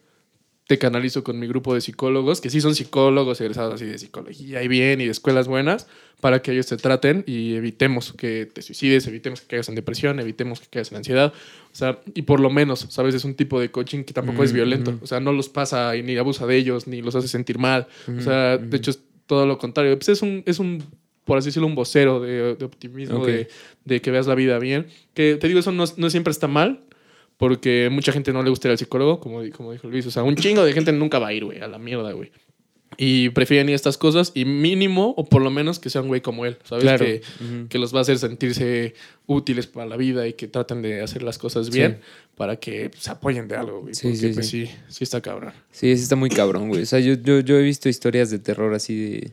te canalizo con mi grupo de psicólogos, que sí son psicólogos egresados así de psicología y bien y de escuelas buenas, para que ellos te traten y evitemos que te suicides, evitemos que caigas en depresión, evitemos que caigas en ansiedad. O sea, y por lo menos, ¿sabes? Es un tipo de coaching que tampoco es Mm, violento. ujú. O sea, no los pasa y ni abusa de ellos, ni los hace sentir mal. O sea, de hecho es todo lo contrario. Pues es un, es un por así decirlo, un vocero de, de optimismo, de, de que veas la vida bien. Que te digo, eso no, no siempre está mal, porque mucha gente no le gusta ir al psicólogo, como, como dijo Luis. O sea, un chingo de gente nunca va a ir, güey, a la mierda, güey. Y prefieren ir a estas cosas y mínimo, o por lo menos que sea un güey como él, ¿sabes? Claro. Que, que los va a hacer sentirse útiles para la vida y que traten de hacer las cosas bien para que se apoyen de algo, güey. Sí, porque sí, pues sí. sí, sí está cabrón. Sí, ese está muy cabrón, güey. O sea, yo, yo, yo he visto historias de terror así de.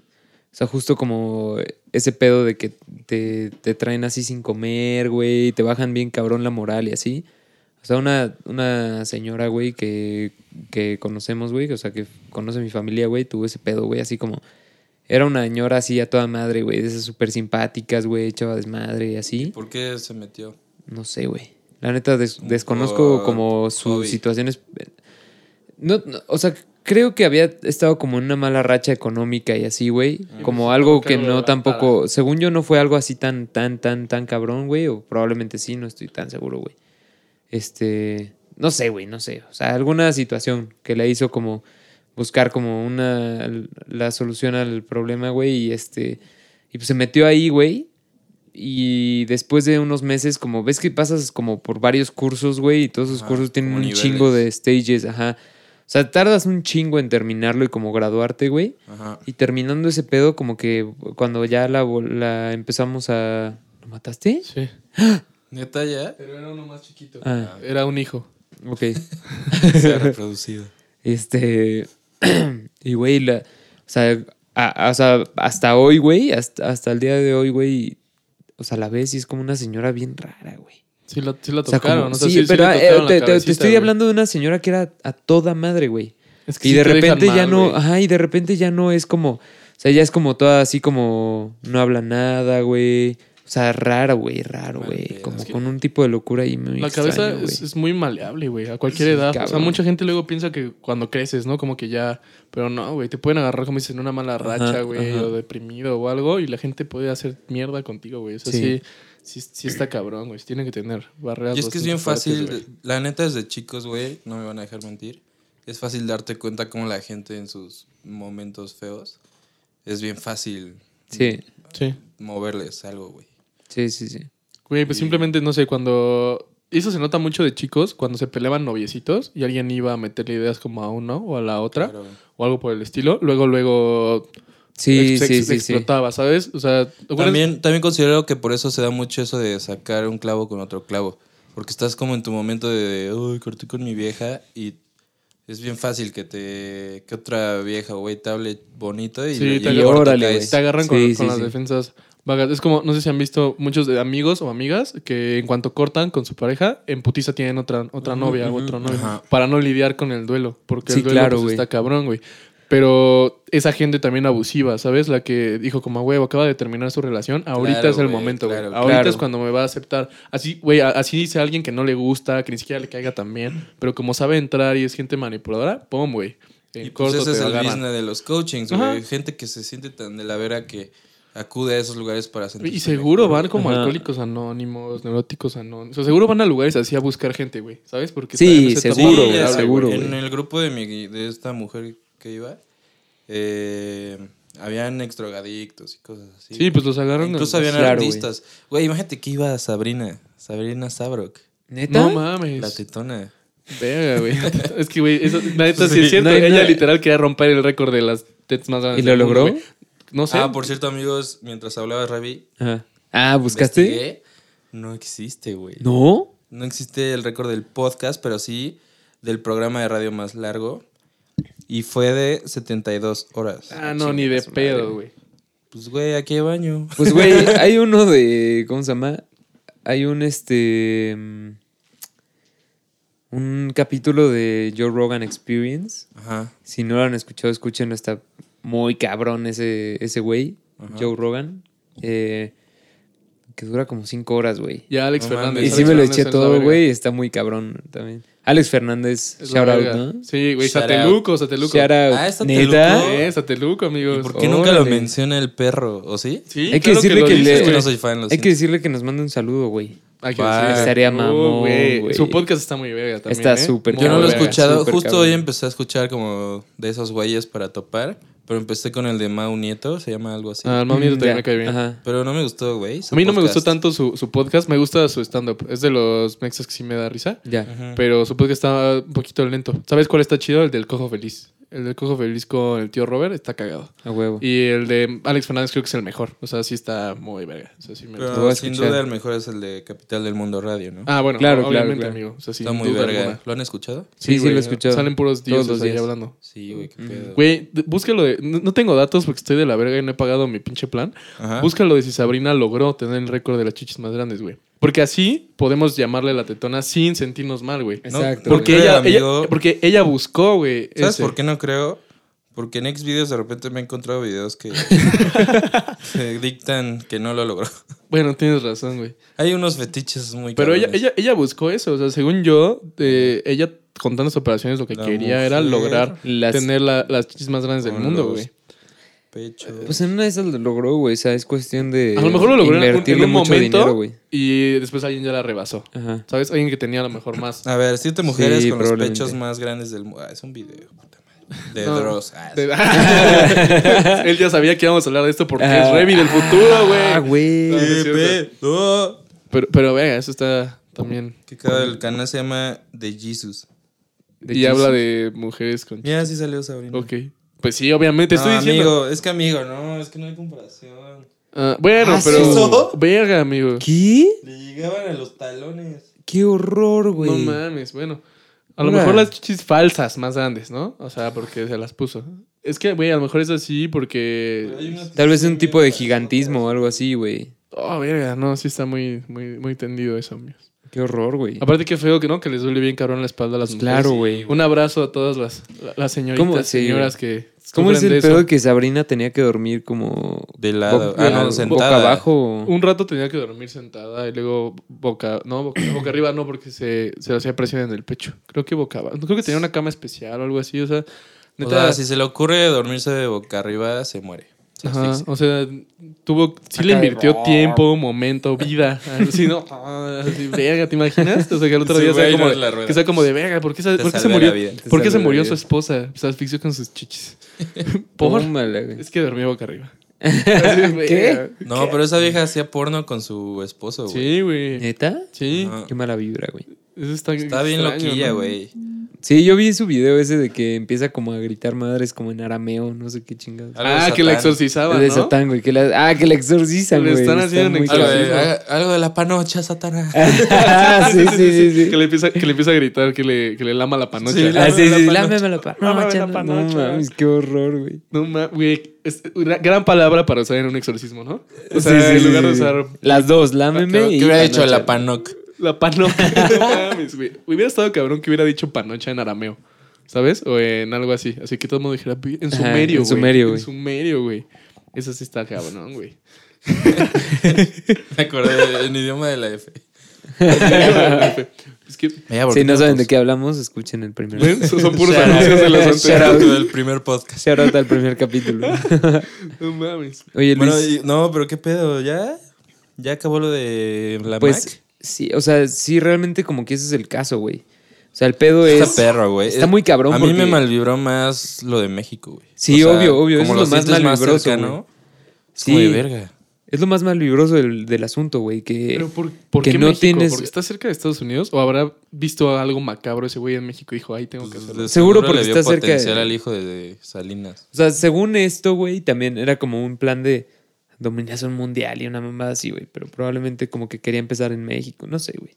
O sea, justo como ese pedo de que te, te traen así sin comer, güey, y te bajan bien cabrón la moral y así. O sea, una, una señora, güey, que, que conocemos, güey, o sea, que conoce mi familia, güey, tuvo ese pedo, güey, así como. Era una señora así a toda madre, güey, de esas súper simpáticas, güey, echaba desmadre y así. ¿Por qué se metió? No sé, güey. La neta, des- desconozco Por como sus hobby. situaciones. No, no, o sea, creo que había estado como en una mala racha económica y así, güey. Como pues, algo como que que algo no tampoco. Según yo, no fue algo así tan, tan, tan, tan cabrón, güey. O probablemente sí, no estoy tan seguro, güey. Este. No sé, güey, no sé. O sea, alguna situación que le hizo como buscar como una. la solución al problema, güey. Y este. Y pues se metió ahí, güey. Y después de unos meses, como ves que pasas como por varios cursos, güey, y todos esos cursos tienen un chingo de stages, ajá. O sea, tardas un chingo en terminarlo y como graduarte, güey. Ajá. Y terminando ese pedo, como que cuando ya la, vol- la empezamos a... ¿Lo mataste? Sí. ¿Neta ya? Pero era uno más chiquito. Ah. Era un hijo. Ok. Se ha reproducido. Este. y, güey, la. O sea, a- a- o sea, hasta hoy, güey, hasta, hasta el día de hoy, güey. O sea, la ves y es como una señora bien rara, güey. Sí la, sí la O sea, tocaron. como- o sea, sí, sí- sí pero eh, te, te- te cabecita, estoy güey. hablando de una señora que era a toda madre, güey. Es que Y sí de repente ya mal, no, güey. ajá, y de repente ya no es como, o sea, ya es como toda así como, no habla nada, güey. O sea, raro, güey, raro, güey. Como es que- con un tipo de locura ahí muy La cabeza es, muy maleable, güey, a cualquier Sí, edad. O sea, mucha gente luego piensa que cuando creces, ¿no? Como que ya. Pero no, güey, te pueden agarrar, como dices, en una mala racha, güey, o deprimido o algo, y la gente puede hacer mierda contigo, güey. O sea, sí, Sí. sí, sí está cabrón, güey. Tienen que tener barreras. Y es que es bien fácil, la neta desde chicos, güey, no me van a dejar mentir. Es fácil darte cuenta cómo la gente en sus momentos feos es bien fácil Sí, Sí. moverles algo, güey. Sí, sí, sí. Güey, pues simplemente, no sé, cuando... Eso se nota mucho de chicos, cuando se peleaban noviecitos y alguien iba a meterle ideas como a uno o a la otra, Claro. o algo por el estilo, luego, luego... Sí, ex- sí, ex- sí, sí. explotaba, ¿sabes? O sea. También, también considero que por eso se da mucho eso de sacar un clavo con otro clavo. Porque estás como en tu momento de, uy, corté con mi vieja y es bien fácil que te que otra vieja güey te hable bonito y, Sí, y te te órale, te agarran con, Sí, con sí, las sí. defensas vagas. Es como, no sé si han visto muchos de amigos o amigas que en cuanto cortan con su pareja, en putiza tienen otra, otra novia o otro novio. Ajá. Para no lidiar con el duelo. Porque Sí, el duelo claro, pues, está cabrón, güey. Pero esa gente también abusiva, ¿sabes? La que dijo como, güey, acaba de terminar su relación. Ahorita Claro, es el momento, güey. claro, Ahorita claro. es cuando me va a aceptar. Así, güey, así dice alguien que no le gusta, que ni siquiera le caiga tan bien. Pero como sabe entrar y es gente manipuladora, pum, güey. Y pues ese es el business de los coachings, güey. Gente que se siente tan de la vera que acude a esos lugares para sentirse Y seguro van como Ajá. alcohólicos anónimos, neuróticos anónimos. O sea, seguro van a lugares así a buscar gente, güey. ¿Sabes? Porque Sí, seguro, vulnerable, seguro, güey. En el grupo de, mi, de esta mujer que iba, eh, habían extrogadictos y cosas así. Sí, pues los agarran. Incluso habían Claro, artistas. Güey, imagínate que iba Sabrina. Sabrina Sabrok. ¿Neta? No mames. La tetona. Verga, güey. es que, güey, eso, la neta sí, Sí. es cierto. No Ella literal quería romper el récord de las tets más grandes. ¿Y lo logró? No sé. Ah, por cierto, amigos, mientras hablaba Ravi, Ajá. Ah, ¿buscaste? No existe, güey. ¿No? No existe el récord del podcast, pero sí del programa de radio más largo. Y fue de 72 horas. Ah, no, ni de pedo, güey. Pues, güey, aquí hay baño. Pues, güey, hay uno de. ¿Cómo se llama? Hay un este. mm, Un capítulo de Joe Rogan Experience. Ajá. Si no lo han escuchado, escúchenlo. Está muy cabrón ese, ese güey, Ajá. Joe Rogan. Eh, que dura como cinco horas, güey. Ya Alex No Fernández. mames. Y Alex sí me lo eché todo, güey. Está muy cabrón también. Alex Fernández, Es shout out. ¿no? Sí, güey. Sateluco, Sateluco. Shout out. Ah, ¿es ¿Neta? Sateluco? Eh, Sateluco, amigos. ¿Y por qué nunca lo menciona el perro? ¿O sí? Sí, Hay que claro decirle lo que le- Es que no soy fan, lo Hay que decirle que nos mande un saludo, güey. Hay que Va. decirle. Estaría Uh, mamón, güey. Su podcast está muy verga también. Está ¿eh? súper Yo no lo he escuchado. Justo cabrón. hoy empecé a escuchar como de esos güeyes para topar. Pero empecé con el de Mau Nieto, se llama algo así. Ah, el mamito también Ya, me cae bien. Ajá. Pero no me gustó, güey. su A mí no me podcast. gustó tanto su, su podcast, me gusta su stand-up. Es de los mexas que sí me da risa. Ya. Pero su podcast está un poquito lento. ¿Sabes cuál está chido? El del Cojo Feliz. El del Cojo Feliz con el tío Robert está cagado. A huevo. Y el de Alex Fernández creo que es el mejor. O sea, sí está muy verga. O sea, sí me Pero gusta. voy a sin escuchar. duda el mejor es el de Capital del Mundo Radio, ¿no? Ah, bueno, Claro, obviamente, claro, claro. amigo. O sea, sin Está muy duda verga. alguna. ¿Lo han escuchado? Sí, sí, güey, lo he escuchado. Salen puros Todos dioses los ahí días. hablando. Sí, güey, qué pedo. Güey, d- búscalo de. No, no tengo datos porque estoy de la verga y no he pagado mi pinche plan. Ajá. Búscalo de si Sabrina logró tener el récord de las chichis más grandes, güey. Porque así podemos llamarle la tetona sin sentirnos mal, güey. Exacto. Porque ella, amigo. ella- porque ella buscó, güey. ¿Sabes ese. por qué no creo? Porque en Xvideos de repente me he encontrado videos que, que dictan que no lo logró. Bueno, tienes razón, güey. Hay unos fetiches muy Pero ella, ella, ella buscó eso. O sea, según yo, eh, ella con tantas operaciones lo que La quería era lograr Las- tener la- las chichis más grandes del Con mundo, güey. Pechos. Pues en una de esas lo logró, güey. O sea, es cuestión de. A lo mejor lo logró en un- en invertirle un momento dinero, güey. y después alguien ya la rebasó. Ajá. ¿Sabes? Alguien que tenía a lo mejor más. A ver, siete mujeres Sí, con los pechos más grandes del mundo. Ah, es un video, puta madre. De No. Dross. Ah, De- Él ya sabía que íbamos a hablar de esto porque Ah. es Revi del futuro, güey. Ah, güey. No, no. Pero, pero venga, eso está también. Que cada el canal se llama The Jesus. De y Jesus. habla de mujeres con. Mira, sí salió Sabrina. Ok. Pues sí, obviamente, No, estoy diciendo. amigo, es que amigo, no, es que no hay comparación. Ah, bueno, ¿Ah, pero. sí? ¿Eso? Verga, amigo. ¿Qué? Le llegaban a los talones. Qué horror, güey. No mames, bueno. A lo mejor las chichis falsas más grandes, ¿no? O sea, porque se las puso. Es que, güey, a lo mejor es así porque. Tal vez un tipo de gigantismo o algo así, güey. Oh, verga, no, sí está muy, muy, muy tendido eso, amigos. Qué horror, güey. Aparte, qué feo que no, que les duele bien cabrón la espalda a las mujeres. Claro, güey. Un abrazo a todas las, las señoritas, ¿Cómo? Sí. señoras que. ¿Cómo es el de pedo que Sabrina tenía que dormir como... De lado. boca- Ah, no, boca sentada. abajo? Un rato tenía que dormir sentada y luego boca. No, boca, boca arriba no, porque se, se hacía presión en el pecho. Creo que boca abajo. Creo que tenía una cama especial o algo así. O sea, O neta. sea, si se le ocurre dormirse de boca arriba, se muere. Ajá, o sea, tuvo, sí le de- invirtió tiempo, momento, vida. Así, ¿no? Ah, Así, verga, ¿te imaginas? O sea, que el otro día sea como, que sea como de verga, ¿por qué, se- Te por qué se salvé murió? ¿Por qué se murió su esposa? Se asfixió con sus chichis. ¿Por? Es que dormía boca arriba. ¿Qué? No, pero esa vieja hacía porno con su esposo, güey. Sí, güey. ¿Neta? Sí. Qué mala vibra, güey. Eso está, Está bien extraño, loquilla, ¿no? güey. Sí, yo vi su video ese de que empieza como a gritar madres como en arameo, no sé qué chingados. De Ah, que la exorcizaban, de ¿no? Satán, güey. Que la, ah, que la exorcizan, Le güey. están Está haciendo Algo de, ah, algo de la panocha, Satanás. Ah, sí, sí, sí, sí. Que le empieza, que le empieza a gritar que le, que le lama la panocha. Sí, Ah, sí, Lámeme sí, la lámeme la panocha. Lámeme la No mames, qué horror, güey. No ma- güey. Es una gran palabra para usar en un exorcismo, ¿no? O Sí, sea, sí, en sí, lugar de usar Las dos, lámeme ¿Qué y. hubiera dicho la panocha. panoc? La panocha. no mames, güey. Hubiera estado cabrón que hubiera dicho panocha en arameo. ¿Sabes? O en algo así. Así que todo el mundo dijera "Vi- en sumerio, en güey. sumerio, En güey. sumerio, güey. Eso sí está cabrón, güey. Me acordé en idioma de la F. es que, Si no saben de qué hablamos, escuchen el primer. ¿ven? Son son puros anuncios de los anteriores. del primer podcast. Shout out al primer capítulo. No mames. Oye, Luis. Bueno, y- no, pero qué pedo, ¿ya? ¿Ya acabó lo de la pues Mac? Sí, o sea, sí, realmente como que ese es el caso, güey. O sea, el pedo es. Está perro, güey. Está muy cabrón A mí me malvibró más lo de México, güey. Sí, obvio, obvio, Como eso es lo lo más malvibroso, güey. Es como de Sí. verga. Es lo más malvibroso del, del asunto, güey. Que. Pero por, ¿por que qué no México? tienes- ¿Porque está cerca de Estados Unidos? ¿O habrá visto algo macabro ese güey en México y dijo, ahí tengo que Pues, hacerlo? de Seguro le porque vio está cerca de- potencial al hijo de, de Salinas. O sea, según esto, güey, también era como un plan de dominación mundial y una mamada así, güey. Pero probablemente como que quería empezar en México. No sé, güey.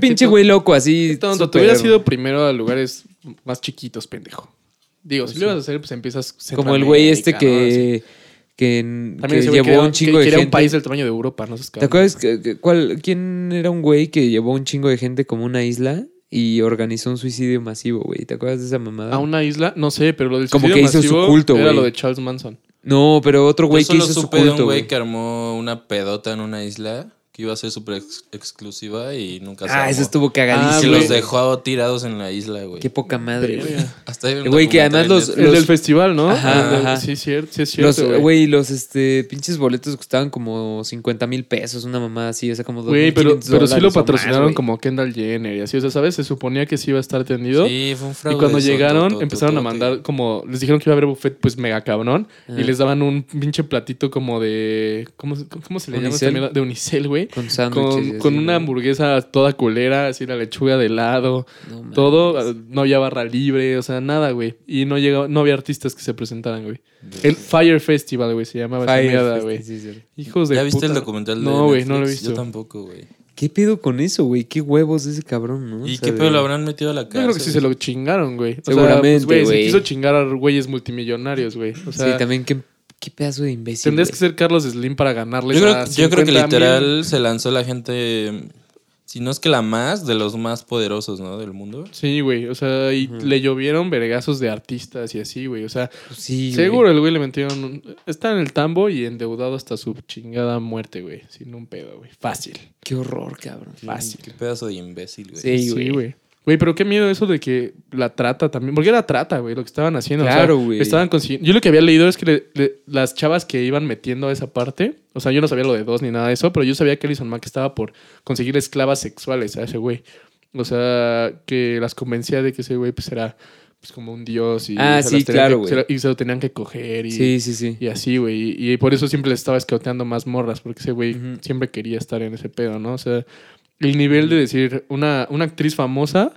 Pinche güey loco, así. tonto. Te hubieras ido primero a lugares más chiquitos, pendejo. Digo, si lo ibas a hacer, pues empiezas Como el güey este ¿no? que. Que, que llevó quería- un chingo que- de gente. un país del tamaño de Europa, no sé ¿Te acuerdas que, que- cuál, quién era un güey que llevó un chingo de gente como una isla y organizó un suicidio masivo, güey? ¿Te acuerdas de esa mamada? A una isla, no sé, pero lo del Como suicidio que hizo su culto, Era güey. lo de Charles Manson. No, pero otro güey que hizo su supe de un culto, güey. que armó una pedota en una isla que iba a ser súper ex- exclusiva y nunca se Ah, armó. eso estuvo Ah, Y cagadísimo. güey. los dejó tirados en la isla, güey. Qué poca madre, güey. Hasta un El güey que además los- El del festival, ¿no? Ajá. Sí, es cierto, sí es Los, cierto, güey. güey, los este, pinches boletos costaban como 50 mil pesos, una mamada así, o sea, como Güey, pero, 2.500 pero sí lo más, patrocinaron como Kendall Jenner y así, o sea, ¿sabes? Se suponía que sí iba a estar atendido. Sí, fue un Y fraude. cuando eso, llegaron, empezaron a mandar como. Les dijeron que iba a haber buffet, pues mega cabrón. Ah. Y les daban un pinche platito como de. ¿Cómo, se- cómo se le llama? De unicel, güey. Con sándwiches. Con, así, con una güey. hamburguesa toda culera, así la lechuga de lado, No todo. ah, No había barra libre, o sea, nada, güey. Y no llegaba, no había artistas que se presentaran, güey. El Fire Festival, güey, se llamaba esa Fire mierda, Fest, güey. sí, sí. Hijos de ¿Ya viste puta. el documental de No, güey, no lo he visto. Yo tampoco, güey. ¿Qué pedo con eso, güey? ¿Qué huevos ese cabrón, no? O ¿Y sea, qué de- pedo lo habrán metido a la Yo cárcel? creo que sí se lo chingaron, güey. O sea, Seguramente, pues, güey. Se güey. quiso chingar a güeyes multimillonarios, güey. O sea, sí, también qué, qué pedazo de imbécil. tendrías güey. que ser Carlos Slim para ganarles Yo creo, yo creo que 50,000. literal se lanzó la gente, si no es que la más, de los más poderosos, ¿no? Del mundo. Sí, güey. O sea, y le llovieron vergazos de artistas y así, güey. O sea, Pues güey. seguro el güey le metieron. un- Está en el tambo y endeudado hasta su chingada muerte, güey. Sin un pedo, güey. Fácil. Qué horror, cabrón. Fácil. Qué pedazo de imbécil, güey. Sí, Sí, güey. güey. Güey, pero qué miedo eso de que la trata también. Porque era trata, güey, lo que estaban haciendo. o sea, Claro, güey. Estaban consiguiendo. Yo lo que había leído es que le- le- las chavas que iban metiendo a esa parte. O sea, yo no sabía lo de dos ni nada de eso, pero yo sabía que Alison Mack estaba por conseguir esclavas sexuales a ese güey. O sea, que las convencía de que ese güey pues era pues, como un dios y, Ah, se sí, las tenían claro, que- y se lo tenían que coger y, Sí, sí, sí. y así, güey. Y, y por eso siempre les estaba escauteando más morras, porque ese güey siempre quería estar en ese pedo, ¿no? O sea, el nivel de decir, una, una actriz famosa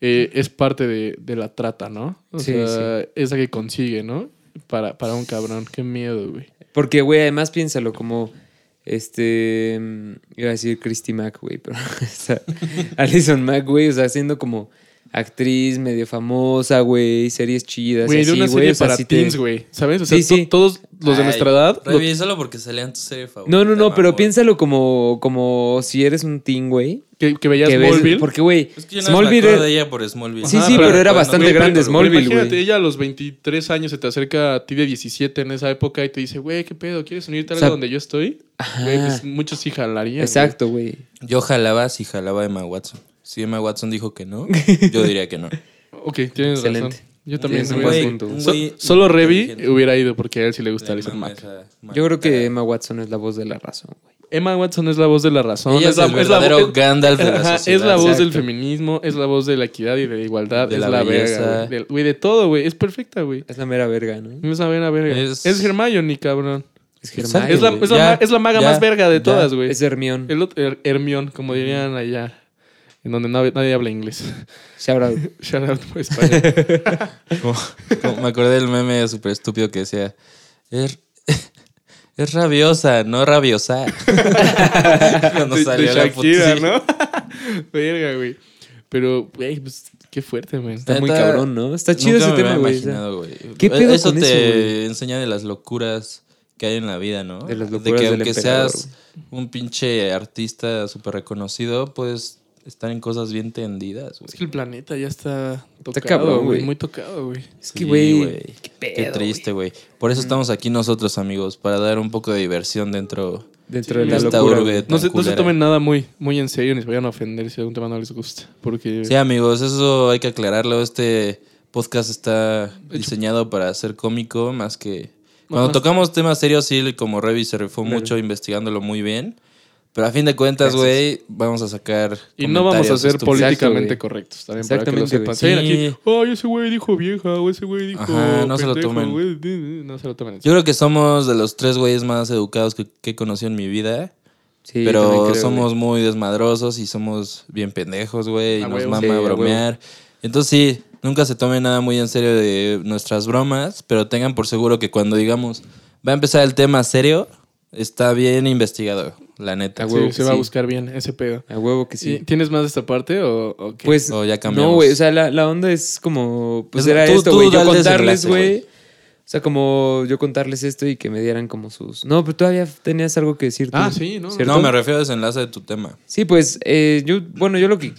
eh, es parte de, de la trata, ¿no? O Sí, sea, esa que consigue, ¿no? Para, para un cabrón. Qué miedo, güey. Porque, güey, además piénsalo como. Este. mm, Iba a decir Christy Mack, güey, pero. o sea, Alison Mack, güey, o sea, siendo como actriz medio famosa, güey, series chidas. Güey, de una serie para sí te- teens, güey. ¿Sabes? O sea, Sí, sí. to- todos los de Ay, nuestra edad. lo- Revísalo porque salía en tu serie favorita. No, no, no, pero piénsalo como, como si eres un teen, güey. que, que veías que ves- Smallville. porque, güey, Es que yo no me Smallville acuerdo era- de ella por Smallville. Sí, Ajá, sí, pero- pero era bueno, bastante grande pero- Smallville, Imagínate, güey. ella a los 23 años se te acerca a ti de 17 en esa época y te dice, güey, ¿qué pedo? ¿Quieres unirte a O sea, algo donde yo estoy? Güey, pues muchos sí jalarían. Exacto, güey. Yo jalaba si jalaba a Emma Watson. Si Emma Watson dijo que no, yo diría que no. Ok, tienes Excelente. razón. Yo también. Güey, punto. So- solo Revi hubiera ido porque a él sí le gusta Alison Mack. Yo creo que Emma Watson es la voz de la razón, güey. Emma Watson es la voz de la razón. Ella es la, el verdadero voz- Gandalf de la Ajá, sociedad. es la voz del feminismo, es la voz de la equidad y de la igualdad, De es la la, verga, güey. De todo, güey. Es perfecta, güey. Es la mera verga, ¿no? Es la mera verga. Es- Es, Hermione, cabrón. Es. Hermione, Es la, es, la Ya, ma- es la maga ya, más verga de ya. todas, güey. Es Hermione. El otro, Her- Hermione, como dirían allá, en donde no- nadie habla inglés. Shout out. Shout out por España. Como- como me acordé del meme súper estúpido que decía: es, es rabiosa, no rabiosa. Cuando de, salió de la Shakira, puti- ¿no? Verga, güey. Pero, güey, pues qué fuerte, güey. Está muy cabrón, ¿no? Está chido Nunca ese me tema, güey. imaginado, güey. ¿Qué pedo eso con te eso, güey? enseña de las locuras que hay en la vida, ¿no? De las de locuras que del aunque emperador, seas un pinche artista súper reconocido, puedes estar en cosas bien tendidas, güey. Es que el planeta ya está tocado, cabrón, güey. Muy tocado, güey. Es que, Sí, güey, qué Qué pedo, triste, güey. Por eso estamos aquí nosotros, amigos, para dar un poco de diversión dentro Dentro Sí, de la esta locura. urbe No se, no se culera. tomen nada muy, muy en serio ni se vayan a ofender si algún tema no les gusta. Porque Sí, amigos, eso hay que aclararlo. Este podcast está diseñado para ser cómico más que... Cuando tocamos temas serios, sí, como Revi se rifó Claro. mucho investigándolo muy bien. Pero a fin de cuentas, güey, vamos a sacar. Y no vamos a ser estúpidos. políticamente correctos. También para que lo Exactamente, Sí. aquí, ay, ese güey dijo vieja, o ese güey dijo. Ajá, no se lo tomen. güey". No se lo tomen. en Yo creo que somos de los tres güeyes más educados que, que he conocido en mi vida. Sí, pero creo, somos güey. muy desmadrosos y somos bien pendejos, güey. Y nos mama Sí, a bromear. Entonces sí, nunca se tome nada muy en serio de nuestras bromas, pero tengan por seguro que cuando digamos va a empezar el tema serio, está bien investigado, la neta. A Sí, huevo se va a buscar bien ese pedo. A huevo que ¿Y sí. ¿Tienes más de esta parte o, o qué? Pues, O ya cambiamos. no, güey, o sea, la, la onda es como, pues Es- era tú- esto, güey, yo contarles, güey. O sea, como yo contarles esto y que me dieran como sus... No, pero todavía tenías algo que decir tú. Ah, sí, ¿no? ¿Cierto? No, me refiero a desenlace de tu tema. Sí, pues eh, yo, bueno, yo lo que,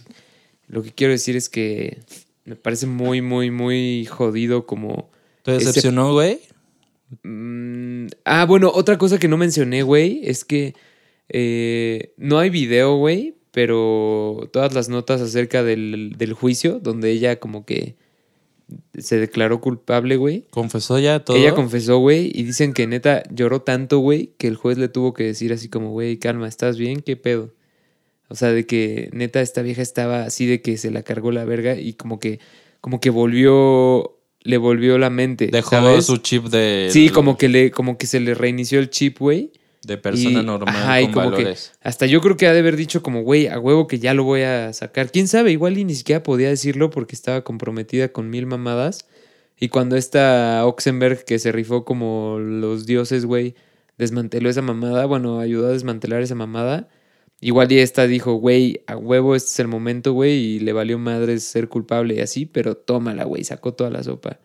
lo que quiero decir es que me parece muy, muy, muy jodido como... ¿Te decepcionó, güey? Mm, ah, bueno, otra cosa que no mencioné, güey, es que eh, no hay video, güey, pero todas las notas acerca del, del juicio, donde ella como que se declaró culpable, güey. ¿Confesó ya todo? Ella confesó, güey, y dicen que neta lloró tanto, güey, que el juez le tuvo que decir así como, güey, calma, ¿estás bien? ¿Qué pedo? O sea, de que neta esta vieja estaba así de que se la cargó la verga y como que, como que volvió, le volvió la mente. Dejó ¿sabes? su chip de... Sí, como que le, como que se le reinició el chip, güey. De persona Y- normal ajá, con como que hasta yo creo que ha de haber dicho como, güey, a huevo que ya lo voy a sacar. ¿Quién sabe? Igual y ni siquiera podía decirlo porque estaba comprometida con mil mamadas. Y cuando esta Oxenberg, que se rifó como los dioses, güey, desmanteló esa mamada, bueno, ayudó a desmantelar esa mamada. Igual y esta dijo, güey, a huevo este es el momento, güey, y le valió madres ser culpable y así, pero tómala, güey, sacó toda la sopa.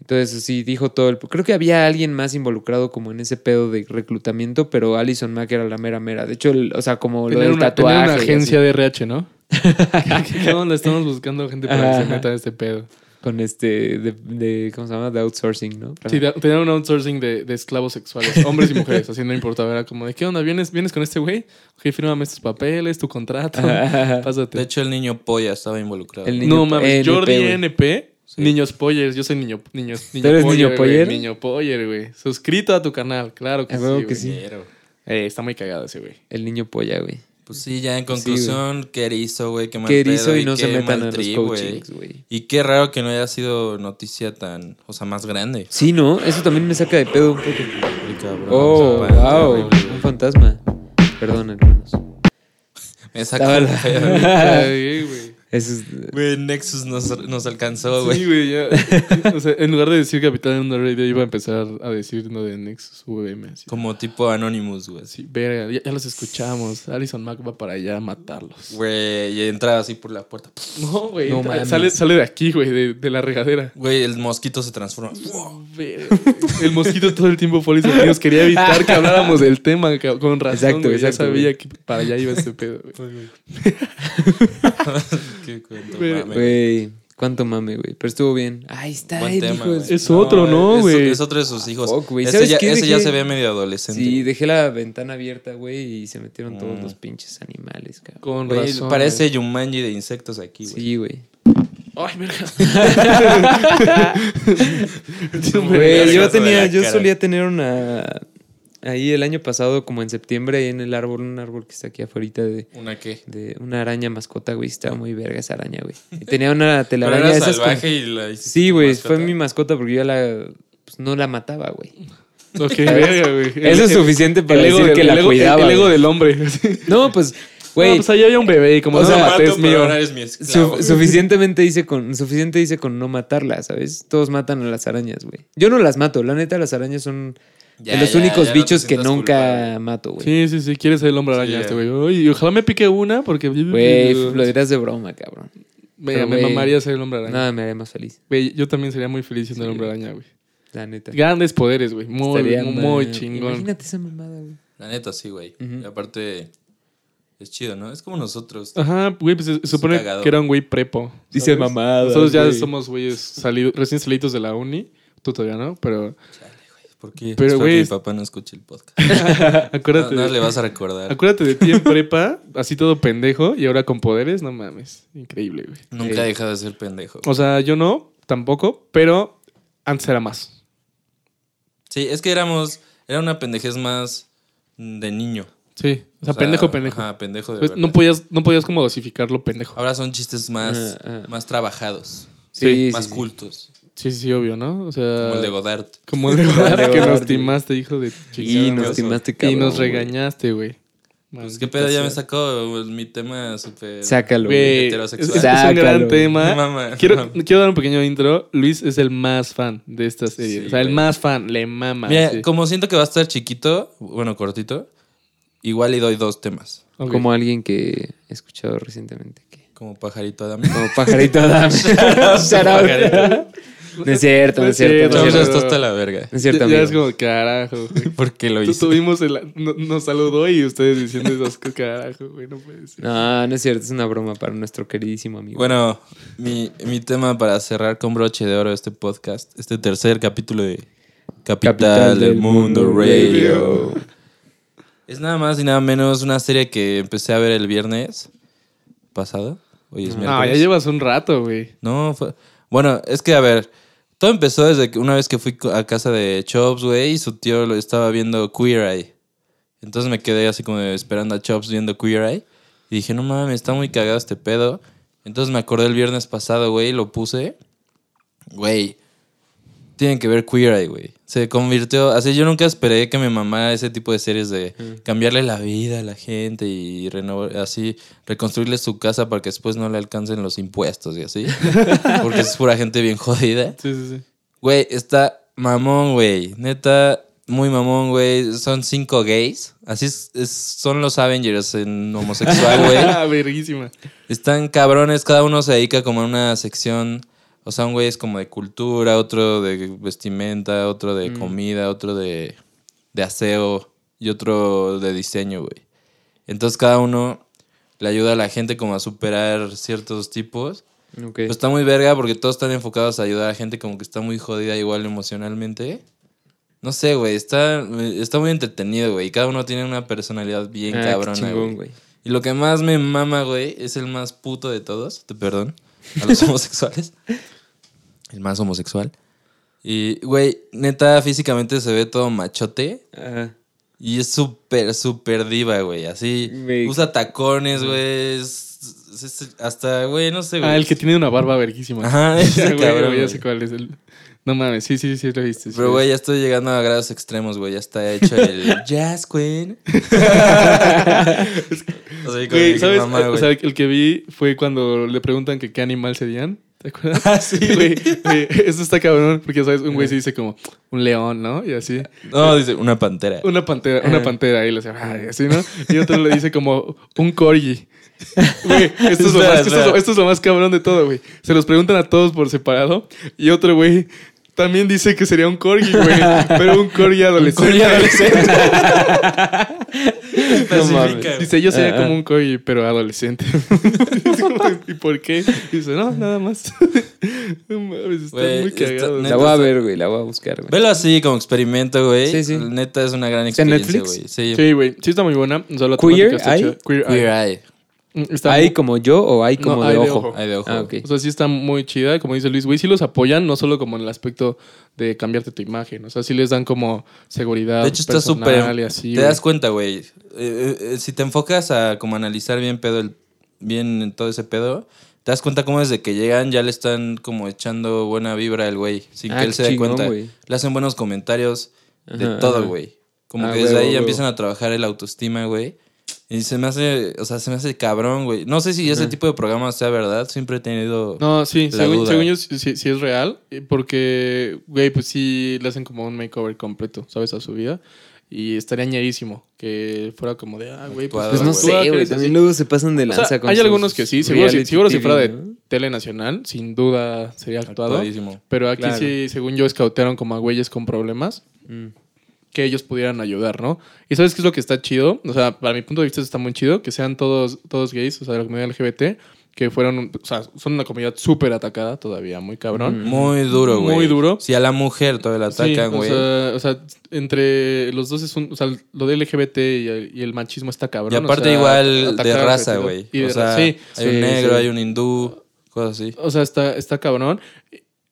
Entonces, sí, dijo todo el... Creo que había alguien más involucrado como en ese pedo de reclutamiento, pero Alison Mack era la mera mera. De hecho, el- o sea, como lo del una, tener tatuaje. una agencia de RH, ¿no? ¿Qué, qué onda? Estamos buscando gente para que se meta en este pedo. Con este, de, de- ¿cómo se llama? De outsourcing, ¿no? Sí, de- tener un outsourcing de, de esclavos sexuales, hombres y mujeres, así no importaba. Era como de, ¿qué onda? ¿Vienes, vienes con este güey? Ok, fírmame estos papeles, tu contrato. Pásate. De hecho, el niño polla estaba involucrado. El niño no mames, NP, Jordi. NP, Sí. niños pollers. Yo soy niño, niños, niño ¿Tú eres niño poller? Niño poller, güey. Suscrito a tu canal, claro que A sí. huevo que güey. sí. Eh, está muy cagado ese güey. El niño polla, güey. Pues sí, ya en Sí, conclusión, qué erizo, güey, qué mal Que erizo pedo y no se qué metan mal a los trip, güey. coachings, güey. Y qué raro que no haya sido noticia tan, o sea, más grande. Sí, ¿no? Eso también me saca de pedo un poco. Ay, cabrón, Oh, o sea, wow. terrible, güey. Un fantasma. Perdón, hermanos. Me saca la- pedo, güey. Es- Güey, Nexus nos, nos alcanzó, güey. Sí, güey, ya. O sea, en lugar de decir una radio, iba a empezar a decir lo de Nexus VM. Así. Como tipo Anonymous, güey. Sí, verga, ya, ya los escuchamos. Alison Mack va para allá a matarlos. Güey, y entraba así por la puerta. No, güey. No entra- sale, sale de aquí, güey, de, de la regadera. Güey, el mosquito se transforma. Verga. El mosquito todo el tiempo fue amigos. Quería evitar que habláramos del tema, con razón. Exacto, güey, Ya sabía que para allá iba este pedo, güey. Qué Güey, mame, güey. Cuánto mame, güey. Pero estuvo bien. Ahí está, Buen el tema, hijo de güey. su- Es otro, ¿no, es- güey? Es, otro de sus hijos. Fuck, güey. ese ¿Sabes ya, qué? ese ya Dejé- se ve medio adolescente. Sí, dejé la ventana abierta, güey, y se metieron todos Mm. los pinches animales, cabrón. Con Güey, razón. parece Yumanji de insectos aquí, güey. Sí, güey. Ay, verga. Güey, yo Vergazo de tenía, la yo cara. solía tener una ahí el año pasado, como en septiembre, ahí en el árbol, un árbol que está aquí afuera de, ¿Una qué? de una araña mascota, güey. Estaba muy verga esa araña, güey. Y tenía una Pero telaraña era salvaje y la Sí, güey, mascota. fue mi mascota porque yo la pues, no la mataba, güey. Ok, verga, güey. Eso es suficiente para el decir que el la ego- cuidaba. El ego güey. del hombre. No, pues, Güey, güey, pues ahí había un bebé y como O no sea, lo maté, es mío. ahora mi esclavo. Su- suficientemente hice con suficiente hice con no matarla, ¿sabes? Todos matan a las arañas, güey. Yo no las mato, la neta las arañas son Ya, de los ya, únicos ya no te bichos que nunca culpable. mato, güey. Sí, sí, sí. Quieres ser el hombre araña Sí, este, güey. Y ojalá me pique una porque... Güey, lo dirás de broma, cabrón. Me, pero, me güey, mamaría ser el hombre araña. Nada me haría más feliz, Güey, yo también sería muy feliz siendo el Sí, hombre güey. araña, güey. la neta. Grandes poderes, güey. Muy, Estaría muy, chingón. Imagínate esa mamada, güey. La neta, sí, güey. Y aparte, es chido, ¿no? Es como nosotros. Ajá, güey, pues se supone cagado. que era un güey prepo. Dice ¿sabes? mamadas, Nosotros ya güey. somos güeyes salido- recién salidos de la uni. Tú todavía no, pero ¿Por qué? Pero, Espero que mi papá no escuche el podcast. acuérdate, No, no de, le vas a recordar. acuérdate de ti en prepa, así todo pendejo, y ahora con poderes, no mames. Increíble, güey. Nunca deja de ser pendejo. O sea, yo no, tampoco, pero antes era más. Sí, es que éramos. Era una pendejez más de niño. Sí, o sea, pendejo, pendejo. Ajá, pendejo de Pues, verdad. no, podías, no podías como dosificarlo pendejo. Ahora son chistes más, Ajá, ajá. más trabajados. Sí, más sí. cultos. Sí, sí, sí, obvio, ¿no? O sea, Como el de Godard. como el de Godard, que nos timaste, hijo de Y chingada. nos oso. timaste, Y nos regañaste, güey. Pues qué pedo, ya me sacó mi tema súper. Sácalo, Güey, güey. es, heterosexual. es un gran tema. Mama. Quiero, quiero dar un pequeño intro. Luis es el más fan de esta serie. Sí, o sea, el más fan. Le mama. Mira, sí. como siento que va a estar chiquito, bueno, cortito, igual y doy dos temas. Como alguien que he escuchado recientemente. que- Como pajarito Adam. Como pajarito Adam. Shout out. No es cierto, no es cierto. No es cierto. esto está la verga. No es cierto, ya, ya amigo. es como, carajo, güey. ¿Por qué lo? Tuvimos el. no- Nos saludó y ustedes diciendo esas cosas, carajo, güey. No puede ser. No, no es cierto. Es una broma para nuestro queridísimo amigo. Bueno, mi, mi tema para cerrar con broche de oro este podcast, este tercer capítulo de Capital, del Mundo Radio. Es nada más y nada menos una serie que empecé a ver el viernes pasado. Hoy es No, miércoles. ya llevas un rato, güey. No, fue... Bueno, es que, a ver, todo empezó desde que una vez que fui a casa de Chops, güey, y su tío lo estaba viendo Queer Eye. Entonces me quedé así como esperando a Chops viendo Queer Eye. Y dije, no mames, está muy cagado este pedo. Entonces me acordé el viernes pasado, güey, lo puse. Güey, tienen que ver Queer Eye, güey. Se convirtió, así yo nunca esperé que me mamara ese tipo de series de cambiarle la vida a la gente y renovar, así, reconstruirle su casa para que después no le alcancen los impuestos y así. Porque es pura gente bien jodida. Sí, sí, sí. Güey, está mamón, güey. Neta, muy mamón, güey. Son cinco gays. Así es, es- son los Avengers en homosexual, güey. Ah, verguísima. Están cabrones, cada uno se dedica como a una sección. O sea, un güey es como de cultura, otro de vestimenta, otro de comida, otro de, de aseo y otro de diseño, güey. Entonces cada uno le ayuda a la gente como a superar ciertos tipos. Pues está muy verga porque todos están enfocados a ayudar a gente como que está muy jodida igual emocionalmente. No sé, güey, está, está muy entretenido, güey. y Cada uno tiene una personalidad bien Ah, cabrona, güey. Y lo que más me mama, güey, es el más puto de todos. Te perdón. A los homosexuales. El más homosexual. Y, güey, neta, físicamente se ve todo machote. Ajá. Y es súper, súper diva, güey. Así. Me- Usa tacones, güey. es- es- es- hasta, güey, no sé, güey. Ah, el que tiene una barba verguísima. Ajá, ese Ya, güey, cabrón, güey, ya güey. sé cuál es el. No mames, sí, sí, sí, lo viste. sí Pero, güey, ya estoy llegando a grados extremos, güey. Ya está hecho el Jazz Queen. O sea, Güey, ¿sabes? mamá, o güey. sea, el que vi fue cuando le preguntan que qué animal serían. ¿Te acuerdas? Ah, sí. Güey, güey, eso está cabrón, porque, ¿sabes? Un güey se dice como un león, ¿no? Y así. No, dice una pantera. Una pantera, una pantera, y le dice, ay, así, ¿no? Y otro le dice como un corgi. Güey, esto, es lo más, esto, es lo, espera. esto es lo más cabrón de todo, güey. Se los preguntan a todos por separado. Y otro güey también dice que sería un corgi, güey. pero un corgi adolescente. corgi adolescente. No. Dice, yo sería Ah, como ah. un corgi, pero adolescente. ¿Y por qué? Dice, no, nada más. no mames, está muy cagado. La voy a ver, güey. La voy a buscar, güey. Velo así como experimento, güey. Sí, sí. Neta es una gran ¿Está en experiencia, Netflix? güey. Sí. Güey. Sí está muy buena. O sea, la ¿Queer Eye? Queer Eye. Mm, está ¿Hay muy- como yo o hay No, como hay de de ojo? ojo. Eye de ojo. Ah. O sea, sí está muy chida, como dice Luis, güey, sí los apoyan, no solo como en el aspecto de cambiarte tu imagen, o sea, sí les dan como seguridad De hecho, está súper. y así, Te das cuenta, güey. Eh, eh, si te enfocas a como analizar bien pedo el, bien en todo ese pedo, te das cuenta cómo desde que llegan ya le están como echando buena vibra al güey, sin Ah, que él qué se dé cuenta. güey. Le hacen buenos comentarios de Ajá, todo, güey. Como Ah, que desde ahí ya empiezan a trabajar el autoestima, güey. Y se me hace, o sea, se me hace cabrón, güey. No sé si ese tipo de programas sea verdad, siempre he tenido... No, sí, La según, duda. según yo sí, sí- sí es real, eh, porque, güey, pues sí le hacen como un makeover completo, ¿sabes? A su vida. Y estaría ñerísimo que fuera como de, ah, güey, pues, Pues no sé, güey. También luego se pasan de O sea, lanza con hay sus algunos que sí, seguro, si, seguro si TV, fuera de ¿no? tele nacional, sin duda sería actuado. Actuadísimo. Pero aquí Claro. sí, según yo, escautearon como a güeyes con problemas Mm. Que ellos pudieran ayudar, ¿no? Y ¿sabes qué es lo que está chido? O sea, para mi punto de vista está muy chido que sean todos, todos gays, o sea, de la comunidad LGBT, que fueron, o sea, son una comunidad súper atacada todavía, muy cabrón. Muy duro, güey. Muy duro. Si a la mujer todavía la Sí, atacan, o, güey. sea, o sea, entre los dos es un, o sea, lo de LGBT y el, y el machismo está cabrón. y o aparte sea, igual de raza, güey. O sea, sí, hay un negro, hay un hindú, cosas así. O sea, está, está cabrón.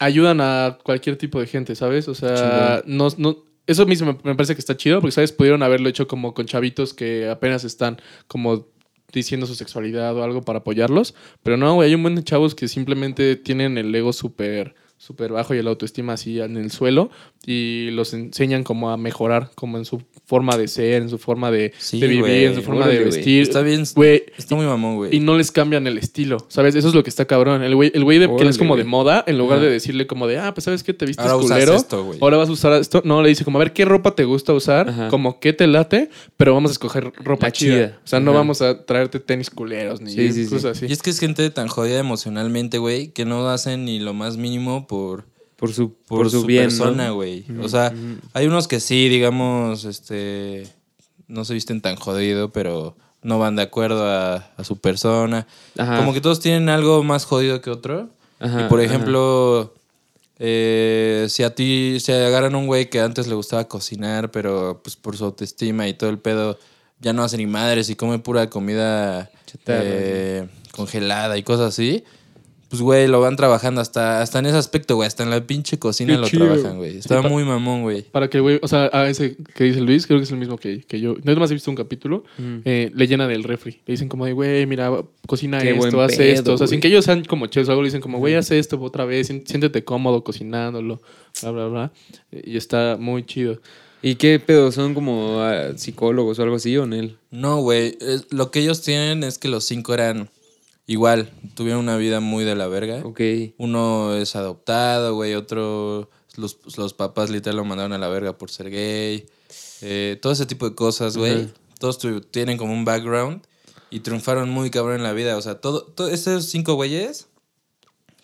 Ayudan a cualquier tipo de gente, ¿sabes? O sea, no, no, eso mismo me, parece que está chido, porque, ¿sabes? Pudieron haberlo hecho como con chavitos que apenas están como diciendo su sexualidad o algo para apoyarlos. Pero no, güey, hay un buen de chavos que simplemente tienen el ego súper súper bajo y el autoestima así en el suelo y los enseñan como a mejorar como en su forma de ser, en su forma de, Sí, de vivir, en su forma de vestir. Está bien, Güey, está muy mamón, güey. y no les cambian el estilo, ¿sabes? Eso es lo que está cabrón. El güey, el de, que es como de moda, en lugar de decirle como de, ah, pues sabes que te vistes Ahora usas culero. esto, güey. Ahora vas a usar esto. No, le dice como, a ver, ¿qué ropa te gusta usar? Como, ¿qué te late? Pero vamos a escoger ropa chida. chida. O sea, no vamos a traerte tenis culeros ni Sí, sí, sí. cosas así. Y es que es gente tan jodida emocionalmente, güey, que no hacen ni lo más mínimo por, Por su, por, por su, su bien, ¿no? persona, güey. O sea, hay unos que sí, digamos, este, no se visten tan jodido, pero no van de acuerdo a, a su persona. Ajá. Como que todos tienen algo más jodido que otro. Ajá, y por ejemplo, eh, si a ti se agarran un güey que antes le gustaba cocinar, pero pues por su autoestima y todo el pedo, ya no hace ni madres y come pura comida Chatarra, eh, congelada y cosas así. Pues, güey, lo van trabajando hasta, hasta en ese aspecto, güey. Hasta en la pinche cocina Qué lo chido. trabajan, güey. Está Sí, muy mamón, güey. Para que güey, o sea, a ese que dice Luis, creo que es el mismo que, que yo. No es más, he visto un capítulo, eh, le llena del refri. Le dicen como de, güey, mira, cocina Qué esto, pedo, esto. O sea, sin que ellos sean como chefs o algo, le dicen como, güey, haz esto otra vez, sién- siéntete cómodo cocinándolo, bla, bla, bla. Y está muy chido. ¿Y qué pedo? ¿Son como ah, psicólogos o algo así o en él? No, güey. Lo que ellos tienen es que los cinco eran igual. Tuvieron una vida muy de la verga. Ok. Uno es adoptado, güey. Otro, los, los papás literal lo mandaron a la verga por ser gay. Eh, todo ese tipo de cosas, güey. Todos tu- tienen como un background y triunfaron muy cabrón en la vida. O sea, todo, todo esos cinco güeyes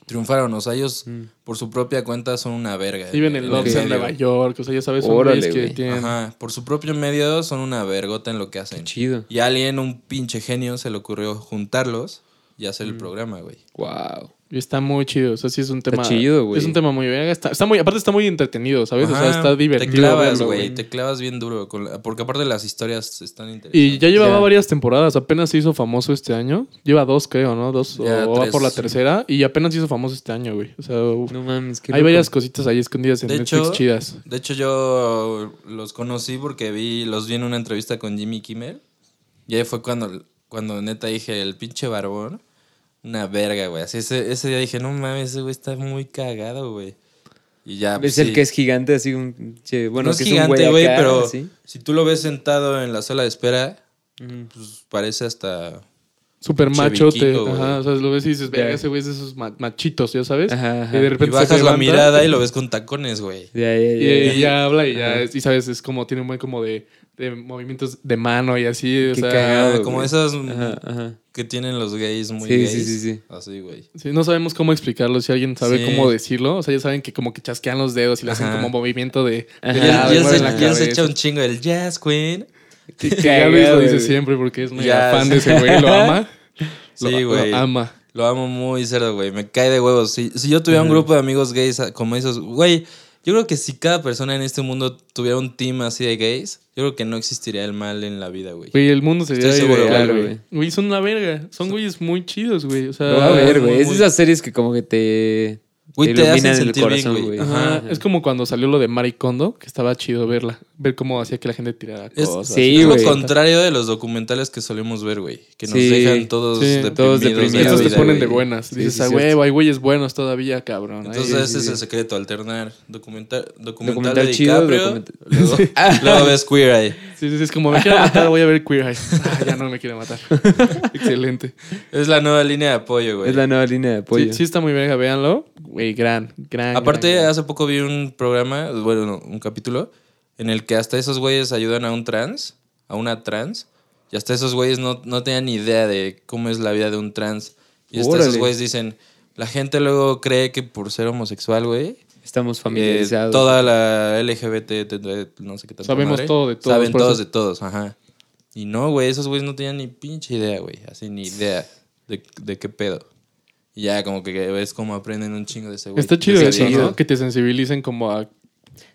triunfaron. O sea, ellos por su propia cuenta son una verga. Viven en Londres, en. Nueva York, o sea, ya sabes, son Órale, que tienen... Ajá, por su propio medio son una vergota en lo que hacen. Chido. Y a alguien, un pinche genio, se le ocurrió juntarlos y hacer Mm. el programa, güey. Wow. Y está muy chido, o sea, sí es un tema... chido, güey. Es un tema muy bien, está, está muy, aparte está muy entretenido, ¿sabes? o sea, está divertido Te clavas, güey. Te clavas bien duro. con la- porque aparte las historias están interesantes. Y ya llevaba varias temporadas, apenas se hizo famoso este año. Lleva dos, creo, ¿no? Dos, o va por la tercera. Y apenas se hizo famoso este año, güey. O sea, No mames, qué hay loco. varias cositas ahí escondidas en De Netflix hecho, chidas. de hecho, yo los conocí porque vi, los vi en una entrevista con Jimmy Kimmel. Y ahí fue cuando, cuando neta dije, el pinche barbón, una verga, güey. Así ese, ese día dije, no mames, ese güey está muy cagado, güey. Y ya. Es pues, el sí. que es gigante, así un. che, bueno, no es que gigante, un güey, acá, pero si tú lo ves sentado en la sala de espera, pues parece hasta. Pinche machote. Ajá, o sea, lo ves y dices, verga, ese güey es de esos ma- machitos, ¿ya sabes? Ajá, ajá. Y de Y repente bajas se la mirada y lo ves con tacones, güey. Ya, ya, ya, Y, ya. y ya habla y ya, Ajá. es- y sabes, es como, tiene un buen como de, de movimientos de mano y así, o Qué sea, cagado. Ah, como güey. esas Ajá, ajá. que tienen los gays muy Sí, gays. sí, sí, sí. Así, güey. sí, no sabemos cómo explicarlo, si alguien sabe Sí. cómo decirlo, o sea, ya saben que como que chasquean los dedos y le hacen como movimiento de, de Ajá. Y lado, él, y él mueven se, se echa un chingo del jazz, queen. Que, que ya lo dice güey. siempre porque es muy Ya, fan de ese güey, lo ama. Lo- Sí, güey. Lo ama. Lo amo muy cerdo, güey. Me cae de huevos. Si, si yo tuviera un grupo de amigos gays como esos, güey, yo creo que si cada persona en este mundo tuviera un team así de gays, yo creo que no existiría el mal en la vida, güey. Güey, el mundo sería Estoy seguro, ideal, claro, güey. güey. Güey, son una verga. Son güeyes muy chidos, güey. O sea, a ver, güey. Es muy- esas series que como que te. Güey, te hacen iluminan el sentir bien, corazón, güey. güey. Ajá, Ajá. es como cuando salió lo de Maricondo, que estaba chido verla. Ver cómo hacía que la gente tirara Es- cosas. sí, es lo güey. contrario de los documentales que solemos ver, güey. Que nos Sí. dejan todos Sí, deprimidos. todos de deprimidos, Estos te vida, ponen de güey. buenas. Sí, Dices, sí, a cierto. huevo, hay güeyes buenos todavía, cabrón. Entonces ese sí, es el secreto, alternar documental, documental, Documental de chido, DiCaprio, documental- luego, luego ves Queer Eye. Sí, sí, sí, es como me quiero matar, voy a ver Queer Eye. Ah, ya no me quiere matar. Excelente. Es la nueva línea de apoyo, güey. Es la nueva línea de apoyo. Sí, sí está muy verga, véanlo. Güey, gran, gran. Aparte, gran, gran. hace poco vi un programa, bueno, no, un capítulo, en el que hasta esos güeyes ayudan a un trans, a una trans, y hasta esos güeyes no, no tenían ni idea de cómo es la vida de un trans. Y hasta esos güeyes dicen, la gente luego cree que por ser homosexual, güey, Estamos eh, familiarizados. toda la LGBT, no sé qué tal. Sabemos todo de todos, Saben todos eso- de todos, ajá. Y no, güey, esos güeyes no tenían ni pinche idea, güey. Así ni idea de, de qué pedo. Y ya como que ves cómo aprenden un chingo de ese güey. Está chido eso, ¿no? Que te sensibilicen como a.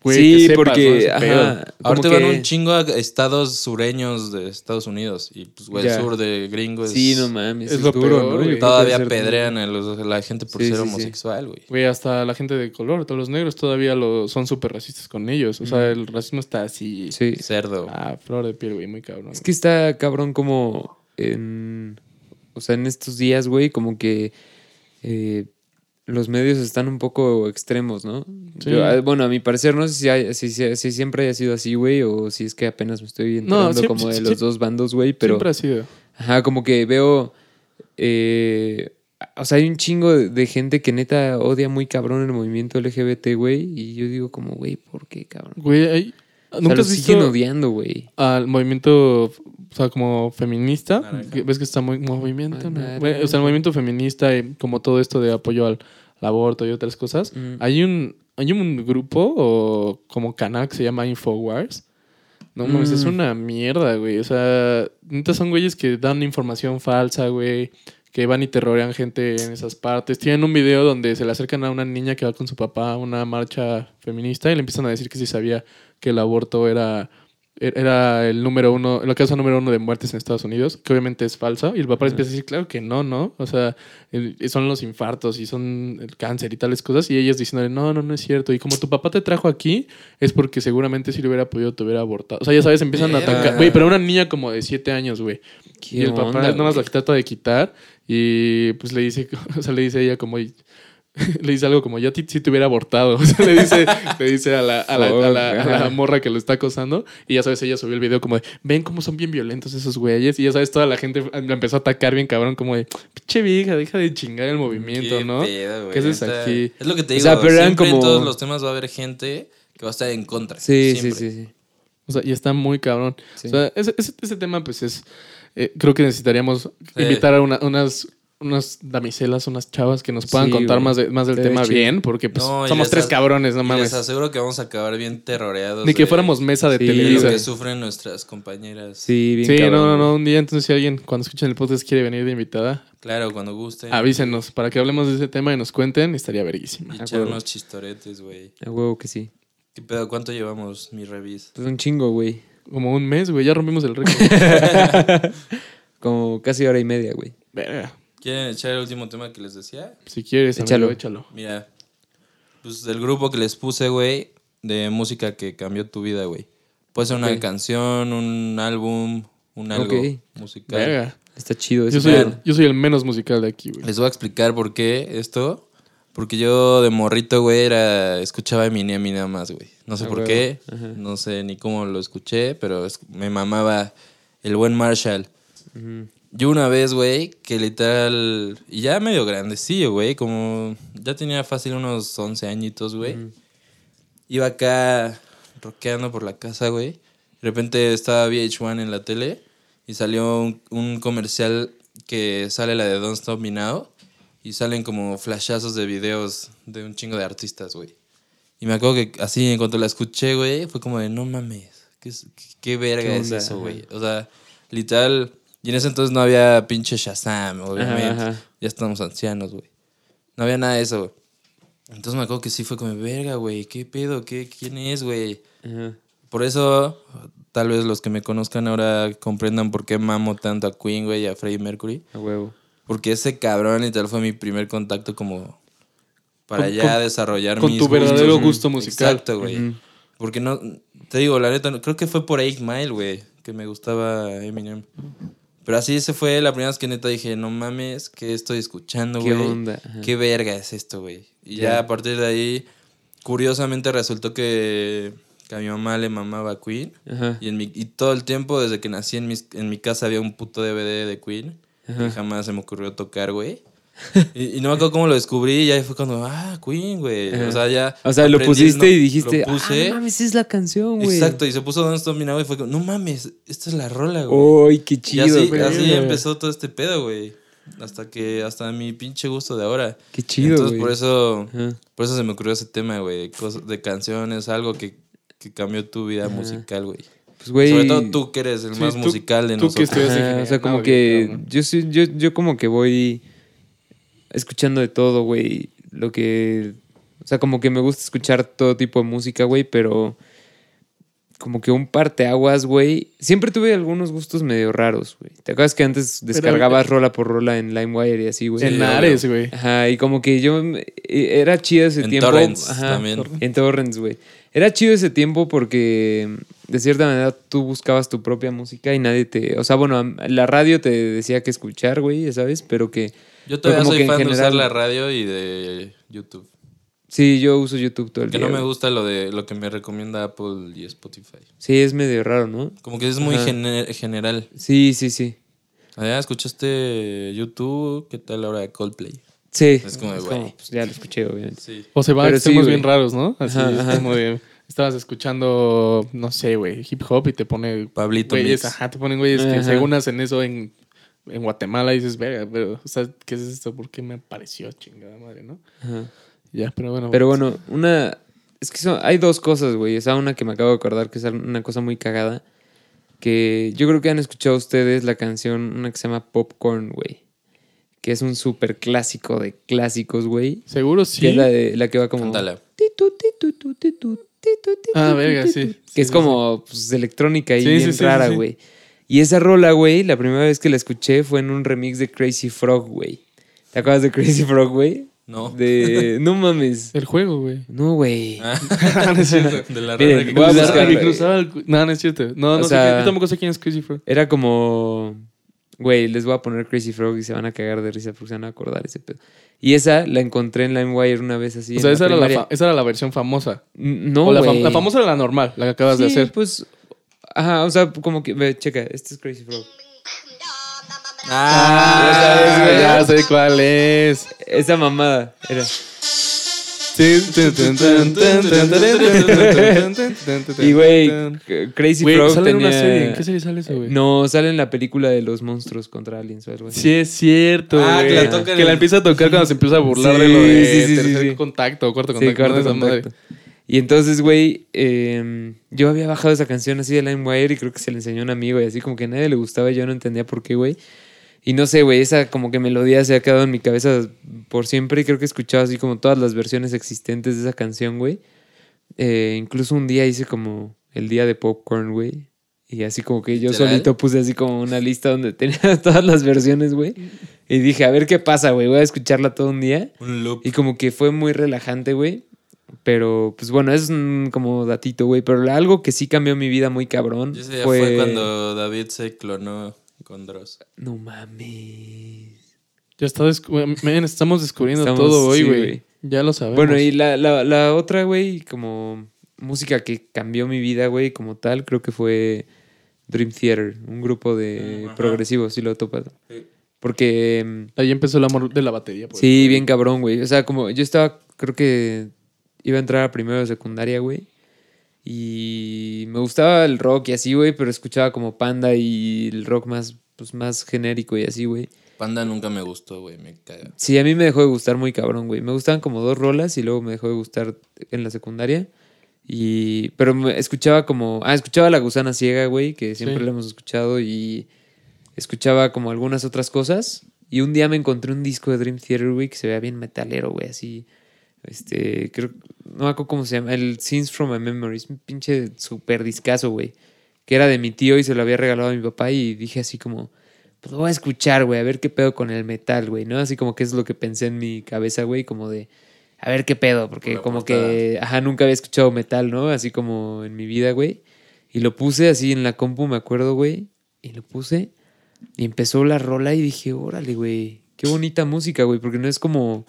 güey, sí, sepas, ¿no? porque. Ajá, que- van un chingo a estados sureños de Estados Unidos. Y pues, güey, el sur de gringo es. Sí, no mames. es Es, lo duro, peor, ¿no? güey. Todavía pedrean a, la gente por Sí, ser sí, homosexual, güey. Güey, hasta la gente de color, todos los negros todavía lo, son súper racistas con ellos. O sea, el racismo está así. Sí. Cerdo. Ah, flor de piel, güey, muy cabrón. Es que está cabrón como en... O sea, en estos días, güey, como que eh, los medios están un poco extremos, ¿no? Sí. Yo, ah, bueno, a mi parecer, no sé si, hay- si, si- si siempre haya sido así, güey, o si es que apenas me estoy enterando siempre- como de los dos bandos, güey, pero... Siempre ha sido. Ajá, como que veo... eh, o sea, hay un chingo de, de gente que neta odia muy cabrón el movimiento LGBT, güey, y yo digo como, güey, ¿por qué, cabrón? Güey, hay- O sea, ¿nunca lo has siguen visto odiando, güey. al movimiento, o sea, como feminista? Naranja. ¿Ves que está muy movimiento? O sea, el movimiento feminista y como todo esto de apoyo al, al aborto y otras cosas. Mm. Hay un hay un grupo o como canal que se llama Infowars. No mames, es Mm. una mierda, güey. O sea, neta son güeyes que dan información falsa, güey. Que van y terrorean gente en esas partes. Tienen un video donde se le acercan a una niña que va con su papá a una marcha feminista y le empiezan a decir que sí sabía que el aborto era, era el número uno, la causa número uno de muertes en Estados Unidos, que obviamente es falsa. Y el papá les empieza a decir, claro que no, ¿no? O sea, son los infartos y son el cáncer y tales cosas. Y ellos diciéndole, no, no, no es cierto. Y como tu papá te trajo aquí, es porque seguramente si lo hubiera podido te hubiera abortado. O sea, ya sabes, empiezan a atacar. Güey, pero una niña como de siete años, güey. ¿Qué Y el papá nada más la trata de quitar y pues le dice, o sea, le dice ella como, le dice algo como, yo sí te hubiera abortado. O sea, le dice, le dice a la, a, la, a la- a la morra que lo está acosando y ya sabes, ella subió el video como de, ven cómo son bien violentos esos güeyes y ya sabes, toda la gente la empezó a atacar bien cabrón como de, pinche vieja, deja de chingar el movimiento, Qué ¿no? pedo, güey, ¿Qué haces aquí? Es lo que te O digo. sea, pero eran siempre como- en todos los temas va a haber gente que va a estar en contra. Sí, sí, sí, sí. O sea, y está muy cabrón. Sí. O sea, ese, ese, ese tema, pues es. Eh, creo que necesitaríamos invitar a una- unas, unas damiselas, unas chavas que nos puedan Sí, contar güey. más, de- más del tema chido. bien, porque pues, No, somos tres cabrones, no mames. Les aseguro que vamos a acabar bien terroreados. Ni que de- fuéramos mesa de Sí, lo Televisa. que sufren nuestras compañeras. Sí, bien Sí, no, cabrón, no, no. Un día, entonces, si alguien cuando escuchen el podcast quiere venir de invitada, Claro, cuando gusten. avísenos para que hablemos de ese tema y nos cuenten. Estaría verguísima. Y echar unos chistoretes, güey. A huevo que sí. ¿Qué pedo? ¿Cuánto llevamos, mi revis? Pues un chingo, güey. Como un mes, güey. Ya rompimos el récord. Como casi hora y media, güey. Verga. ¿Quieren echar el último tema que les decía? Si quieres, Échalo. échalo. échalo. Mira, pues del grupo que les puse, güey, de música que cambió tu vida, güey. Puede ser una canción, un álbum, un algo musical. Verga. Está chido Yo eso. soy, el, yo soy el menos musical de aquí, güey. Les voy a explicar por qué esto. Porque yo de morrito, güey, era, escuchaba Eminem y nada más, güey. No sé Ah, por qué, Ajá. no sé ni cómo lo escuché, pero es- me mamaba el buen Marshall. Yo una vez, güey, que literal, y ya medio grandecillo, güey, como ya tenía fácil unos 11 añitos, güey. Iba acá rockeando por la casa, güey. De repente estaba VH1 en la tele y salió un, un comercial que sale la de Don't Stop Me Now y salen como flashazos de videos de un chingo de artistas, güey. Y me acuerdo que así, en cuanto la escuché, güey, fue como de no mames, ¿qué, qué- verga ¿Qué es eso, güey? O sea, literal, y en ese entonces no había pinche Shazam, obviamente. ajá. Ya estamos ancianos, güey. No había nada de eso, güey. Entonces me acuerdo que sí fue como, verga, güey, ¿qué pedo? ¿Qué, ¿Quién es, güey? Por eso, tal vez los que me conozcan ahora comprendan por qué mamo tanto a Queen, güey, y a Freddie Mercury. A huevo. Porque ese cabrón y tal fue mi primer contacto como para Con- ya con- desarrollar con mis tu verdadero gusto musical. Exacto, güey. Ujú. Porque no, te digo, la neta, creo que fue por 8 Mile, güey, que me gustaba Eminem. Pero así ese fue la primera vez que neta dije, no mames, ¿qué estoy escuchando, ¿Qué güey? onda? Ajá. ¿Qué verga es esto, güey? Y Ya. ya a partir de ahí, curiosamente resultó que, que a mi mamá le mamaba a Queen. Ajá. Y, en mi, y todo el tiempo, desde que nací en, mis- en mi casa, había un puto DVD de Queen. Y jamás se me ocurrió tocar, güey. Y, y no me acuerdo cómo lo descubrí. Y ahí fue cuando, ah, Queen, güey. Ajá. O sea, ya. O sea, lo pusiste ¿no? y dijiste, Lo puse. ah, no mames, es la canción, güey. Exacto, y se puso Don't Stop Me Now y fue como, no mames, esta es la rola, güey. ¡Ay, qué y chido, así, güey! así empezó todo este pedo, güey. Hasta que, hasta mi pinche gusto de ahora. Qué chido, Entonces, güey. por eso, Ajá. por eso se me ocurrió ese tema, güey, de, de canciones, algo que, que cambió tu vida musical, güey. Pues, güey. Sobre todo tú que eres el Sí, más tú- musical de tú que nosotros. Ajá, ingeniería o sea, como que yo, sí- yo, yo como que voy escuchando de todo, güey. Lo que... O sea, como que me gusta escuchar todo tipo de música, güey, pero como que un parteaguas, güey. Siempre tuve algunos gustos medio raros, güey. ¿Te acuerdas que antes descargabas rola por rola en LimeWire y así, güey? En Ares, güey. Ajá, y como que yo eh, era chido ese En tiempo. torrents Ajá, también. En torrents, güey. Era chido ese tiempo porque de cierta manera tú buscabas tu propia música y nadie te, o sea, bueno, la radio te decía que escuchar, güey, ya sabes, pero que Yo todavía soy que fan de usar la radio y de YouTube. sí, yo uso YouTube todo el Que día. no me gusta lo de lo que me recomienda Apple y Spotify. Sí, es medio raro, ¿no? Como que es muy gener- general. Sí, sí, sí. Allá escuchaste YouTube, ¿qué tal ahora de Coldplay? Sí. Es como de, pues ya lo escuché, obviamente. Sí. O se va a Pero extremos sí, bien raros, ¿no? Así Ajá, es ajá. como de. Estabas escuchando, no sé, güey, hip hop y te pone. Pablito güeyes, ajá, te ponen güeyes que Ajá. según hacen eso en, en Guatemala y dices, verga, pero, o sea, ¿qué es esto? ¿Por qué me apareció chingada madre, no? Ajá. Ya, pero bueno. Pero bueno, una. Es que son- hay dos cosas, güey. O sea, una que me acabo de acordar que es una cosa muy cagada. Que yo creo que han escuchado ustedes la canción, una que se llama Popcorn, güey. Que es un súper clásico de clásicos, güey. Seguro Que sí. es la, de, la que va como. Cántala. Ah, verga, sí. Que Sí, es sí, como pues, electrónica y Sí, bien sí, sí, rara, sí, sí. güey. Y esa rola, güey, la primera vez que la escuché fue en un remix de Crazy Frog, güey. ¿Te acuerdas de Crazy Frog, güey? No. De. No mames. El juego, güey. No, güey. Ah, no es cierto. de la Miren, que cruzaba. que el No, no es cierto. No, O no sé sea- quién- Yo tampoco sé quién es Crazy Frog. Era como. Güey, les voy a poner Crazy Frog y se van a cagar de risa porque se van a acordar ese pedo. Y esa la encontré en LimeWire una vez así. o sea, esa era, la esa era la versión famosa. No, o la, fam- la famosa era la normal, la que acabas de hacer. pues. Ajá, o sea, como que. Ve, checa, este es Crazy Frog. Ah, güey. ya sé cuál es. Esa mamada era. Y, güey, Crazy Güey, Frog sale en tenía... una serie. ¿En qué serie sale eso, güey? No, sale en la película de los monstruos contra aliens o. Sí, es cierto, Ah, que la la empieza a tocar cuando se empieza a burlar de lo de sí, tercer contacto cuarto contacto. cuarto contacto. Y entonces, güey, eh, yo había bajado esa canción así de LimeWire y creo que se le enseñó un amigo y así como que a nadie le gustaba y yo no entendía por qué, güey. Y no sé, güey, esa como que melodía se ha quedado en mi cabeza por siempre y creo que he escuchado así como todas las versiones existentes de esa canción, güey. Eh, incluso un día hice como el día de popcorn, güey. Y así como que yo ¿Literal? solito puse así como una lista donde tenía todas las versiones, güey. Y dije, a ver qué pasa, güey, voy a escucharla todo un día. Un loop. Y como que fue muy relajante, güey. Pero, pues bueno, es un como datito, güey. Pero algo que sí cambió mi vida muy cabrón Y ese día fue... fue cuando David se clonó con Dross. No mames. Ya está descu- estamos descubriendo Estamos- todo hoy, sí, güey. Ya lo sabemos. Bueno, y la, la, la otra, güey, como música que cambió mi vida, güey, como tal, creo que fue Dream Theater, un grupo de Ajá. progresivos, si lo topas. Sí. Porque mm, Ahí empezó el amor de la batería. pues. sí, bien cabrón, güey. O sea, como yo estaba, creo que iba a entrar a primero de secundaria, güey. Y me gustaba el rock y así, güey, pero escuchaba como Panda y el rock más, pues, más genérico y así, güey. Panda nunca me gustó, güey. Me caga. Sí, a mí me dejó de gustar muy cabrón, güey. Me gustaban como dos rolas y luego me dejó de gustar en la secundaria. Y... Pero me escuchaba como... Ah, escuchaba La Gusana Ciega, güey, que siempre Sí. la hemos escuchado y escuchaba como algunas otras cosas. Y un día me encontré un disco de Dream Theater, güey, que se veía bien metalero, güey, así... Este, creo... No me acuerdo cómo se llama. El Scenes from My Memories. Un pinche super discazo, güey. Que era de mi tío y se lo había regalado a mi papá y dije así como pues lo voy a escuchar, güey, a ver qué pedo con el metal, güey, ¿no? Así como que es lo que pensé en mi cabeza, güey, como de, a ver qué pedo, porque como portada. que, ajá, nunca había escuchado metal, ¿no? Así como en mi vida, güey. Y lo puse así en la compu, me acuerdo, güey, y lo puse y empezó la rola y dije, órale, güey, qué bonita música, güey, porque no es como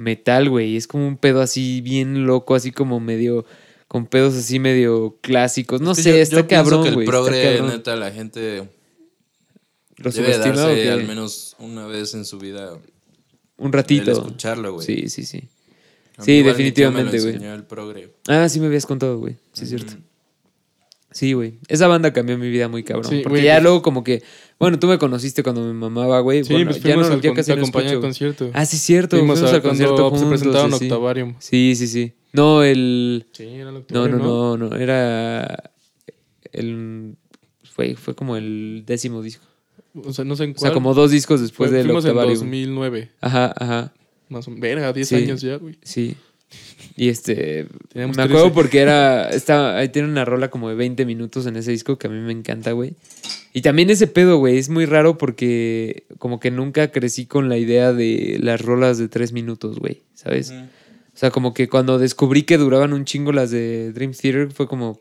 metal, güey, es como un pedo así bien loco, así como medio... Con pedos así medio clásicos. No Es que sé, yo- está yo cabrón, que el güey. progre, neta, la gente ¿Lo debe darse al menos una vez en su vida Un ratito. escucharlo, güey. Sí, sí, sí. A Sí, definitivamente, güey. enseñó el progre. Ah, sí me habías contado, güey. Sí, es cierto. Sí, güey. Esa banda cambió mi vida muy cabrón. Sí, porque ya pues- luego como que... Bueno, tú me conociste cuando me mamaba, güey. Sí, Bueno, pues ya fuimos no, al ya con- casi te no acompañé al concierto. Ah, sí, cierto. Fuimos Fuimos al concierto cuando se juntos, presentaron sí. Octavarium. Sí, sí, sí. No, el... Sí, era el No, Octavarium, no, no, no. Era... El... Fue, fue como el décimo disco. O sea, no sé en O cuál. sea, como dos discos después Fue- del Fuimos en Octavarium. 2009. Ajá, ajá. Más o menos. Verga, 10 Sí. años ya, güey. Sí. Y este. Me acuerdo 13. porque era. Estaba, ahí tiene una rola como de 20 minutos en ese disco que a mí me encanta, güey. Y también ese pedo, güey. Es muy raro porque como que nunca crecí con la idea de las rolas de 3 minutos, güey. ¿Sabes? O sea, como que cuando descubrí que duraban un chingo las de Dream Theater, fue como.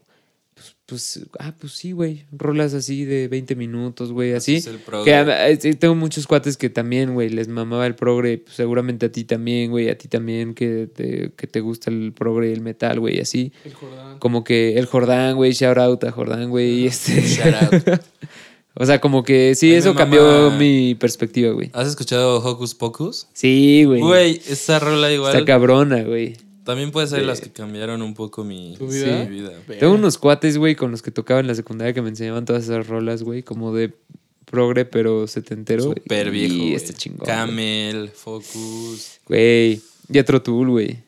Pues, ah, pues sí, güey. Rolas así de 20 minutos, güey. Así. es el progre. que eh, tengo muchos cuates que también, güey, les mamaba el progre. pues, seguramente a ti también, güey. A ti también que te, que te gusta el progre y el metal, güey. Así. El Jordán. Como que el Jordán, güey. Shout out a Jordán, güey. y Este. Shout out. o sea, como que sí, eso cambió mi perspectiva, güey. ¿Has escuchado Hocus Pocus? Sí, güey. Güey, esa rola igual. Está cabrona, güey. También puede ser de- las que cambiaron un poco mi, ¿Tu sí, vida? vida. Tengo unos cuates, güey, con los que tocaba en la secundaria que me enseñaban todas esas rolas, güey, como de progre, pero setentero. Súper viejo. Y este chingón. Camel, Focus. Güey, Jethro Tull, güey.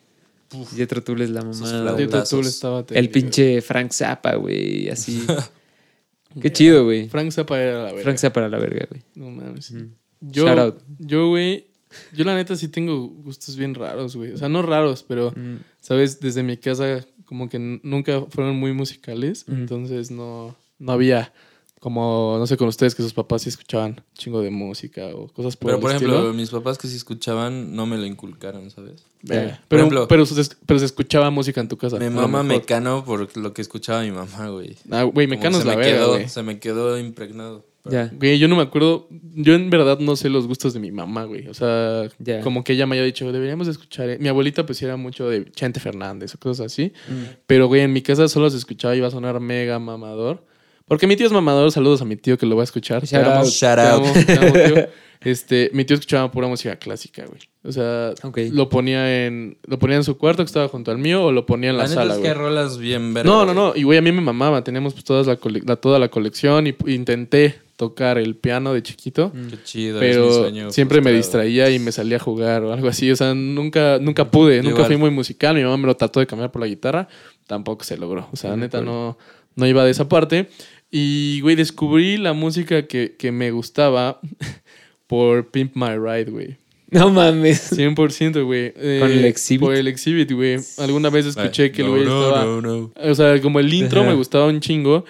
Jethro Tull es la güey. flautazos. Tool estaba El terrible, pinche Frank Zappa, güey, así. Qué chido, güey. Frank Zappa era la verga. Frank Zappa para la verga, güey. No mames. Mm. Yo, Shout out. yo, güey, yo la neta sí tengo gustos bien raros, güey. O sea, no raros, pero, Mm. ¿sabes? Desde mi casa como que nunca fueron muy musicales. Entonces no, no había como, no sé, con ustedes que sus papás sí escuchaban chingo de música o cosas por Pero el por ejemplo, estilo. mis papás que sí escuchaban no me lo inculcaron, ¿sabes? Por Pero, ejemplo- pero, se, pero se escuchaba música en tu casa. Mama mejor. Mecano por lo que escuchaba mi mamá, güey. Ah, güey, Mecano es la me verga, quedó, güey. Se me quedó impregnado. Pero- Ya. Güey, yo no me acuerdo. Yo en verdad no sé los gustos de mi mamá, güey. O sea, Ya. como que ella me había dicho, deberíamos de escuchar. eh". Mi abuelita, pues era mucho de Chente Fernández o cosas así. Mm. Pero, güey, en mi casa solo se escuchaba y iba a sonar mega mamador. Porque mi tío es mamador. Saludos a mi tío que lo va a escuchar. Shout out. Shout te out. amo, te amo, tío. Este, mi tío escuchaba pura música clásica, güey. O sea, lo ponía en lo ponía en su cuarto que estaba junto al mío o lo ponía en la, La neta sala, es que güey. rolas bien verga. No, no, no. Y güey, a mí me mamaba. Teníamos pues todas la cole- la- toda la colección y intenté tocar el piano de chiquito. Mm. Qué chido, es mi Pero sueño siempre me distraía y me salía a jugar o algo así. O sea, nunca, nunca pude, nunca fui muy musical. Mi mamá me lo trató de cambiar por la guitarra. Tampoco se logró. O sea, Sí, neta, no, no iba de esa parte. Y, güey, descubrí la música que, que me gustaba por Pimp My Ride, güey. No mames. 100%, güey. Eh, ¿Con el Exhibit? Por el Exhibit, güey. Alguna vez escuché que el no, güey no, estaba... no, no. O sea, como el intro me gustaba un chingo.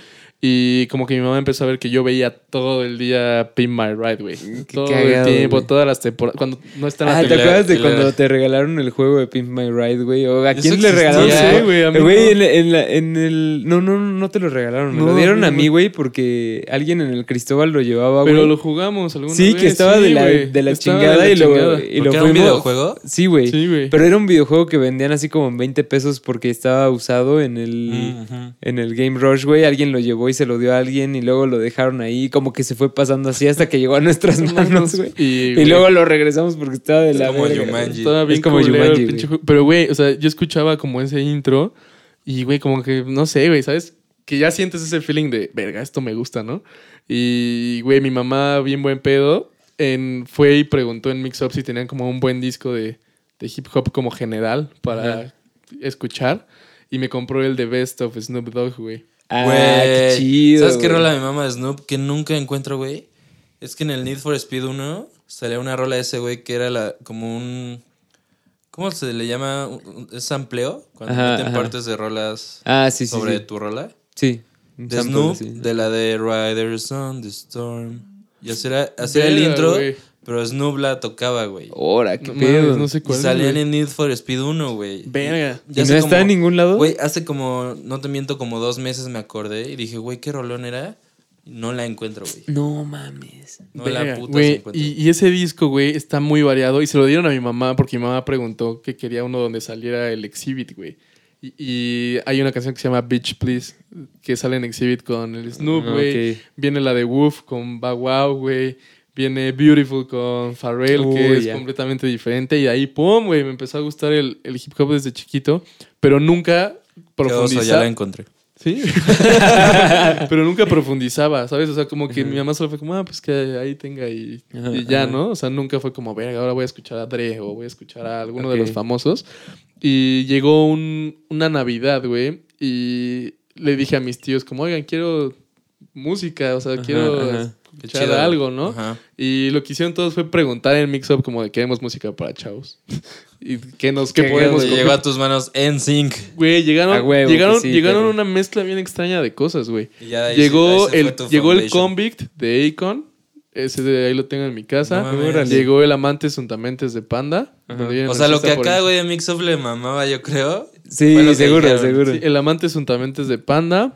Y como que mi mamá empezó a ver que yo veía todo el día Pin My Ride, güey. Todo cagado, el tiempo, güey. todas las temporadas. Cuando no están Ah, ¿te acuerdas de cuando te regalaron el juego de Pimp My Ride, güey? ¿O a quién le regalaron? Juego? güey, a mí Güey, no. en, en la- en el... No, no, no te lo regalaron. Me No, lo dieron no, a mí, güey, porque alguien en el Cristóbal lo llevaba, güey. Pero lo jugamos alguna Sí, vez. que estaba sí, de la, de la Estaba de chingada la y lo, chingada. y ¿Porque lo era un fuimos- videojuego? Sí, güey. Sí, güey. Pero era un videojuego que vendían así como en 20 pesos porque estaba usado en el, Mm, en el Game Rush, güey. Alguien lo llevó se lo dio a alguien y luego lo dejaron ahí. Como que se fue pasando así hasta que llegó a nuestras manos, güey. Y, luego lo regresamos porque estaba de Es la como. Estaba bien Es como culero pinche juego. Pero, güey, o sea, yo escuchaba como ese intro y, güey, como que, no sé, güey, ¿sabes? Que ya sientes ese feeling de, verga, esto me gusta, ¿no? Y, güey, mi mamá, bien buen pedo, en, fue y preguntó en Mix Up si tenían como un buen disco de, de hip hop como general para escuchar. Y me compró el de Best of Snoop Dogg, güey. Ah, qué chido. ¿Sabes qué güey. rola mi mamá de Snoop que nunca encuentro, güey? Es que en el Need for Speed 1 salía una rola de ese güey que era la, como un... ¿Cómo se le llama? ¿Es sampleo? Cuando Ajá, meten ajá. partes de rolas Ah, sí, sí. sobre sí. tu rola. Sí. De Snoop, sí. de la de Riders on the Storm. Y así era, así era el intro. Pero Snoop la tocaba, güey. Ahora, qué No, pedo. mames, no sé Y cuál es, salían güey. en Need for Speed 1, güey. Verga. ¿Y Ya no hace está como- en ningún lado? Güey, hace como, no te miento, como dos meses me acordé y dije, güey, ¿qué rolón era? Y No la encuentro, güey. No mames. No Verga, la puta se güey, encuentra. y, y ese disco, güey, está muy variado. Y se lo dieron a mi mamá porque mi mamá preguntó que quería uno donde saliera el Exhibit, güey. Y, y hay una canción que se llama Bitch Please, que sale en Exhibit con el Snoop, Ah, güey. ok. Viene la de Wolf con Bow Wow, güey. Viene Beautiful con Pharrell, Uy, que es completamente diferente. Y ahí, pum, güey, me empezó a gustar el, el hip hop desde chiquito. Pero nunca profundizaba. ya la encontré. Sí. Pero nunca profundizaba, ¿sabes? O sea, como que mi mamá solo fue como, ah, pues que ahí tenga y, ya. ¿no? O sea, nunca fue como, verga, ahora voy a escuchar a Dre o voy a escuchar a alguno de los famosos. Y llegó un- una Navidad, güey, y le dije a mis tíos, como, oigan, quiero música, o sea, quiero. Qué escuchar chido. algo, ¿no? Ajá. Y lo que hicieron todos fue preguntar en Mix Up como de queremos música para chavos. y qué nos, qué Qué podemos coger? llegó a tus manos en sync. Güey, llegaron, A huevo llegaron, sí, llegaron una mezcla bien extraña de cosas, güey. Sí- Llegó, fue el, llegó el. Convict de Akon. Ese de ahí lo tengo en mi casa. No mames. Órale. Llegó el Amantes Untamentes de Panda. O sea, lo que acá, güey, a Mix Up le mamaba, yo creo. Sí, seguro, seguro. Sí, el Amantes Untamentes de Panda.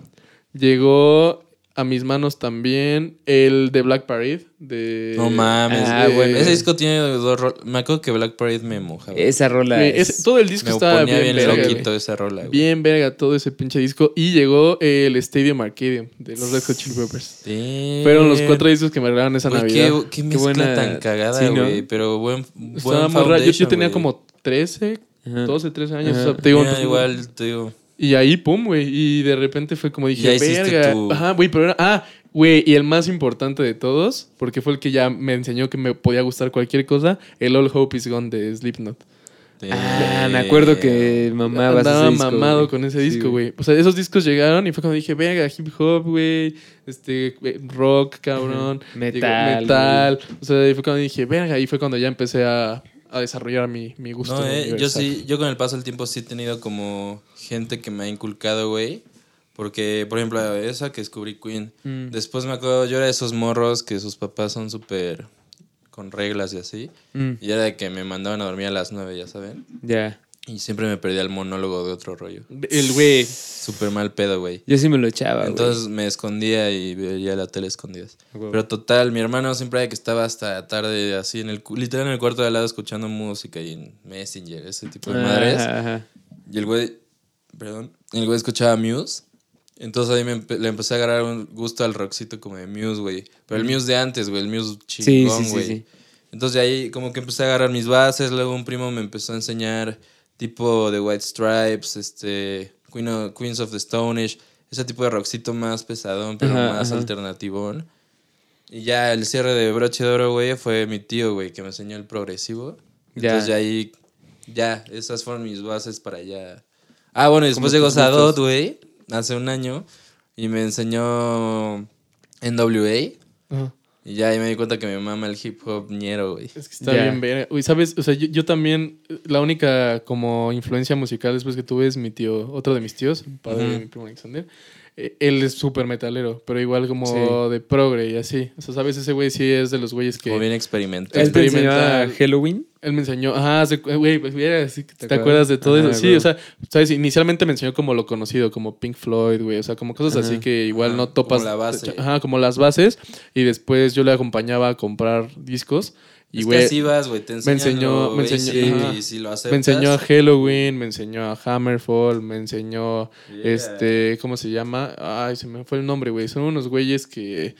Llegó a mis manos también el de Black Parade. De, No mames. Ah, güey. bueno. Ese disco tiene dos rolas. Me acuerdo que Black Parade me mojaba. Esa rola Güey, es... todo el disco me estaba ponía bien, bien, verga, loquito güey. esa rola, güey. Bien verga todo ese pinche disco. Y llegó el Stadium Arcadium de los Red Hot Chili Peppers. Sí. Fueron los cuatro discos que me regalaron esa Güey, Navidad. qué, qué mezcla buena- tan cagada, sí, ¿no? güey. Pero buen, buen. Yo, yo tenía güey. como 13, Ajá. 12, 13 años. Ajá. o sea, te digo, Mira, igual, te digo. Y ahí, pum, güey. Y de repente fue como dije, verga. tu- Ajá, güey, pero era. Ah, güey, y el más importante de todos, porque fue el que ya me enseñó que me podía gustar cualquier cosa, el All Hope is Gone de Slipknot. Ah, me acuerdo que Andaba ese disco, mamado con ese disco, güey. O sea, esos discos llegaron y fue cuando dije, verga, hip hop, güey. Este, eh, rock, cabrón. Metal, Llegó metal. O sea, y fue cuando dije, verga, y fue cuando ya empecé a, a desarrollar mi, mi gusto. No, eh, yo sí, yo con el paso del tiempo sí he tenido como gente que me ha inculcado, güey. Porque, por ejemplo, esa que descubrí Queen. Mm. Después me acuerdo, yo era de esos morros que sus papás son súper con reglas y así. Mm, Y era de que me mandaban a dormir a las nueve, ya saben. ya. Y siempre me perdía el monólogo de otro rollo. El güey. Súper mal pedo, güey. Yo sí me lo echaba, güey. Entonces me escondía y veía la tele escondidas. Pero total, mi hermano siempre que estaba hasta tarde así en el literal en el cuarto de al lado escuchando música y en Messenger, ese tipo de madres. Ajá, ajá. Y el güey, perdón, el güey escuchaba Muse. Entonces ahí me empe- le empecé a agarrar un gusto al rockcito como de Muse, güey. Pero el Muse de antes, güey, el Muse Sí, chingón, sí, sí, güey. sí. Entonces de ahí como que empecé a agarrar mis bases, luego un primo me empezó a enseñar tipo de White Stripes, este, Queen of- Queens of the Stone Age, ese tipo de rockcito más pesadón, pero Ajá, más ajá. alternativón. Y ya el cierre de broche de oro, güey, fue mi tío, güey, que me enseñó el progresivo. Ya. Entonces ya ahí, ya, esas fueron mis bases para allá. Ah, bueno, y después llegó Sadot, güey, hace un año, y me enseñó NWA. Ajá. Y ya ahí me di cuenta que me mama el hip hop ñero, güey. Es que está bien verga. Uy, ¿sabes? O sea, yo, yo también, la única como influencia musical después que tuve es mi tío, otro de mis tíos, el padre de mi primo Alexander. eh, él es súper metalero, pero igual como Sí. de progre y así. O sea, ¿sabes? Ese güey sí es de los güeyes que... Como bien experimental. ¿Él te enseñó a experimental. Halloween? Él me enseñó, se- güey, pues mira, sí, ¿te, ¿Te acuerdas de todo Ajá, eso? Sí, o sea, sabes, inicialmente me enseñó como lo conocido, como Pink Floyd, güey, o sea, como cosas así que igual Ajá, no topas. como la base. Ajá, como las bases. Y después yo le acompañaba a comprar discos. Y, es güey, que así vas, güey. Te enseñan enseñó- lo me enseñó- y si lo aceptas... me enseñó a Halloween, me enseñó a Hammerfall, me enseñó, Yeah. este, ¿cómo se llama? Ay, se me fue el nombre, güey. Son unos güeyes que,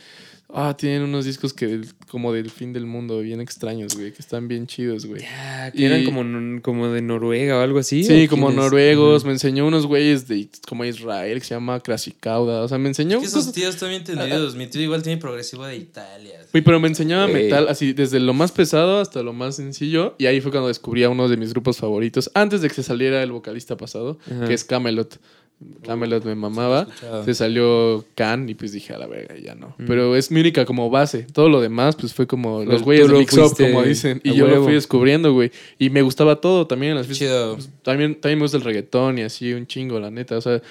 ah, tienen unos discos que del- como del fin del mundo, bien extraños, güey, que están bien chidos, güey. Ya, que Y- eran como, como de Noruega o algo así. Sí, ¿o como noruegos, me enseñó unos güeyes de como Israel que se llama Crasicauda, o sea, me enseñó Es que esos tíos están bien entendidos. Mi tío igual tiene progresivo de Italia. Güey, pero me enseñaba Güey. metal así, desde lo más pesado hasta lo más sencillo. Y ahí fue cuando descubrí a uno de mis grupos favoritos, antes de que se saliera el vocalista pasado, que es Camelot. Camelot me mamaba. Se salió Can y pues dije, a la verga, ya no. Mm. Pero es mi única como base. Todo lo demás, pues fue como Pues los güeyes Mix Up, como dicen. Y yo lo fui descubriendo, güey. Y me gustaba todo también en las fiestas. Chido. Pues, también, también me gusta el reggaetón y así, un chingo, la neta. O sea,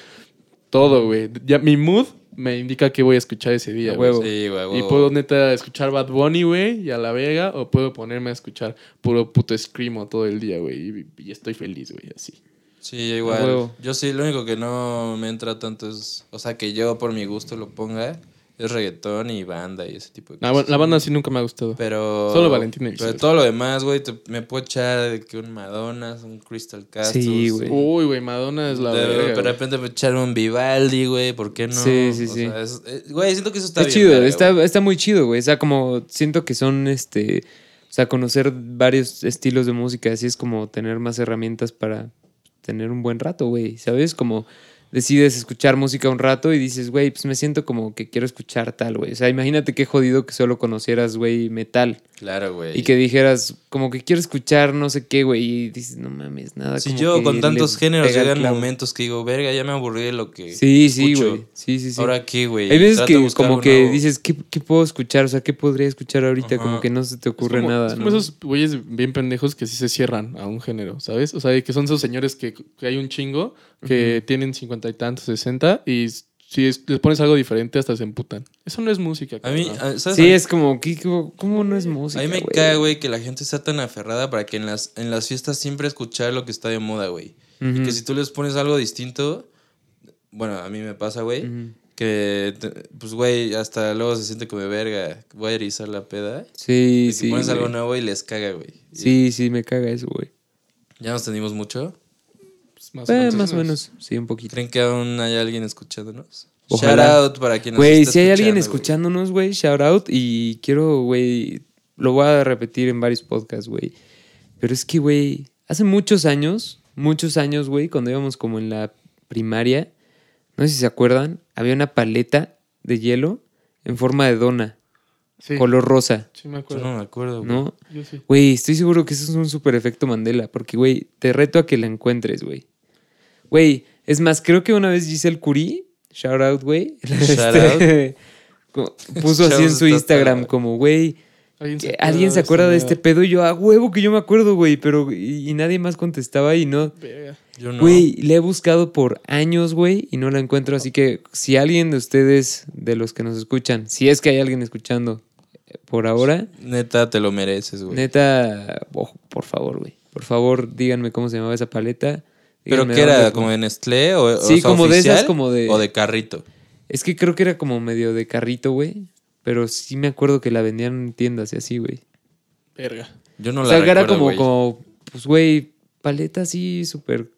todo, güey. Ya mi mood me indica qué voy a escuchar ese día, A güey. huevo. Sí, güey, Y puedo neta escuchar Bad Bunny, güey, y a la vega, o puedo ponerme a escuchar puro puto screamo todo el día, güey, y, y estoy feliz, güey, así. Sí, igual. Yo sí, lo único que no me entra tanto es. O sea, que yo por mi gusto lo ponga. Es reggaetón y banda y ese tipo de cosas. la banda sí nunca me ha gustado. Pero. Solo Valentina Pero todo lo demás, güey, me puedo echar de que un Madonna, un Crystal Castles. Sí, güey. Uy, güey, Madonna es la de, verga, de repente me echar un Vivaldi, güey, ¿por qué no? Sí, sí, O sí. sea, es- eh, güey, siento que eso está bien. chido, verga, está, está muy chido, güey. O sea, como siento que son este. O sea, conocer varios estilos de música, así es como tener más herramientas para tener un buen rato, güey. ¿Sabes? Como decides escuchar música un rato y dices, güey, pues me siento como que quiero escuchar tal, güey. O sea, imagínate qué jodido que solo conocieras, güey, metal. Claro, güey. Y que dijeras, como que quiero escuchar no sé qué, güey. Y dices, no mames, nada. Si como yo que con tantos géneros llegan momentos que digo, verga, ya me aburrí de lo que. Sí, sí, escucho. güey. Sí, sí, sí. Ahora qué, güey. Hay veces Trato que como que nuevo. dices, ¿qué, qué puedo escuchar? O sea, ¿qué podría escuchar ahorita? Ajá. Como que no se te ocurre es como, nada. es como ¿no? esos güeyes bien pendejos que sí se cierran a un género, ¿sabes? O sea, que son esos señores que, que hay un chingo, que tienen cincuenta y tantos, sesenta, y si es- les pones algo diferente hasta se emputan. Eso no es música. A mí, cabrón. a- ¿sabes? Sí, es como, ¿qué- qué- ¿cómo no es música? A mí me güey? cae, güey, que la gente está tan aferrada para que en las, en las fiestas siempre escuchar lo que está de moda, güey. Ujú. Que si tú les pones algo distinto, bueno, a mí me pasa, güey, que, pues, güey, hasta luego se siente como verga, voy a erizar la peda. Sí, Y sí. pones algo nuevo y les caga, güey. Y Sí, sí, me caga eso, güey. Ya nos tenemos mucho. Más, Eh, más o menos, sí, un poquito. ¿Creen que aún hay alguien escuchándonos? Ojalá. Shout out para quien nos Güey, está si hay alguien escuchándonos, güey, shout out. Y quiero, güey, lo voy a repetir en varios podcasts, güey. Pero es que, güey, hace muchos años, muchos años, güey, cuando íbamos como en la primaria, no sé si se acuerdan, había una paleta de hielo en forma de dona, Sí, color rosa, sí me Yo acuerdo. no me acuerdo, güey. ¿no? Yo sí. Güey, estoy seguro que eso es un super efecto Mandela, porque, güey, te reto a que la encuentres, güey. Güey, es más, creo que una vez Giselle Curie, shout out, güey, Shout este, puso así en su Instagram como, güey, ¿Alguien se acuerda de este pedo y yo, a huevo que yo me acuerdo, güey, pero y, y nadie más contestaba y no. Yo no. Güey, le he buscado por años, güey, y no la encuentro, así que si alguien de ustedes, de los que nos escuchan, si es que hay alguien escuchando eh, por ahora, Neta, te lo mereces, güey. Neta, ojo, por favor, güey. Por favor, díganme cómo se llamaba esa paleta. ¿Pero qué era? ¿Como de Nestlé? O, o Sí, sea, como de esas, como de- O de carrito. Es que creo que era como medio de carrito, güey. Pero sí me acuerdo que la vendían en tiendas y así, güey. Verga. Yo no o la sea, era recuerdo, como, güey. como, pues, güey, paleta así súper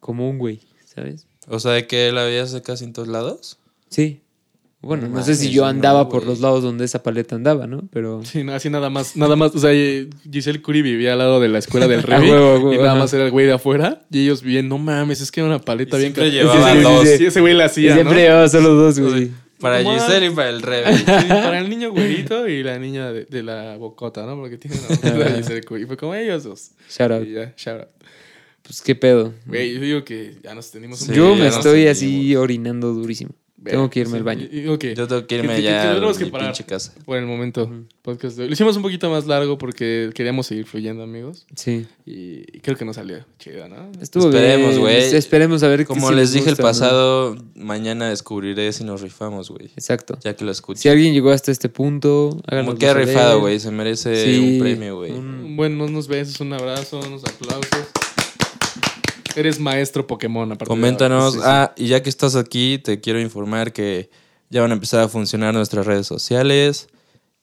común, güey. ¿Sabes? O sea, ¿de que la veías de casi en todos lados? Sí. Bueno, No no, sé si yo no, andaba por los lados donde esa paleta andaba, ¿no? Pero. Sí, no, así nada más, nada más, o sea, Giselle Curie vivía al lado de la escuela del huevo, y nada más era el güey de afuera y ellos bien, no mames, es que era una paleta Y bien siempre cara". llevaban Sí, sí, dos. sí, sí, ese güey la Y hacía, siempre ¿no? llevaba solo dos, güey. Para ¿Cómo? Giselle y para el. Sí, para el niño güerito y la niña de, de la bocota, ¿no? Porque tiene una bocota de Giselle Curie. Y fue como ellos dos. Shout out. Y ya, shout out. Pues qué pedo. Güey, yo digo que ya nos tenemos Sí, un yo me estoy así orinando durísimo. Tengo que irme al baño. Yo tengo que irme Que- ya que que mi parar. pinche casa. Por el momento, podcast de hoy. Lo hicimos un poquito más largo porque queríamos seguir fluyendo, amigos. Sí. Y, creo que nos salió chido, ¿no? Estuvo Esperemos, güey. Es- Esperemos a ver Como si les dije el ¿no? pasado, mañana descubriré si nos rifamos, güey. Exacto. Ya que lo escuché. Si alguien llegó hasta este punto, háganos Como que ha rifado, güey. Se merece un premio, güey. Un buen unos besos, un abrazo, unos aplausos. Eres maestro Pokémon, aparte. de Coméntanos. ahora. Sí, sí. Ah, y ya que estás aquí, te quiero informar que ya van a empezar a funcionar nuestras redes sociales.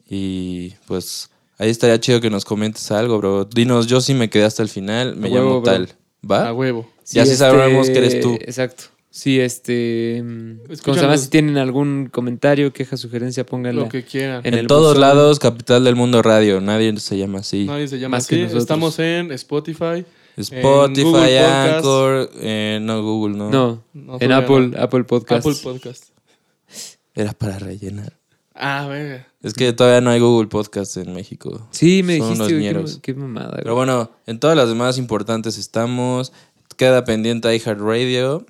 Y pues ahí estaría chido que nos comentes algo, bro. Dinos, yo sí me quedé hasta el final, me A llamo huevo, bro. tal. ¿Va? A huevo. Ya sí sabremos que eres tú. Exacto. Sí, este. mm, Como además, si tienen algún comentario, queja, sugerencia, pónganla. Lo que quieran. en En, el todos buzón. lados, Capital del Mundo Radio. Nadie se llama así. Nadie se llama Más que así. nosotros. Estamos en Spotify. Spotify. Anchor, eh, no Google, no. No, No, en Apple, no. Apple Podcast. Apple Podcast. Era para rellenar. Ah, venga. Es que todavía no hay Google Podcast en México. Sí, me Son dijiste, unos qué, mamada. güey. Pero bueno, en todas las demás importantes estamos. Queda pendiente iHeartRadio.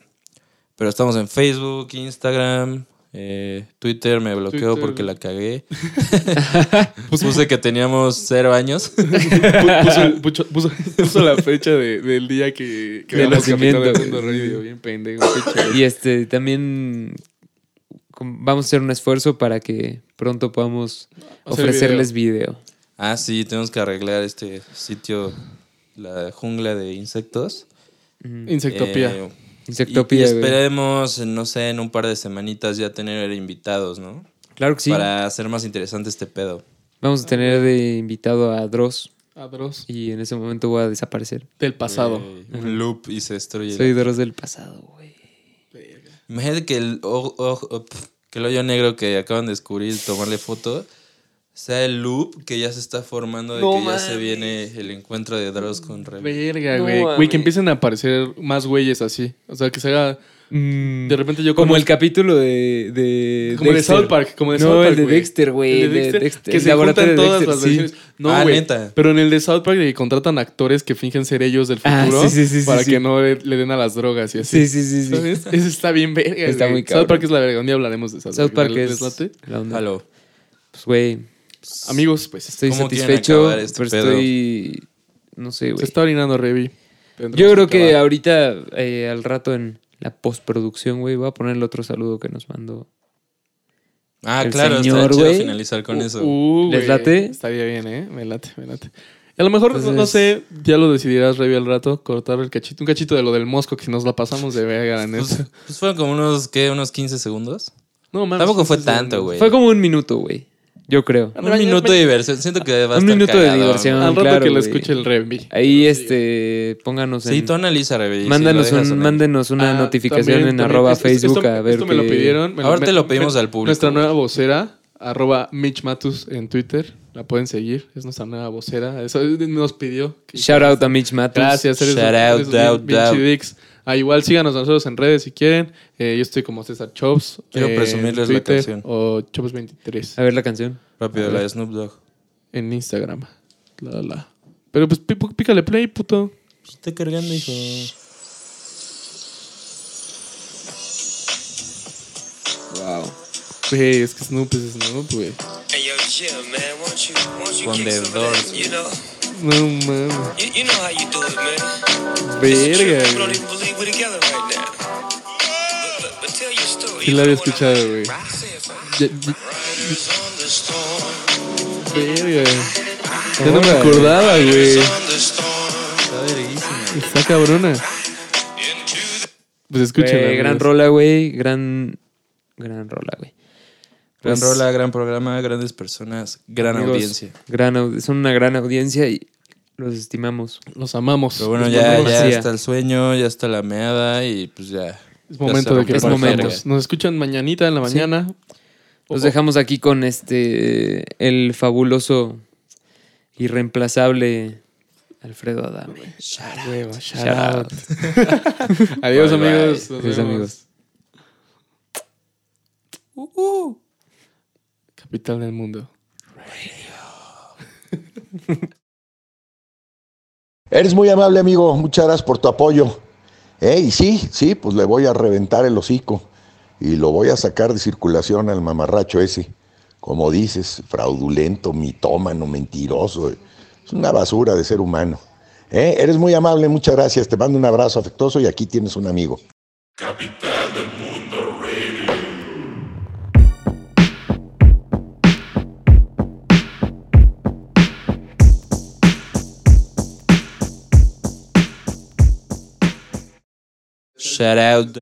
Pero estamos en Facebook, Instagram, eh, Twitter. Me bloqueó Twitter. porque la cagué. Puse que teníamos cero años. Pu- Puso, la fecha de- del día que, que De nacimiento, Radio. Bien pendejo. Y este, también vamos a hacer un esfuerzo para que pronto podamos Hacer ofrecerles video. Ah, sí, tenemos que arreglar este sitio, la jungla de insectos. Insectopía. Eh, Insectopía, y, y güey. esperemos, no sé, en un par de semanitas ya tener invitados, ¿no? Claro que sí. Para hacer más interesante este pedo. Vamos a tener de invitado a Dross A Dross. y en ese momento voy a desaparecer. Del pasado. Un loop y se destruye. Soy Dross del pasado, güey. Imagínate que el, pf, que el hoyo negro que acaban de descubrir tomarle foto sea el loop que ya se está formando de No que ya se mames. viene el encuentro de Dross con Remy. Verga, No güey. mames. Güey, que empiecen a aparecer más güeyes así. O sea, que se haga. De repente yo Como el conozco- capítulo de, de Como de Dexter. South Park. Como de no, South Park, el de. Dexter, güey. El de el de Dexter, Dexter, que el se juntan de todas Dexter, las sí. versiones. No, Ah, güey. neta. Pero en el de South Park de que contratan actores que fingen ser ellos del Ah, futuro sí, sí, sí, sí, para sí. que no le, le den a las drogas y así. Sí, sí, sí, sí. ¿Sabes? Eso está bien verga. Está muy South. Park es la verga. Un día hablaremos de South, South Park ¿Les- es la onda. Jalo. Pues, güey, Amigos, pues estoy ¿Cómo quieren satisfecho, este pero pedo? estoy... No sé, se güey. está orinando Revi. Yo creo que ahorita, eh, al rato en la postproducción, güey, voy a poner el otro saludo que nos mandó. Ah, El claro, señor, está chido güey. finalizar con eso. Uh, ¿Les late? Estaría bien, ¿eh? Me late, me late. A lo mejor, no- sé, ya lo decidirás, Revi, al rato, cortar el cachito. Un cachito de lo del mosco que nos la pasamos de verga, la Pues, neta. pues fueron como unos, ¿qué? Unos 15 segundos. No, mames, Tampoco fue tanto, güey. Fue como un minuto, güey. Yo creo. Un minuto de diversión. Siento que va a Un estar minuto de diversión. Al rato claro, que lo güey. escuche el Revi. Ahí, este, pónganos en... Sí, tú analiza, Rebe. y si mándanos, lo dejas un, en el- mándenos una Ah, notificación también, en también. arroba Facebook esto, a ver esto me lo pidieron. me Ahorita me- lo pedimos al público. Nuestra nueva vocera, arroba Mitch Matus en Twitter. La pueden seguir. Es nuestra nueva vocera. Eso nos pidió. que- Shout out a Mitch Matos. Gracias, eres, Shout eres out, bien- out, bien out. chidix. Ah, igual síganos a nosotros en redes si quieren. Eh, yo estoy como César Chops. Quiero eh, presumirles la Twitter, canción. O Chops23 A ver la canción. Rápido, la de Snoop Dogg. en Instagram. La, la, la. Pero pues pí- pícale play, puto. Estoy cargando, hijo. Wow. Güey, es que Snoop es Snoop, güey. Hey yo, chill, man. Won't you, won't you Con The Doors? You know, No mames. you, you know how you do it, man. Verga, We don't güey. even believe we're together right now. But, but, but tell your story. Sí la había escuchado, güey. Verga. Ya no me acordaba, güey. On the storm. Está verguísima. Está cabrona. Pues escúchenla. Güey, gran rola, güey. Gran, gran rola, güey. Gran Pues, rola, gran programa, grandes personas, gran amigos, audiencia. Gran son una gran audiencia y los estimamos. Los amamos. Pero bueno, Los ya, Sí, está el sueño, ya está la meada y pues ya. Es momento de que Es momento. Nos escuchan mañanita en la Sí. mañana. Los dejamos aquí con este el fabuloso irreemplazable Alfredo Adame. Shout Shout out. out. Adiós, Bye, amigos. Adiós, vemos. amigos. Capital del mundo. Eres muy amable, amigo. Muchas gracias por tu apoyo. Eh, y sí, sí, pues le voy a reventar el hocico. y lo voy a sacar de circulación al mamarracho ese. Como dices, fraudulento, mitómano, mentiroso. Es una basura de ser humano. ¿Eh? Eres muy amable, muchas gracias. Te mando un abrazo afectuoso y aquí tienes un amigo. Shout out.